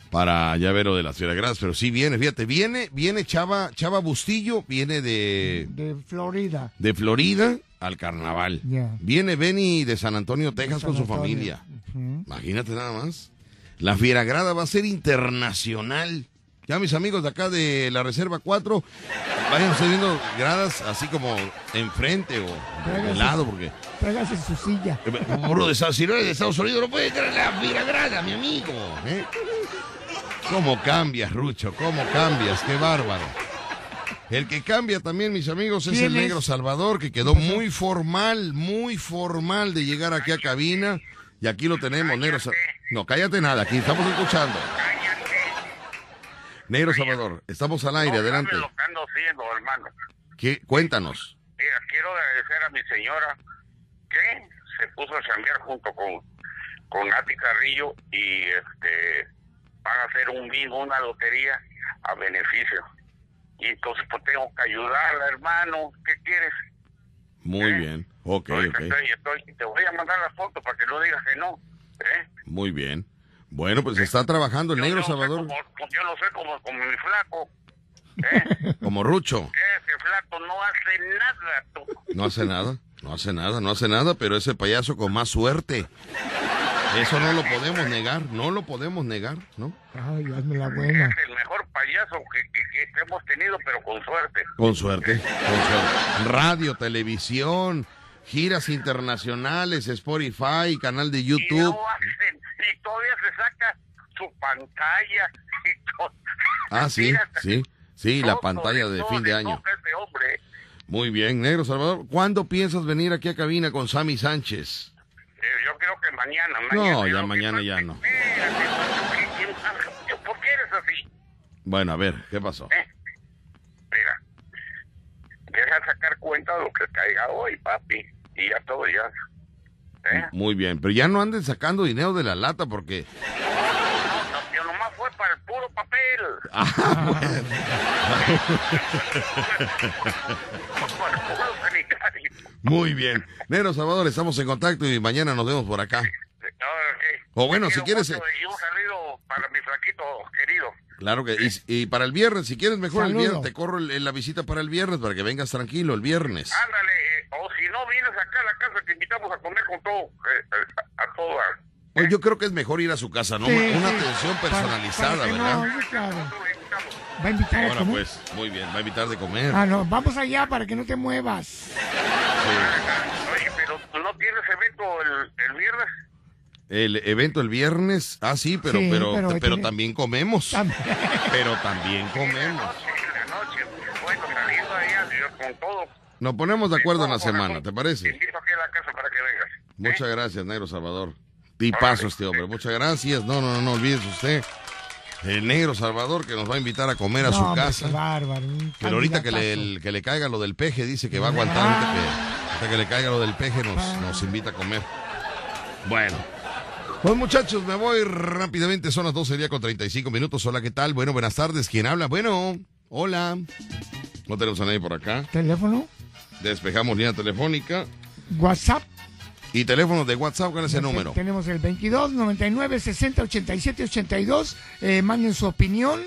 S2: Para ya ver lo de las fieragradas, pero sí viene, fíjate, viene, viene Chava, Chava Bustillo, viene de,
S3: De Florida.
S2: de Florida al carnaval. Viene Benny de San Antonio, Texas
S3: San
S2: con su familia. Imagínate nada más. La Fieragrada va a ser internacional. Ya mis amigos de acá de la Reserva 4, vayan viendo gradas así como enfrente o de lado, porque
S3: Tráigase su silla.
S2: uno de Estados, eres de Estados Unidos no puede entrar a la Fieragrada, mi amigo. ¿eh? ¿Cómo cambias, Rucho? ¿Cómo cambias? ¡Qué bárbaro! El que cambia también, mis amigos, es
S3: ¿Quién
S2: el
S3: es?
S2: negro Salvador, que quedó muy formal, muy formal de llegar aquí a cabina. Y aquí lo tenemos, negro Salvador. No, cállate nada, aquí estamos escuchando. Negro Salvador, estamos al aire, adelante.
S8: lo que ando haciendo, hermano.
S2: ¿Qué? Cuéntanos.
S8: Mira, quiero agradecer a mi señora que se puso a chambear junto con, con Nati Carrillo y este van a hacer un bingo, una lotería a beneficio. Y entonces pues tengo que ayudarla, hermano. ¿Qué quieres?
S2: Muy bien. Ok,
S8: Ahorita
S2: ok.
S8: estoy- estoy- te voy a mandar la foto para que no digas que no. ¿eh?
S2: Muy bien. Bueno, pues está trabajando el
S8: Yo
S2: negro
S8: no
S2: Salvador
S8: como- como- yo no sé como, como mi flaco. ¿eh?
S2: como Rucho.
S8: Ese flaco no hace nada, tú.
S2: No hace nada, no hace nada, no hace nada, pero es el payaso con más suerte. Eso no lo podemos negar, no lo podemos negar, ¿no?
S3: Ay, hazme la buena.
S8: Es el mejor payaso que, que- hemos tenido, pero con suerte.
S2: Con suerte, con suerte. Radio, televisión, giras internacionales, Spotify, canal de
S8: Y
S2: YouTube.
S8: no hacen, y todavía se saca su pantalla. Y todo.
S2: Ah, sí, sí, sí, la
S8: todo,
S2: pantalla de
S8: todo
S2: fin de año.
S8: hombre.
S2: Muy bien, negro Salvador. ¿Cuándo piensas venir aquí a cabina con Sammy Sánchez?
S8: Eh, yo creo que mañana.
S2: No,
S8: mañana
S2: ya
S8: Yo-
S2: mañana ya no.
S8: ¿Por qué eres así?
S2: Bueno, a ver, ¿qué pasó?
S8: ¿Eh? Mira, deja sacar cuenta de lo que caiga hoy, papi. Y ya todo ya. ¿Eh?
S2: Muy bien, pero ya no anden sacando dinero de la lata porque...
S8: No, no, yo nomás fue para el puro papel.
S2: Ah, bueno.
S8: para el puro sanitario.
S2: Muy bien. Negro Salvador, estamos en contacto y mañana nos vemos por acá.
S8: Ahora, ¿qué?
S2: O bueno,
S8: Te
S2: si quieres,
S8: mucho. Y un saludo para mi flaquito querido.
S2: Claro que y, y para el viernes, si quieres mejor el
S3: Saludo.
S2: viernes, te corro el- la visita para el viernes para que vengas tranquilo el viernes.
S8: Ándale, eh, o si no vienes acá a la casa, te invitamos a comer con todo, eh, a, a todas.
S2: Pues yo creo que es mejor ir a su casa, ¿no?
S3: Sí,
S2: Una
S3: sí.
S2: atención
S3: Para-
S2: personalizada,
S3: para que
S2: ¿verdad?
S3: No, claro. Va a invitar a
S2: Bueno,
S3: comer.
S2: pues, muy bien, va a invitar de comer.
S3: Ah, no, vamos allá para que no te muevas.
S2: Sí.
S8: Oye, pero ¿no tienes evento el, el viernes?
S2: El evento el viernes, ah, sí, pero,
S3: Sí,
S2: pero,
S3: pero
S2: pero,
S3: tiene-
S2: también comemos.
S3: Tam-
S2: Pero también comemos.
S8: todo.
S2: Nos ponemos de acuerdo en la semana. ¿te parece?
S8: invito aquí a la casa para que vengas.
S2: Muchas gracias, Negro Salvador. Tipazo este hombre, muchas gracias. No, no, no, no olvides usted. El Negro Salvador que nos va a invitar a comer a
S3: No,
S2: su
S3: hombre,
S2: casa.
S3: qué bárbaro.
S2: Pero ahorita que le, el- que le caiga lo del peje, dice que va a aguantar. Ahorita que, ahorita que le caiga lo del peje, nos, nos invita a comer. Bueno. Pues muchachos, me voy rápidamente. Son las 12 del día con 35 minutos. Hola, ¿qué tal? Bueno, buenas tardes. ¿Quién habla? Bueno, hola. No tenemos a nadie por acá.
S3: Teléfono,
S2: Despejamos línea telefónica.
S3: WhatsApp.
S2: Y teléfono de WhatsApp, ¿cuál es el número?
S3: Tenemos el 22 99 60 87 82. Eh, manden su opinión.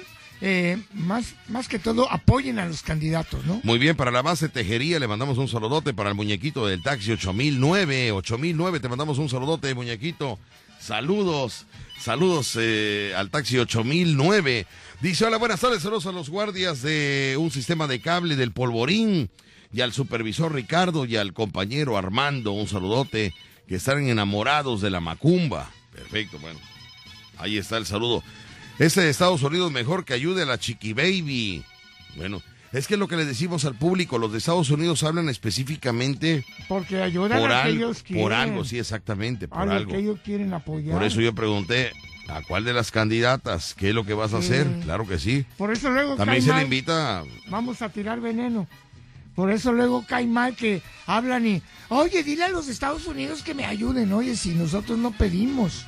S3: Eh, más, más que todo, apoyen a los candidatos, ¿no?
S2: Muy bien, para la base Tejería le mandamos un saludote para el muñequito del taxi 8009, 8009, te mandamos un saludote, muñequito. Saludos, saludos eh, al taxi 8009. Dice, hola, buenas tardes, saludos a los guardias de un sistema de cable del Polvorín y al supervisor Ricardo y al compañero Armando, un saludote, que están enamorados de la macumba. Perfecto, bueno, ahí está el saludo. Ese de Estados Unidos mejor que ayude a la Chiqui Baby. Bueno, es que lo que le decimos al público, los de Estados Unidos hablan específicamente
S3: Porque ayudan
S2: por,
S3: a que
S2: algo,
S3: ellos quieren.
S2: por algo, sí, exactamente, por algo.
S3: que ellos quieren apoyar.
S2: Por eso yo pregunté, ¿a cuál de las candidatas? ¿Qué es lo que vas a hacer? Claro que sí.
S3: Por eso luego
S2: También se le invita,
S3: Vamos a tirar veneno. Por eso luego cae mal que hablan y, oye, dile a los Estados Unidos que me ayuden. Oye, si nosotros no pedimos.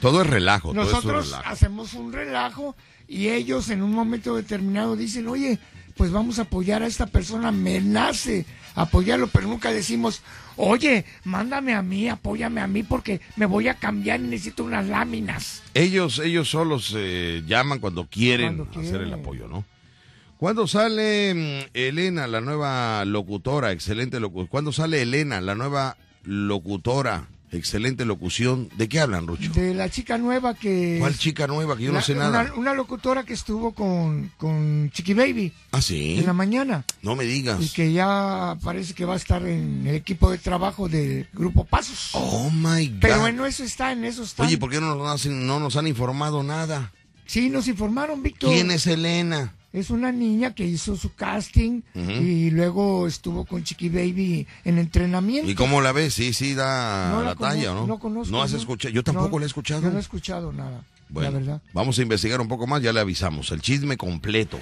S2: todo es relajo, todo es
S3: Nosotros
S2: un relajo.
S3: hacemos un relajo y ellos en un momento determinado dicen, oye, pues vamos a apoyar a esta persona, me nace apoyarlo, pero nunca decimos, oye, mándame a mí, apóyame a mí porque me voy a cambiar y necesito unas láminas.
S2: Ellos, ellos solos eh, llaman cuando quieren
S3: Cuando
S2: hacer el apoyo, ¿no? ¿Cuándo sale mm, Elena, la nueva locutora? Excelente locutora. ¿Cuándo sale Elena, la nueva locutora? Excelente locución. ¿De qué hablan, Rucho?
S3: De la chica nueva que...
S2: ¿Cuál chica nueva? Que yo no sé nada.
S3: Una, una locutora que estuvo con, con Chiqui Baby
S2: ¿Ah, sí?
S3: en la mañana
S2: No me digas.
S3: y que ya parece que va a estar en el equipo de trabajo del Grupo Pasos.
S2: Oh, my God.
S3: Pero en eso está, en eso está.
S2: Oye, ¿por qué no nos, han, no nos han informado nada?
S3: Sí, nos informaron, Víctor.
S2: ¿Quién es Elena?
S3: Es una niña que hizo su casting y luego estuvo con Chiqui Baby en entrenamiento.
S2: ¿Y cómo la ves? Sí, sí, da
S3: No
S2: la, talla, ¿no?
S3: No conozco.
S2: ¿No has escuchado? Yo tampoco
S3: No,
S2: la he escuchado.
S3: Yo no he escuchado nada,
S2: Bueno,
S3: la verdad.
S2: vamos a investigar un poco más, ya le avisamos. El chisme completo.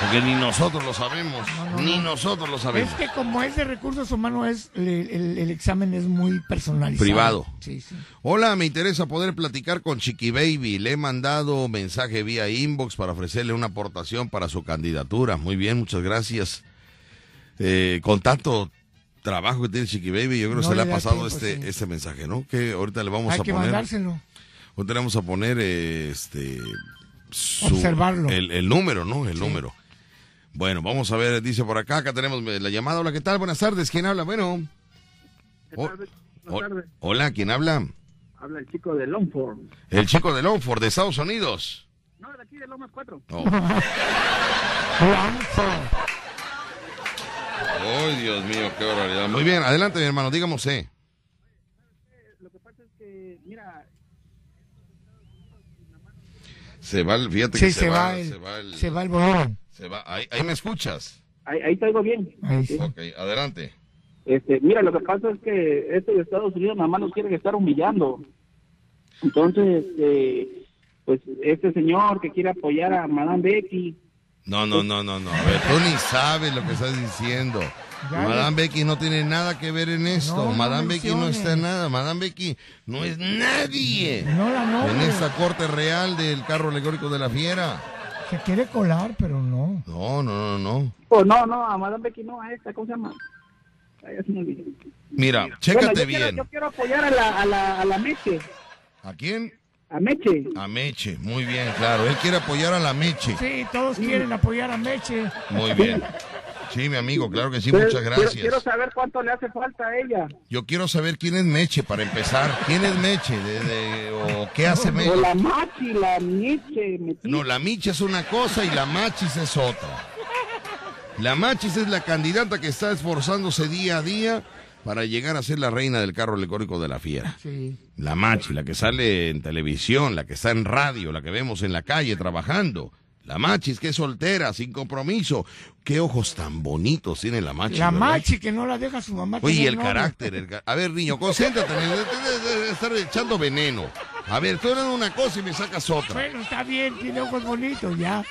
S2: Porque ni nosotros lo sabemos.
S3: no,
S2: ni
S3: no.
S2: nosotros lo
S3: Es
S2: sabemos.
S3: que como es de recursos humanos, es el, el- el examen es muy personalizado.
S2: Privado.
S3: Sí, sí.
S2: Hola, me interesa poder platicar con Chiqui Baby. Le he mandado mensaje vía inbox para ofrecerle una aportación para su candidatura. Muy bien, muchas gracias. Eh, con tanto trabajo que tiene Chiqui Baby, yo creo que se le ha pasado
S3: tiempo,
S2: este, este mensaje, ¿no? Que ahorita le vamos
S3: Hay
S2: a
S3: que
S2: poner.
S3: mandárselo.
S2: Ahorita le vamos a poner eh, este. su-
S3: Observarlo.
S2: El, el número, ¿no? El número. Bueno, vamos a ver, dice por acá, acá tenemos la llamada. Hola, ¿qué tal? Buenas tardes, ¿quién habla? Bueno. Oh, oh, hola, ¿quién habla?
S9: Habla el chico de Longford.
S2: El chico de Longford, de Estados Unidos.
S9: No, de aquí de Lomas 4.
S2: Oh. Ay, Dios mío, qué barbaridad. Muy bien, adelante, mi hermano, dígame usted.
S9: Lo que pasa es que, mira,
S2: Se va el, fíjate
S3: Sí,
S2: que
S3: se, va, el,
S2: se va el,
S3: se va el volumen.
S2: se va- ahí, ahí me escuchas.
S9: ahí, ahí te oigo bien.
S3: Ahí sí.
S2: Ok, adelante.
S9: Este, mira, lo que pasa es que este de Estados Unidos nada más nos quieren estar humillando. Entonces, eh, pues este señor que quiere apoyar a Madame Becky,
S2: No, no, no, no, no. A ver, tú ni sabes lo que estás diciendo.
S3: Ya
S2: Madame Becky no tiene nada que ver en esto.
S3: No, no
S2: Madame Becky no está en nada. Madame Becky no es nadie
S3: No la
S2: en esta corte real del carro alegórico de la fiera.
S3: Se quiere colar, pero no.
S2: No, no, no, no.
S9: Oh, no, no, a Madame Becky no, a esta, ¿cómo se llama?
S2: Mira, chécate
S9: Bueno, yo
S2: bien.
S9: Quiero, yo quiero apoyar a la, a la, a la Meche.
S2: ¿A quién?
S9: A Meche.
S2: A Meche. Muy bien, claro. Él quiere apoyar a la Meche.
S3: Sí, todos quieren apoyar a Meche.
S2: Muy bien. Sí, mi amigo, claro que sí,
S9: Pero
S2: muchas
S9: quiero-
S2: gracias.
S9: Quiero, saber cuánto le hace falta a ella.
S2: Yo quiero saber quién es Meche para empezar. ¿Quién es Meche? De- de- ¿O qué hace
S9: O
S2: Meche?
S9: la Machi, la Meche.
S2: No, la Micha es una cosa y la Machis es otra. La Machis es la candidata que está esforzándose día a día para llegar a ser la reina del carro alegórico de la fiera.
S3: Sí.
S2: La Machi, la que sale en televisión, la que está en radio, la que vemos en la calle trabajando. La Machis, que es soltera, sin compromiso. Qué ojos tan bonitos tiene la Machi.
S3: La
S2: ¿verdad?
S3: Machi que no la deja su mamá.
S2: Oye, el carácter. el A ver, niño, concéntrate. de- de- de- de estar echando veneno. A ver, tú eres una cosa y me sacas otra.
S3: Bueno, está bien, tiene ojos bonitos, ya.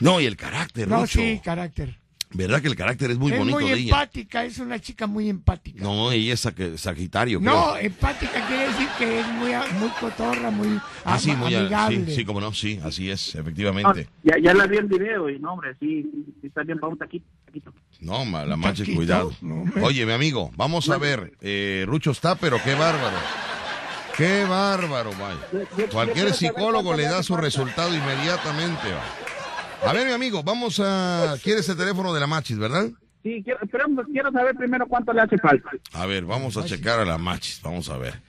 S2: No, y el carácter,
S3: No,
S2: Rucho.
S3: sí, carácter.
S2: ¿Verdad que el carácter es muy
S3: es
S2: bonito
S3: muy
S2: de ella?
S3: empática, es una chica muy empática.
S2: No, ella es sag- Sagitario, creo.
S3: No, empática quiere decir que es muy, muy cotorra, muy
S2: Ah, sí, muy
S3: amigable.
S2: sí, sí, como no, sí, así es,
S9: Ah,
S2: efectivamente.
S9: ya, ya la vi en video y no, hombre, sí, sí, está bien, vamos aquí. taquito.
S2: No, ma- la manches,
S3: taquito,
S2: cuidado.
S3: no.
S2: Oye, mi amigo, vamos a ver. Eh, Rucho está, pero qué bárbaro. Qué bárbaro, vaya. Cualquier psicólogo le da su resultado inmediatamente. va. A ver, mi amigo, vamos a... ¿Quieres el teléfono de la Machis, verdad?
S9: Sí, quiero, pero quiero saber primero cuánto le hace falta.
S2: A ver, vamos a checar a la Machis, vamos a ver.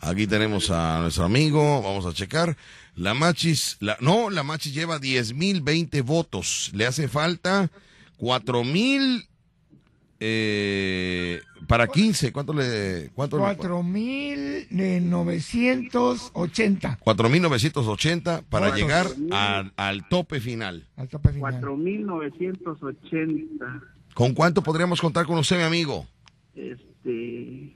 S2: Aquí tenemos a nuestro amigo, vamos a checar. La Machis, la, no, la Machis lleva 10.020 votos. Le hace falta 4.000 eh, para 15. ¿Cuánto le...? Cuánto le-
S3: 4.980
S2: 4.980 para llegar al- al tope final.
S3: al tope final.
S9: 4.980.
S2: ¿Con cuánto podríamos contar con usted, mi amigo?
S9: Este.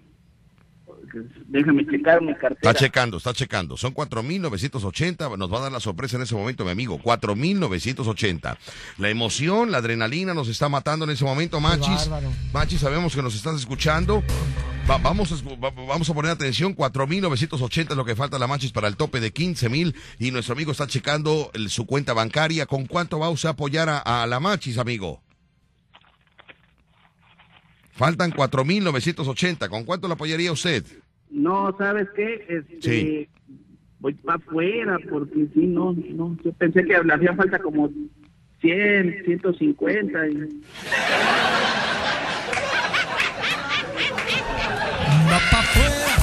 S9: Déjame checar mi
S2: Está
S9: cartera.
S2: checando, está checando. Son 4.980. Nos va a dar la sorpresa en ese momento, mi amigo. 4.980. La emoción, la adrenalina nos está matando en ese momento, Machis. Machis, sabemos que nos estás escuchando. Va- vamos, a, va- vamos a poner atención. 4.980 es lo que falta la Machis para el tope de 15.000. Y nuestro amigo está checando el- su cuenta bancaria. ¿Con cuánto va usted a apoyar a, a la Machis, amigo? Faltan 4.980. ¿Con cuánto la apoyaría usted?
S9: No, ¿sabes qué? Este,
S2: Sí.
S9: Voy para afuera porque si no, no. Yo pensé que le hacía falta como 100, 150. Y...
S10: Va pa' afuera,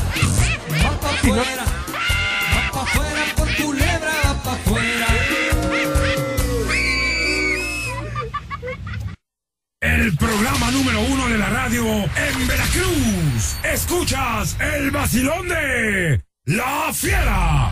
S10: va pa' afuera,
S5: en Veracruz. Escuchas el vacilón de La Fiera.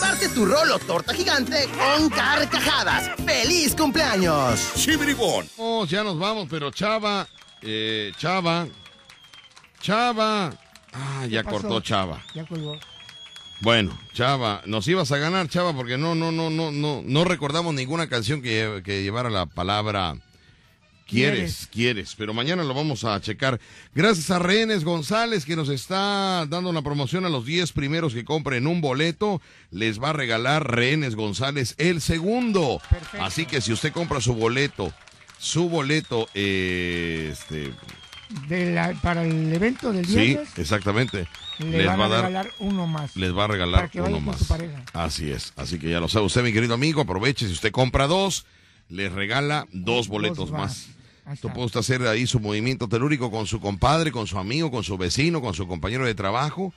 S11: Parte tu rolo torta gigante con carcajadas. ¡Feliz cumpleaños!
S2: Vamos, ya nos vamos, pero Chava, eh, Chava, Chava. Ah, ya
S3: pasó?
S2: cortó Chava.
S3: Ya colgó.
S2: Bueno, Chava, nos ibas a ganar, Chava, porque no, no, no, no, no, no recordamos ninguna canción que, que llevara la palabra quieres, quieres, pero mañana lo vamos a checar. Gracias a Rehenes González que nos está dando una promoción a los 10 primeros que compren un boleto, les va a regalar Rehenes González el segundo.
S3: Perfecto.
S2: Así que si usted compra su boleto, su boleto, eh, este,
S3: De la- para el evento del
S2: sí,
S3: viernes,
S2: exactamente,
S3: le
S2: les
S3: van
S2: va
S3: a
S2: dar
S3: regalar uno más.
S2: les va a regalar
S3: Para que vaya
S2: uno
S3: con
S2: más.
S3: su.
S2: Así es. Así que ya lo sabe usted, mi querido amigo. Aproveche. Si usted compra dos, les regala dos boletos
S3: Dos
S2: más.
S3: más. Está.
S2: puede usted hacer ahí su movimiento telúrico con su compadre, con su amigo, con su vecino, con su compañero de trabajo.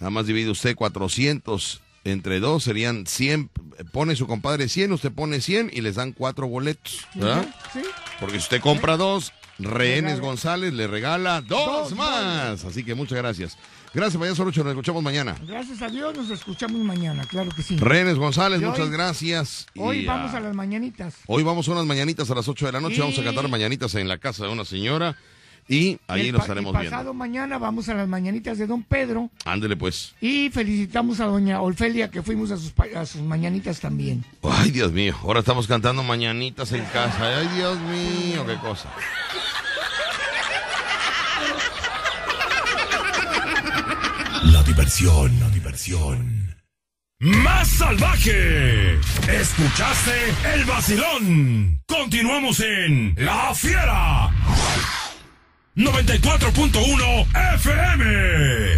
S2: Nada más divide usted 400 entre dos serían 100. Pone su compadre 100, usted pone 100 y les dan cuatro boletos, ¿verdad?
S3: Sí.
S2: Porque si usted compra dos, Rehenes. González le regala dos,
S3: Dos
S2: más. Así que muchas gracias. Gracias, payaso Rucho. Nos escuchamos mañana.
S3: Gracias a Dios nos escuchamos mañana, claro que sí.
S2: Rehenes González,
S3: Y hoy-
S2: muchas gracias.
S3: Hoy
S2: Y,
S3: vamos a las mañanitas.
S2: Hoy vamos a unas mañanitas a las 8 de la noche.
S3: Y-
S2: Vamos a cantar mañanitas en la casa de una señora. Y ahí
S3: El
S2: nos estaremos viendo.
S3: pasado mañana vamos a las mañanitas de Don Pedro
S2: Ándele pues.
S3: y felicitamos a doña Olfelia que fuimos a sus, a sus mañanitas también.
S2: Ay, Dios mío. Ahora estamos cantando mañanitas en casa. Ay, Dios mío, qué cosa.
S5: La diversión, la diversión. Más salvaje. Escuchaste el vacilón. Continuamos en La Fiera. 94.1 FM.